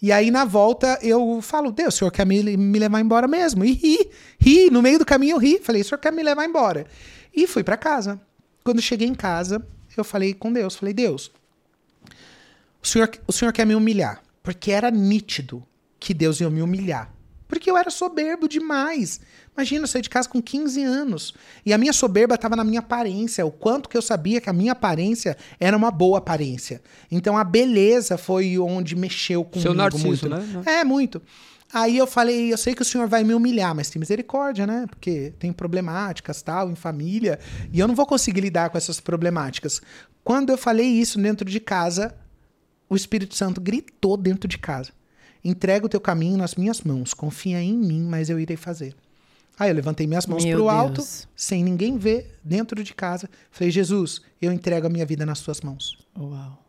E aí, na volta, eu falo, Deus, o senhor quer me, me levar embora mesmo? E ri, ri, no meio do caminho eu ri. Falei, o senhor quer me levar embora? E fui pra casa. Quando cheguei em casa, eu falei com Deus, falei, Deus, o senhor, o senhor quer me humilhar? Porque era nítido que Deus ia me humilhar. Porque eu era soberbo demais. Imagina, eu saí de casa com 15 anos. E a minha soberba estava na minha aparência. O quanto que eu sabia que a minha aparência era uma boa aparência. Então a beleza foi onde mexeu comigo Seu narciso, muito. né? É, muito. Aí eu falei, eu sei que o senhor vai me humilhar, mas tem misericórdia, né? Porque tem problemáticas, tal, em família, e eu não vou conseguir lidar com essas problemáticas. Quando eu falei isso dentro de casa, o Espírito Santo gritou dentro de casa: Entrega o teu caminho nas minhas mãos, confia em mim, mas eu irei fazer. Aí eu levantei minhas mãos Meu pro alto, sem ninguém ver, dentro de casa. Falei: Jesus, eu entrego a minha vida nas tuas mãos. Uau.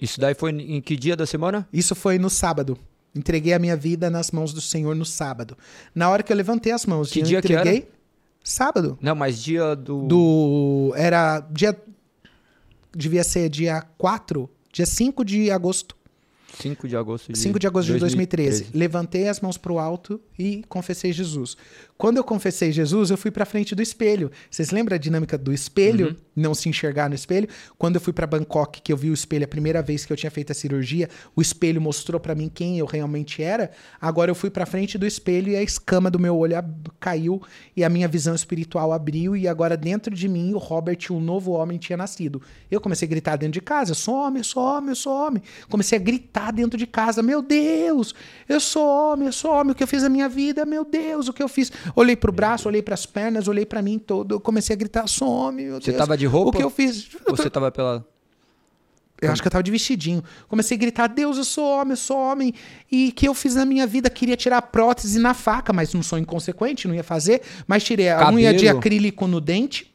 Isso daí foi em que dia da semana? Isso foi no sábado. Entreguei a minha vida nas mãos do Senhor no sábado. Na hora que eu levantei as mãos Que e eu dia que entreguei, era? sábado. Não, mas dia do. Do era dia devia ser dia 4, dia 5 de agosto. 5 de agosto de 5 de agosto de 2013. Levantei as mãos pro alto e confessei Jesus. Quando eu confessei Jesus, eu fui pra frente do espelho. Vocês lembram a dinâmica do espelho? Uhum. Não se enxergar no espelho? Quando eu fui pra Bangkok, que eu vi o espelho a primeira vez que eu tinha feito a cirurgia, o espelho mostrou pra mim quem eu realmente era. Agora eu fui pra frente do espelho e a escama do meu olho caiu e a minha visão espiritual abriu e agora dentro de mim o Robert, um novo homem, tinha nascido. Eu comecei a gritar dentro de casa: sou homem, eu sou homem, eu sou homem. Comecei a gritar dentro de casa: meu Deus, eu sou homem, eu sou homem. O que eu fiz na minha vida, meu Deus, o que eu fiz. Olhei pro braço, olhei pras pernas, olhei pra mim todo. Eu comecei a gritar: sou homem, meu Você Deus. tava de roupa? O que eu fiz? Ou você tava pela. Eu acho que eu tava de vestidinho. Comecei a gritar: Deus, eu sou homem, eu sou homem. E o que eu fiz na minha vida? Queria tirar a prótese na faca, mas não sou inconsequente, não ia fazer. Mas tirei a Cabelo. unha de acrílico no dente.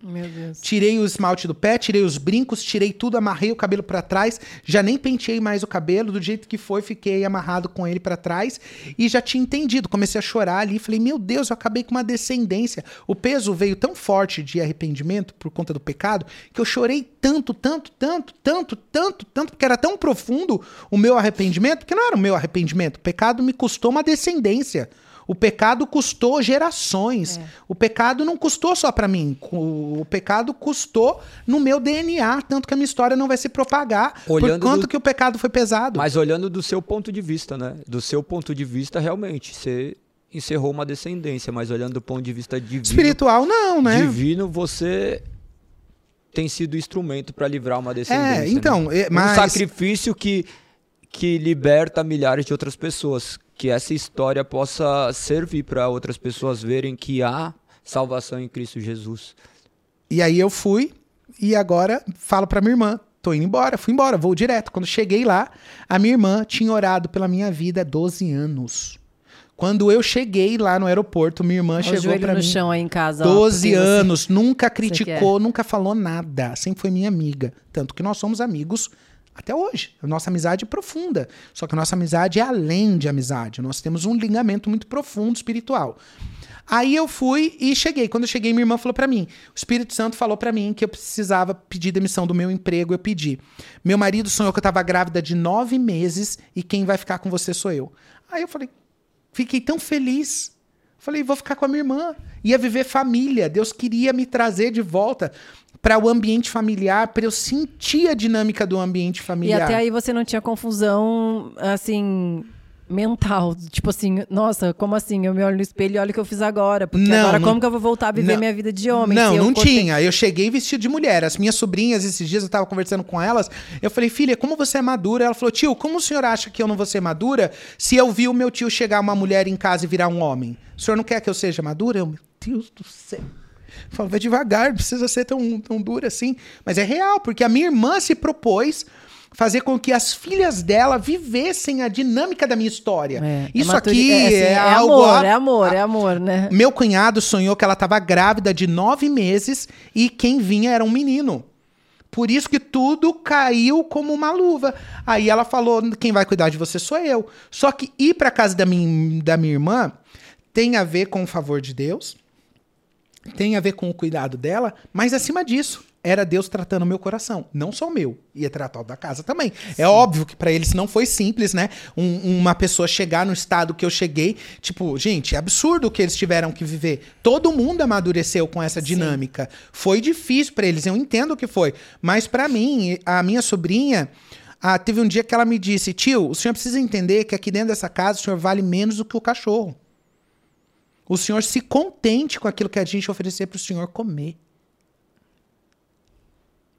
Meu Deus. Tirei o esmalte do pé, tirei os brincos, tirei tudo, amarrei o cabelo pra trás, já nem penteei mais o cabelo, do jeito que foi, fiquei amarrado com ele pra trás e já tinha entendido. Comecei a chorar ali, falei: "Meu Deus, eu acabei com uma descendência". O peso veio tão forte de arrependimento por conta do pecado que eu chorei tanto, tanto, tanto, tanto, tanto, tanto, porque era tão profundo o meu arrependimento, porque não era o meu arrependimento, o pecado me custou uma descendência. O pecado custou gerações. O pecado não custou só pra mim. O pecado custou no meu DNA, tanto que a minha história não vai se propagar Olhando por quanto do- que o pecado foi pesado. Mas olhando do seu ponto de vista, né? Do seu ponto de vista, realmente, você encerrou uma descendência, mas olhando do ponto de vista divino, Espiritual não, né? divino você tem sido instrumento para livrar uma descendência. É, então, né? é, mas um sacrifício que que liberta milhares de outras pessoas, que essa história possa servir para outras pessoas verem que há salvação em Cristo Jesus. E aí eu fui e agora falo pra minha irmã, tô indo embora, fui embora, vou direto. Quando cheguei lá, a minha irmã tinha orado pela minha vida há 12 anos. Quando eu cheguei lá no aeroporto, minha irmã o chegou joelho pra no mim. chão aí em casa. ó, 12 porque você- anos, nunca quer. criticou, nunca falou nada. Sempre foi minha amiga. Tanto que nós somos amigos até hoje. A nossa amizade é profunda. Só que a nossa amizade é além de amizade. Nós temos um ligamento muito profundo espiritual. Aí eu fui e cheguei. Quando eu cheguei, minha irmã falou pra mim: o Espírito Santo falou pra mim que eu precisava pedir demissão do meu emprego. Eu pedi. Meu marido sonhou que eu tava grávida de nove meses e quem vai ficar com você sou eu. Aí eu falei: fiquei tão feliz. Falei: vou ficar com a minha irmã. Ia viver família. Deus queria me trazer de volta para o ambiente familiar, para eu sentir a dinâmica do ambiente familiar. E até aí você não tinha confusão, assim, mental. Tipo assim, nossa, como assim? Eu me olho no espelho e olho o que eu fiz agora. Porque Não, agora não- como que eu vou voltar a viver não. minha vida de homem? Não, não cortei- tinha. Eu cheguei vestido de mulher. As minhas sobrinhas, esses dias eu tava conversando com elas. Eu falei, filha, como você é madura? Ela falou, tio, como o senhor acha que eu não vou ser madura se eu vi o meu tio chegar uma mulher em casa e virar um homem? O senhor não quer que eu seja madura? Eu, meu Deus do céu. Eu falo, vai devagar, não precisa ser tão, tão dura assim. Mas é real, porque a minha irmã se propôs fazer com que as filhas dela vivessem a dinâmica da minha história. É, Isso é aqui é, assim, é, é algo... amor, é amor, é amor, né? Meu cunhado sonhou que ela estava grávida de nove meses e quem vinha era um menino. Por isso que tudo caiu como uma luva. Aí ela falou: quem vai cuidar de você sou eu. Só que ir para casa da minha, da minha irmã tem a ver com o favor de Deus, tem a ver com o cuidado dela, mas acima disso, era Deus tratando o meu coração, não só o meu, ia tratar o da casa também. É óbvio que para eles não foi simples, né? Um- uma pessoa chegar no estado que eu cheguei, tipo, gente, é absurdo o que eles tiveram que viver. Todo mundo amadureceu com essa dinâmica. Foi difícil para eles, eu entendo que foi, mas para mim, a minha sobrinha ah, teve um dia que ela me disse: Tio, o senhor precisa entender que aqui dentro dessa casa o senhor vale menos do que o cachorro. O senhor se contente com aquilo que a gente oferecer para o senhor comer.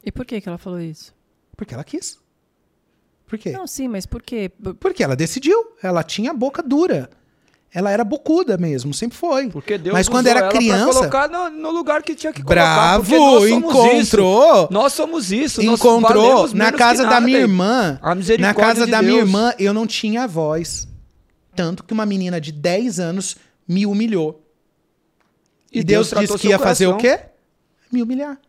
E por que que ela falou isso? Porque ela quis. Por quê? Não, sim, mas por quê? Porque ela decidiu. Ela tinha a boca dura. Ela era bocuda mesmo, sempre foi. Porque Deus Mas quando era criança- colocar no, no lugar que tinha que colocar. Bravo, porque nós somos encontrou. Isso. Nós somos isso. Encontrou na casa da nada. minha irmã. A Na casa de da minha Deus. irmã, eu não tinha voz. Tanto que uma menina de 10 anos me humilhou. E, E Deus, Deus disse que ia fazer o quê? Me humilhar.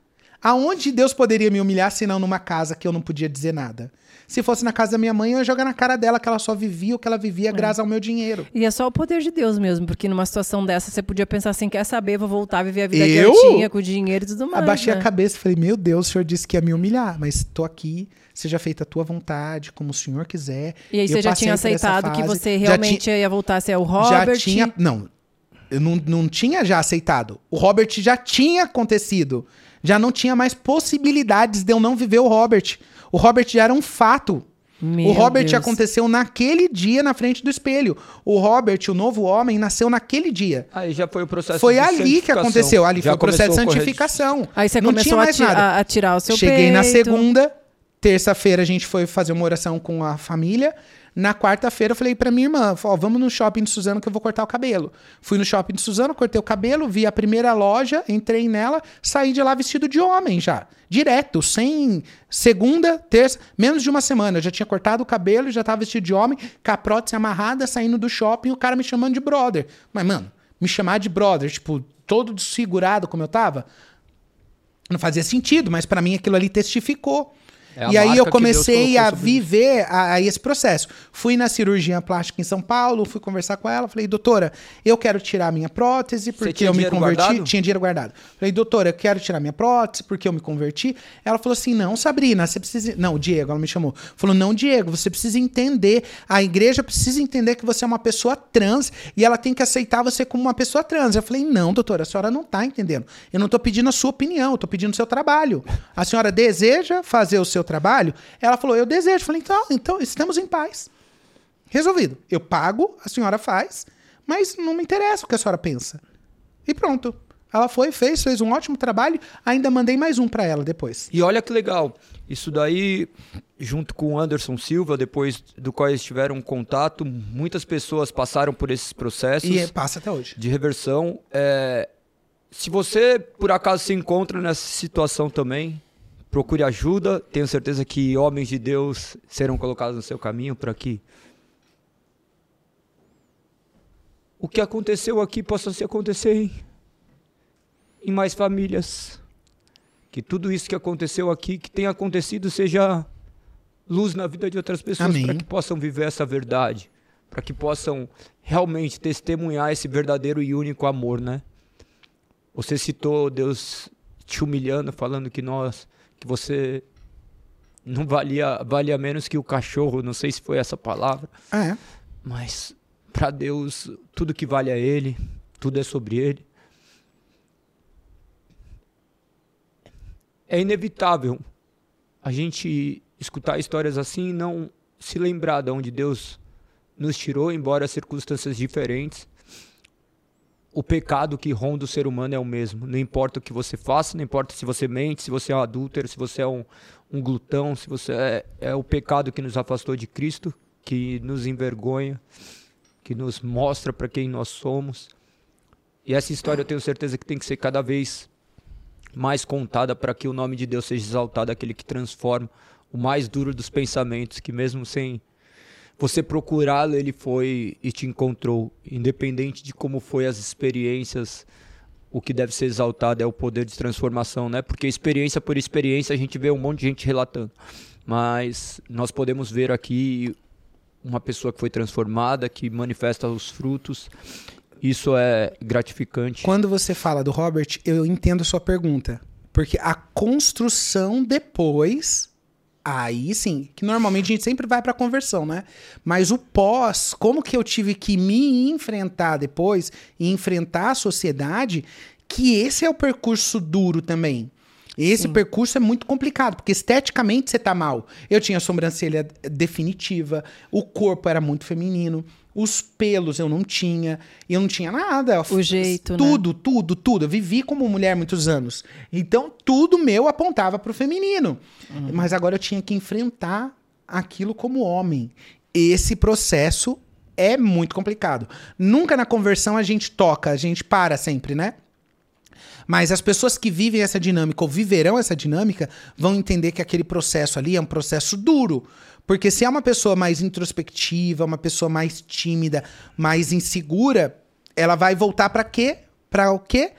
Aonde Deus poderia me humilhar se não numa casa que eu não podia dizer nada? Se fosse na casa da minha mãe, eu ia jogar na cara dela que ela só vivia o que ela vivia graças ao meu dinheiro. E é só o poder de Deus mesmo, porque numa situação dessa você podia pensar assim, quer saber, vou voltar a viver a vida Eu? que eu tinha, com o dinheiro e tudo mais. Abaixei né? a cabeça e falei: Meu Deus, o senhor disse que ia me humilhar, mas tô aqui, seja feita a tua vontade, como o senhor quiser. E aí você já tinha aceitado que você realmente ia voltar a ser o Robert. Já tinha. Não, eu não, não tinha já aceitado. O Robert já tinha acontecido. Já não tinha mais possibilidades de eu não viver o Robert. O Robert já era um fato. Meu o Robert Deus. aconteceu naquele dia na frente do espelho. O Robert, o novo homem, nasceu naquele dia. Aí já foi o processo Foi de ali que aconteceu. Ali Já foi o processo de santificação. Aí você não começou tinha a, nada. a- tirar o seu Cheguei na peito. segunda, terça-feira a gente foi fazer uma oração com a família. Na quarta-feira eu falei pra minha irmã, ó, vamos no shopping de Suzano que eu vou cortar o cabelo. Fui no shopping de Suzano, cortei o cabelo, vi a primeira loja, entrei nela, saí de lá vestido de homem já. Direto, sem segunda, terça, menos de uma semana. Eu já tinha cortado o cabelo, já tava vestido de homem, prótese amarrada, saindo do shopping, o cara me chamando de brother. Mas, mano, me chamar de brother, tipo, todo desfigurado como eu tava, não fazia sentido, mas pra mim aquilo ali testificou. É e aí eu comecei a viver a, a esse processo. Fui na cirurgia plástica em São Paulo, fui conversar com ela, falei, doutora, eu quero tirar minha prótese porque eu me converti. guardado? Tinha dinheiro guardado. Falei, doutora, eu quero tirar minha prótese porque eu me converti. Ela falou assim: não, Sabrina, você precisa. Não, Diego, ela me chamou. Falou, não, Diego, você precisa entender. A igreja precisa entender que você é uma pessoa trans e ela tem que aceitar você como uma pessoa trans. Eu falei, não, doutora, a senhora não tá entendendo. Eu não tô pedindo a sua opinião, eu tô pedindo o seu trabalho. A senhora deseja fazer o seu trabalho? Ela falou, eu desejo. Eu falei, então, então estamos em paz. Resolvido. Eu pago, a senhora faz, mas não me interessa o que a senhora pensa. E pronto. Ela foi, fez, fez um ótimo trabalho. Ainda mandei mais um pra ela depois. E olha que legal. Isso daí, junto com o Anderson Silva, depois do qual eles tiveram contato, muitas pessoas passaram por esses processos E passa até hoje. de reversão. É, se você, por acaso, se encontra nessa situação também, procure ajuda. Tenho certeza que homens de Deus serão colocados no seu caminho para que o que aconteceu aqui possa se acontecer em, em mais famílias. Que tudo isso que aconteceu aqui, que tenha acontecido, seja luz na vida de outras pessoas para que possam viver essa verdade. para que possam realmente testemunhar esse verdadeiro e único amor, né? Você citou Deus te humilhando, falando que nós, que você não valia, valia menos que o cachorro, não sei se foi essa palavra. É. Mas para Deus, tudo que vale a Ele, tudo é sobre Ele. É inevitável a gente escutar histórias assim e não se lembrar de onde Deus nos tirou, embora circunstâncias diferentes. O pecado que ronda o ser humano é o mesmo. Não importa o que você faça, não importa se você mente, se você é um adúltero, se você é um, um glutão, se você é, é o pecado que nos afastou de Cristo, que nos envergonha, que nos mostra para quem nós somos. E essa história eu tenho certeza que tem que ser cada vez mais contada para que o nome de Deus seja exaltado, aquele que transforma o mais duro dos pensamentos, que mesmo sem você procurá-lo, ele foi e te encontrou. Independente de como foi as experiências, o que deve ser exaltado é o poder de transformação, né? Porque experiência por experiência a gente vê um monte de gente relatando. Mas nós podemos ver aqui uma pessoa que foi transformada, que manifesta os frutos. Isso é gratificante. Quando você fala do Robert, eu entendo a sua pergunta. Porque a construção depois Aí sim, que normalmente a gente sempre vai para conversão, né? Mas o pós, como que eu tive que me enfrentar depois e enfrentar a sociedade, que esse é o percurso duro também. Esse Sim. percurso é muito complicado, porque esteticamente você tá mal. Eu tinha sobrancelha definitiva, o corpo era muito feminino, os pelos eu não tinha, eu não tinha nada. O jeito, Tudo, né? tudo, tudo. Eu vivi como mulher muitos anos. Então, tudo meu apontava para o feminino. Uhum. Mas agora eu tinha que enfrentar aquilo como homem. Esse processo é muito complicado. Nunca na conversão a gente toca, a gente para sempre, né? Mas as pessoas que vivem essa dinâmica ou viverão essa dinâmica vão entender que aquele processo ali é um processo duro. Porque se é uma pessoa mais introspectiva, uma pessoa mais tímida, mais insegura, ela vai voltar para quê? Para o quê?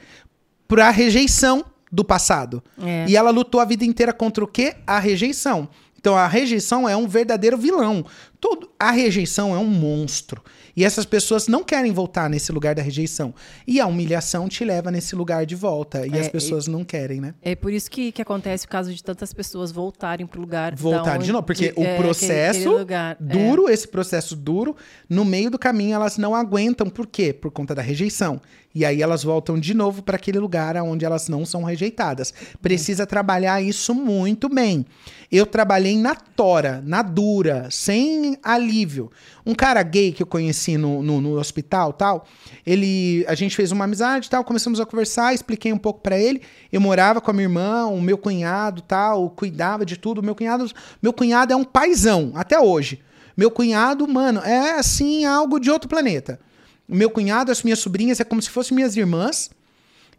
Para a rejeição do passado. É. E ela lutou a vida inteira contra o quê? A rejeição. Então a rejeição é um verdadeiro vilão. Todo, a rejeição é um monstro. E essas pessoas não querem voltar nesse lugar da rejeição. E a humilhação te leva nesse lugar de volta. E é, as pessoas não querem, né? É por isso que, que acontece o caso de tantas pessoas voltarem para o lugar. Voltar de novo, porque de, o é, processo aquele, aquele é. duro, esse processo duro, no meio do caminho elas não aguentam. Por quê? Por conta da rejeição. E aí elas voltam de novo para aquele lugar onde elas não são rejeitadas. Precisa trabalhar isso muito bem. Eu trabalhei na tora, na dura, sem alívio. Um cara gay que eu conheci no, no, no hospital tal, ele, a gente fez uma amizade tal, começamos a conversar, expliquei um pouco para ele. Eu morava com a minha irmã, o meu cunhado tal, cuidava de tudo. Meu cunhado, meu cunhado é um paizão até hoje. Meu cunhado, mano, é assim algo de outro planeta. Meu cunhado, as minhas sobrinhas, é como se fossem minhas irmãs.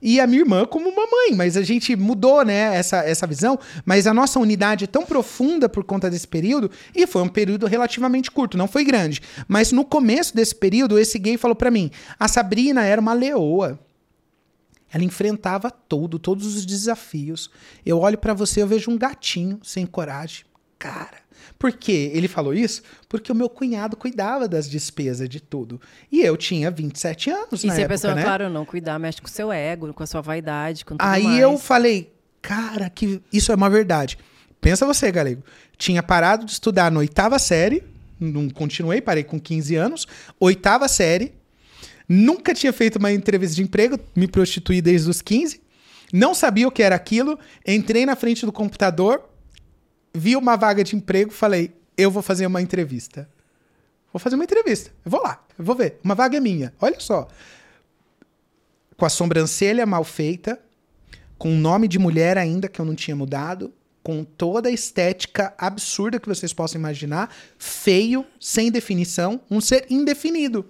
E a minha irmã como uma mãe, mas a gente mudou, né, essa, essa visão. Mas a nossa unidade é tão profunda por conta desse período, e foi um período relativamente curto, não foi grande. Mas no começo desse período, esse gay falou para mim: a Sabrina era uma leoa. Ela enfrentava tudo, todos os desafios. Eu olho para você, eu vejo um gatinho sem coragem. Cara, por que ele falou isso? Porque o meu cunhado cuidava das despesas de tudo. E eu tinha 27 anos e na se época, a pessoa, né? claro, não cuidar, mexe com o seu ego, com a sua vaidade, com tudo Aí mais. eu falei, cara, que isso é uma verdade. Pensa você, Galego. Tinha parado de estudar na oitava série, não continuei, parei com 15 anos, oitava série, nunca tinha feito uma entrevista de emprego, me prostituí desde os 15, não sabia o que era aquilo, entrei na frente do computador, vi uma vaga de emprego, falei, eu vou fazer uma entrevista. Vou fazer uma entrevista. Eu vou lá, eu vou ver. Uma vaga é minha. Olha só. Com a sobrancelha mal feita, com o nome de mulher ainda que eu não tinha mudado, com toda a estética absurda que vocês possam imaginar, feio, sem definição, um ser indefinido.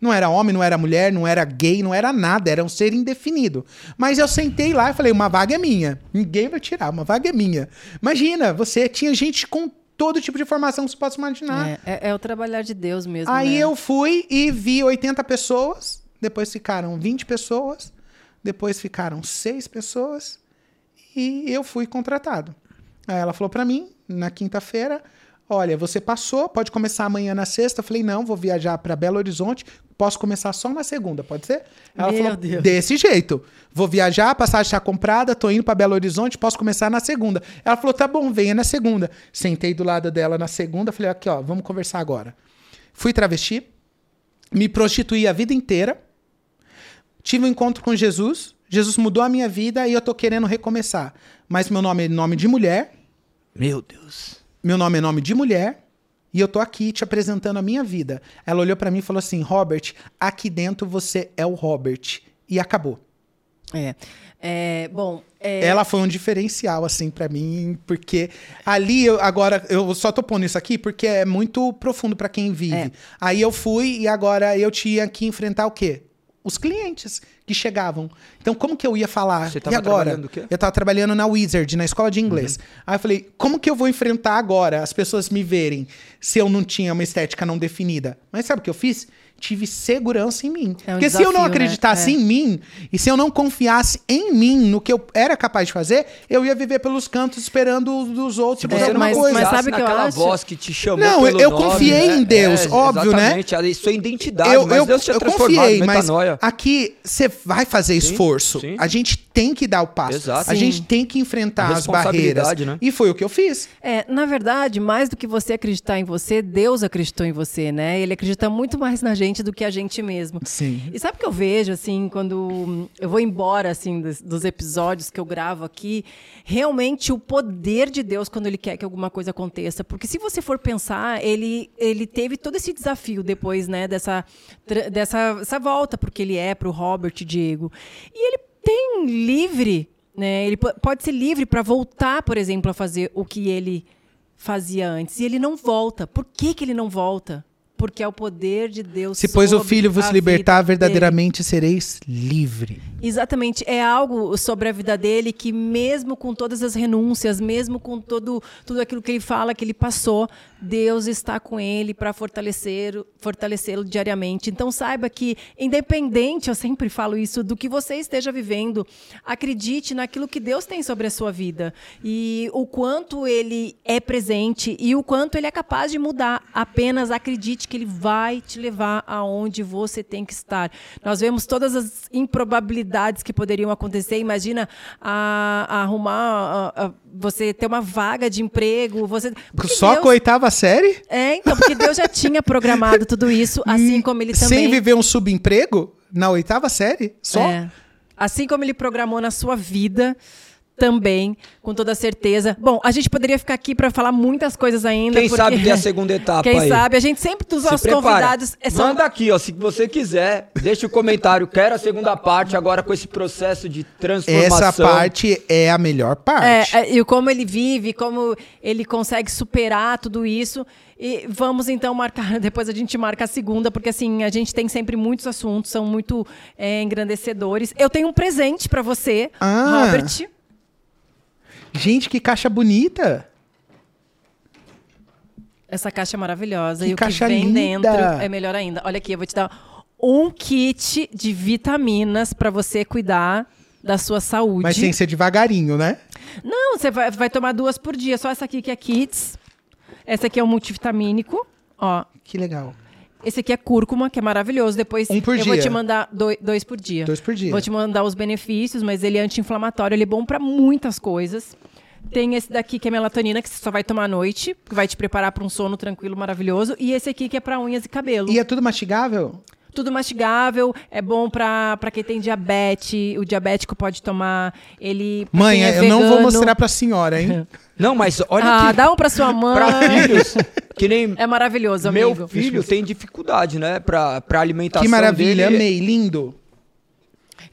Não era homem, não era mulher, não era gay, não era nada, era um ser indefinido. Mas eu sentei lá e falei: uma vaga é minha. Ninguém vai tirar, uma vaga é minha. Imagina, você tinha gente com todo tipo de formação que você possa imaginar. É, é, é o trabalhar de Deus mesmo. Aí né? eu fui e vi 80 pessoas, depois ficaram 20 pessoas, depois ficaram 6 pessoas e eu fui contratado. Aí ela falou para mim, na quinta-feira, Olha, você passou, pode começar amanhã na sexta. Eu falei, não, vou viajar para Belo Horizonte, posso começar só na segunda, pode ser? Ela Meu falou, Deus. desse jeito. Vou viajar, a passagem está comprada, tô indo para Belo Horizonte, posso começar na segunda. Ela falou, tá bom, venha na segunda. Sentei do lado dela na segunda, falei, aqui, ó, vamos conversar agora. Fui travesti, me prostituí a vida inteira, tive um encontro com Jesus, Jesus mudou a minha vida e eu tô querendo recomeçar. Mas meu nome é nome de mulher, Meu Deus. Meu nome é nome de mulher e eu tô aqui te apresentando a minha vida. Ela olhou pra mim e falou assim: Robert, aqui dentro você é o Robert. E acabou. É. É, bom, é, Ela foi um diferencial, assim, pra mim, porque ali, eu, agora, eu só tô pondo isso aqui porque é muito profundo pra quem vive. É. Aí eu fui e agora eu tinha que enfrentar o quê? Os clientes que chegavam. Então, como que eu ia falar? Você e tava agora? trabalhando o quê? Eu tava trabalhando na Wizard, na escola de inglês. Aí eu falei, como que eu vou enfrentar agora as pessoas me verem se eu não tinha uma estética não definida? Mas sabe o que eu fiz? Tive segurança em mim. É um Porque se eu não desafio, né? acreditasse É. em mim, e se eu não confiasse em mim, no que eu era capaz de fazer, eu ia viver pelos cantos esperando os dos outros você É, não alguma mas- coisa. mas sabe que eu acho? voz que te chamou Não, pelo eu nome, confiei né? em Deus, óbvio, né? exatamente. Sua identidade, eu, mas eu, Deus tinha eu confiei, mas metanoia. aqui você vai fazer esforço. sim. A gente tem que dar o passo. Exato. A Sim. gente tem que enfrentar as barreiras. Né? E foi o que eu fiz. É, na verdade, mais do que você acreditar em você, Deus acreditou em você, né? Ele acredita muito mais na gente do que a gente mesmo. Sim. E sabe o que eu vejo, assim, quando eu vou embora, assim, dos, dos episódios que eu gravo aqui? Realmente o poder de Deus quando Ele quer que alguma coisa aconteça. Porque se você for pensar, Ele, ele teve todo esse desafio depois, né, dessa, dessa essa volta, porque Ele é para o Robert Diego. E Ele tem livre, né? Ele po- pode ser livre para voltar, por exemplo, a fazer o que Ele fazia antes. E Ele não volta. Por que, que Ele não volta? Porque é o poder de Deus. Se pois o filho vos libertar, vida dele. verdadeiramente sereis livre. Exatamente, é algo sobre a vida dele que mesmo com todas as renúncias, mesmo com todo tudo aquilo que ele fala que ele passou, Deus está com ele para fortalecer, fortalecê-lo diariamente. Então saiba que independente, eu sempre falo isso, do que você esteja vivendo, acredite naquilo que Deus tem sobre a sua vida e o quanto ele é presente e o quanto ele é capaz de mudar. Apenas acredite que ele vai te levar aonde você tem que estar. Nós vemos todas as improbabilidades que poderiam acontecer. Imagina a, a arrumar, a- a- você ter uma vaga de emprego, você porque Só Deus- com a oitava série? É, então, porque Deus já tinha programado tudo isso, assim como ele também. Sem viver um subemprego? Na oitava série? Só? É. Assim como ele programou na sua vida também, com toda certeza. Bom, a gente poderia ficar aqui para falar muitas coisas ainda. Quem porque- sabe ter a segunda etapa Quem aí. sabe? A gente sempre dos nossos prepara. convidados. é só- Manda aqui, ó, se você quiser, deixa o comentário. Quero a segunda parte agora com esse processo de transformação. Essa parte é a melhor parte. É, é, e como ele vive, como ele consegue superar tudo isso. E vamos então marcar, depois a gente marca a segunda, porque assim, a gente tem sempre muitos assuntos, são muito é, engrandecedores. Eu tenho um presente para você, Ah. Robert. Gente, que caixa bonita. Essa caixa é maravilhosa. Que e o que vem linda. dentro é melhor ainda. Olha aqui, eu vou te dar um kit de vitaminas para você cuidar da sua saúde. Mas tem que ser devagarinho, né? Não, você vai, vai tomar duas por dia. Só essa aqui que é Kids. Essa aqui é um multivitamínico. Ó, Que legal. Esse aqui é cúrcuma, que é maravilhoso. Depois Um por eu vou dia. te mandar doi- dois por dia. Dois por dia. Vou te mandar os benefícios, mas ele é anti-inflamatório, ele é bom para muitas coisas. Tem esse daqui que é melatonina, que você só vai tomar à noite, que vai te preparar para um sono tranquilo, maravilhoso. E esse aqui que é para unhas e cabelo. E é tudo mastigável? Tudo mastigável, é bom para quem tem diabetes, o diabético pode tomar. Ele Mãe, é eu não vou vegano- mostrar pra senhora, hein? Não, mas olha Ah, que dá um para sua mãe. pra filhos, que nem É maravilhoso, meu amigo. filho tem dificuldade, né, pra, pra alimentação que maravilha, dele. amei, lindo.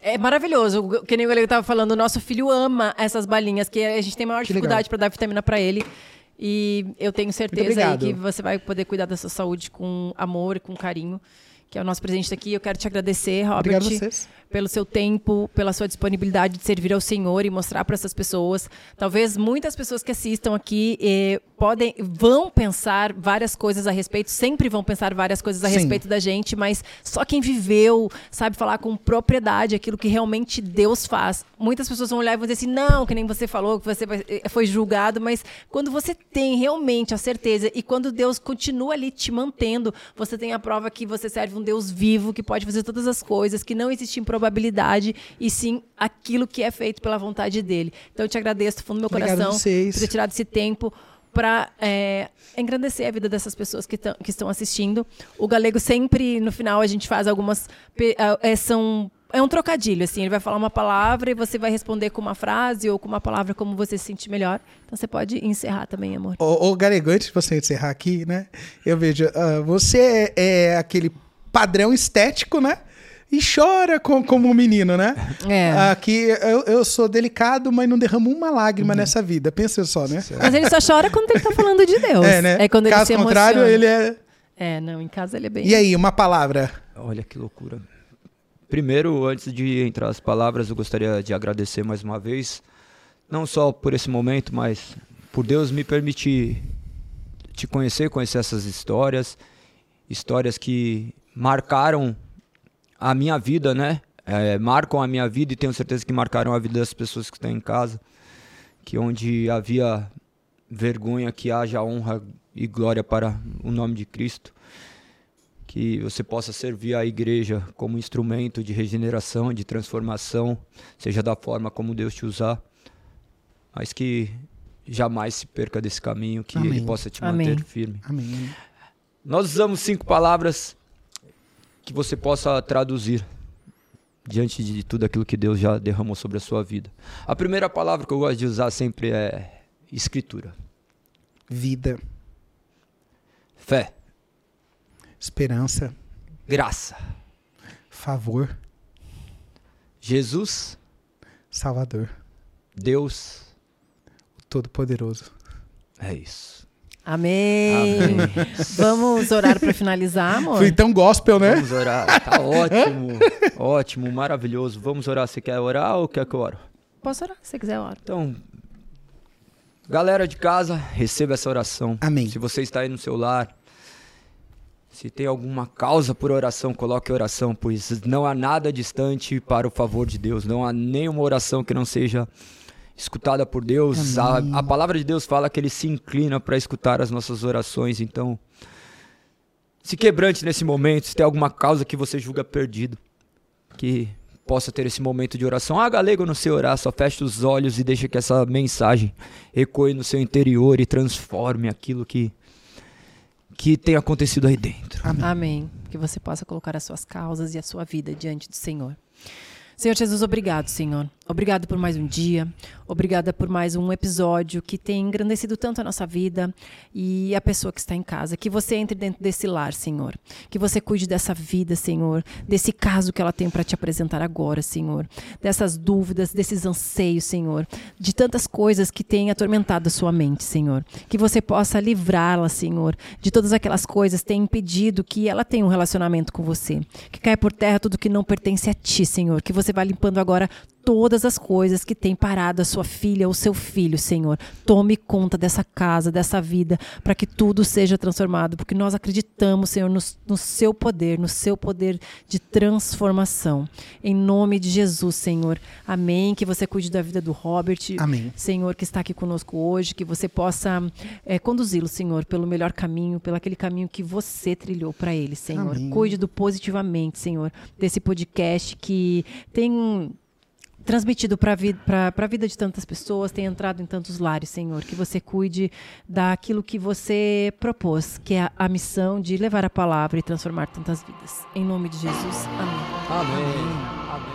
É maravilhoso. Que nem o Galego estava falando, o nosso filho ama essas balinhas, que a gente tem maior Que dificuldade para dar vitamina para ele. E eu tenho certeza que você vai poder cuidar da sua saúde com amor e com carinho, que é o nosso presente aqui. Eu quero te agradecer, Robert, pelo seu tempo, pela sua disponibilidade de servir ao Senhor e mostrar para essas pessoas. Talvez muitas pessoas que assistam aqui eh, podem, vão pensar várias coisas a respeito, sempre vão pensar várias coisas a Sim. respeito da gente, mas só quem viveu sabe falar com propriedade aquilo que realmente Deus faz. Muitas pessoas vão olhar e vão dizer assim, não, que nem você falou, que você eh, foi julgado, mas quando você tem realmente a certeza e quando Deus continua ali te mantendo, você tem a prova que você serve um Deus vivo, que pode fazer todas as coisas, que não existe improbabilidade, e sim aquilo que é feito pela vontade dele. Então eu te agradeço do fundo do meu Obrigado coração por ter tirado esse tempo para engrandecer a vida dessas pessoas que, que estão assistindo. O Galego sempre, no final, a gente faz algumas. é, são, é um trocadilho, assim. Ele vai falar uma palavra e você vai responder com uma frase ou com uma palavra como você se sentir melhor. Então você pode encerrar também, amor. Ô, ô antes de você encerrar aqui, né? Eu vejo, ah, você é, é aquele padrão estético, né? E chora com- como um menino, né? É. Aqui eu, eu sou delicado, mas não derramo uma lágrima nessa vida. Pensa só, né? Mas ele só chora quando ele tá falando de Deus. É, né? É quando ele Caso se contrário, emociona. ele é. É, não, em casa ele é bem. E aí, uma palavra. Olha que loucura. Primeiro, antes de entrar as palavras, eu gostaria de agradecer mais uma vez, não só por esse momento, mas por Deus me permitir te conhecer, conhecer essas histórias, histórias que marcaram a minha vida, né? É, marcam a minha vida e tenho certeza que marcaram a vida das pessoas que estão em casa, que onde havia vergonha, que haja honra e glória para o nome de Cristo que você possa servir a igreja como instrumento de regeneração, de transformação, seja da forma como Deus te usar, mas que jamais se perca desse caminho, que Amém. Ele possa te Amém. manter firme. Amém. Nós usamos cinco palavras que você possa traduzir diante de tudo aquilo que Deus já derramou sobre a sua vida. A primeira palavra que eu gosto de usar sempre é escritura, Vida, fé, esperança, graça, favor, Jesus, Salvador, Deus, Todo-Poderoso. é isso. Amém. Amém. Vamos orar para finalizar, amor? Foi tão gospel, né? Vamos orar. Tá ótimo. ótimo, maravilhoso. Vamos orar. Você quer orar ou quer que eu oro? Posso orar, se você quiser, ora. Então, galera de casa, receba essa oração. Amém. Se você está aí no seu lar, se tem alguma causa por oração, coloque oração, pois não há nada distante para o favor de Deus. Não há nenhuma oração que não seja escutada por Deus. A, Amém. a palavra de Deus fala que ele se inclina para escutar as nossas orações. Então, se quebrante nesse momento, se tem alguma causa que você julga perdido, que possa ter esse momento de oração. Ah, galego, eu não sei orar, só feche os olhos e deixa que essa mensagem ecoe no seu interior e transforme aquilo que que tem acontecido aí dentro. Amém. Que você possa colocar as suas causas e a sua vida diante do Senhor. Senhor Jesus, obrigado, Senhor. Obrigado por mais um dia. Obrigada por mais um episódio que tem engrandecido tanto a nossa vida e a pessoa que está em casa. Que você entre dentro desse lar, Senhor. Que você cuide dessa vida, Senhor. Desse caso que ela tem para te apresentar agora, Senhor. Dessas dúvidas, desses anseios, Senhor. De tantas coisas que têm atormentado a sua mente, Senhor. Que você possa livrá-la, Senhor, de todas aquelas coisas que têm impedido que ela tenha um relacionamento com você. Que caia por terra tudo que não pertence a ti, Senhor. Que você vá limpando agora todas as coisas que têm parado a sua filha ou seu filho, Senhor. Tome conta dessa casa, dessa vida, para que tudo seja transformado, porque nós acreditamos, Senhor, no, no seu poder, no seu poder de transformação. Em nome de Jesus, Senhor. Amém. Que você cuide da vida do Robert. Amém. Senhor, que está aqui conosco hoje, que você possa eh, conduzi-lo, Senhor, pelo melhor caminho, pelo aquele caminho que você trilhou para ele, Senhor. Amém. Cuide do positivamente, Senhor, desse podcast que tem transmitido para vi a vida de tantas pessoas, tem entrado em tantos lares, Senhor. Que você cuide daquilo que você propôs, que é a, a missão de levar a palavra e transformar tantas vidas. Em nome de Jesus. Amém. Amém.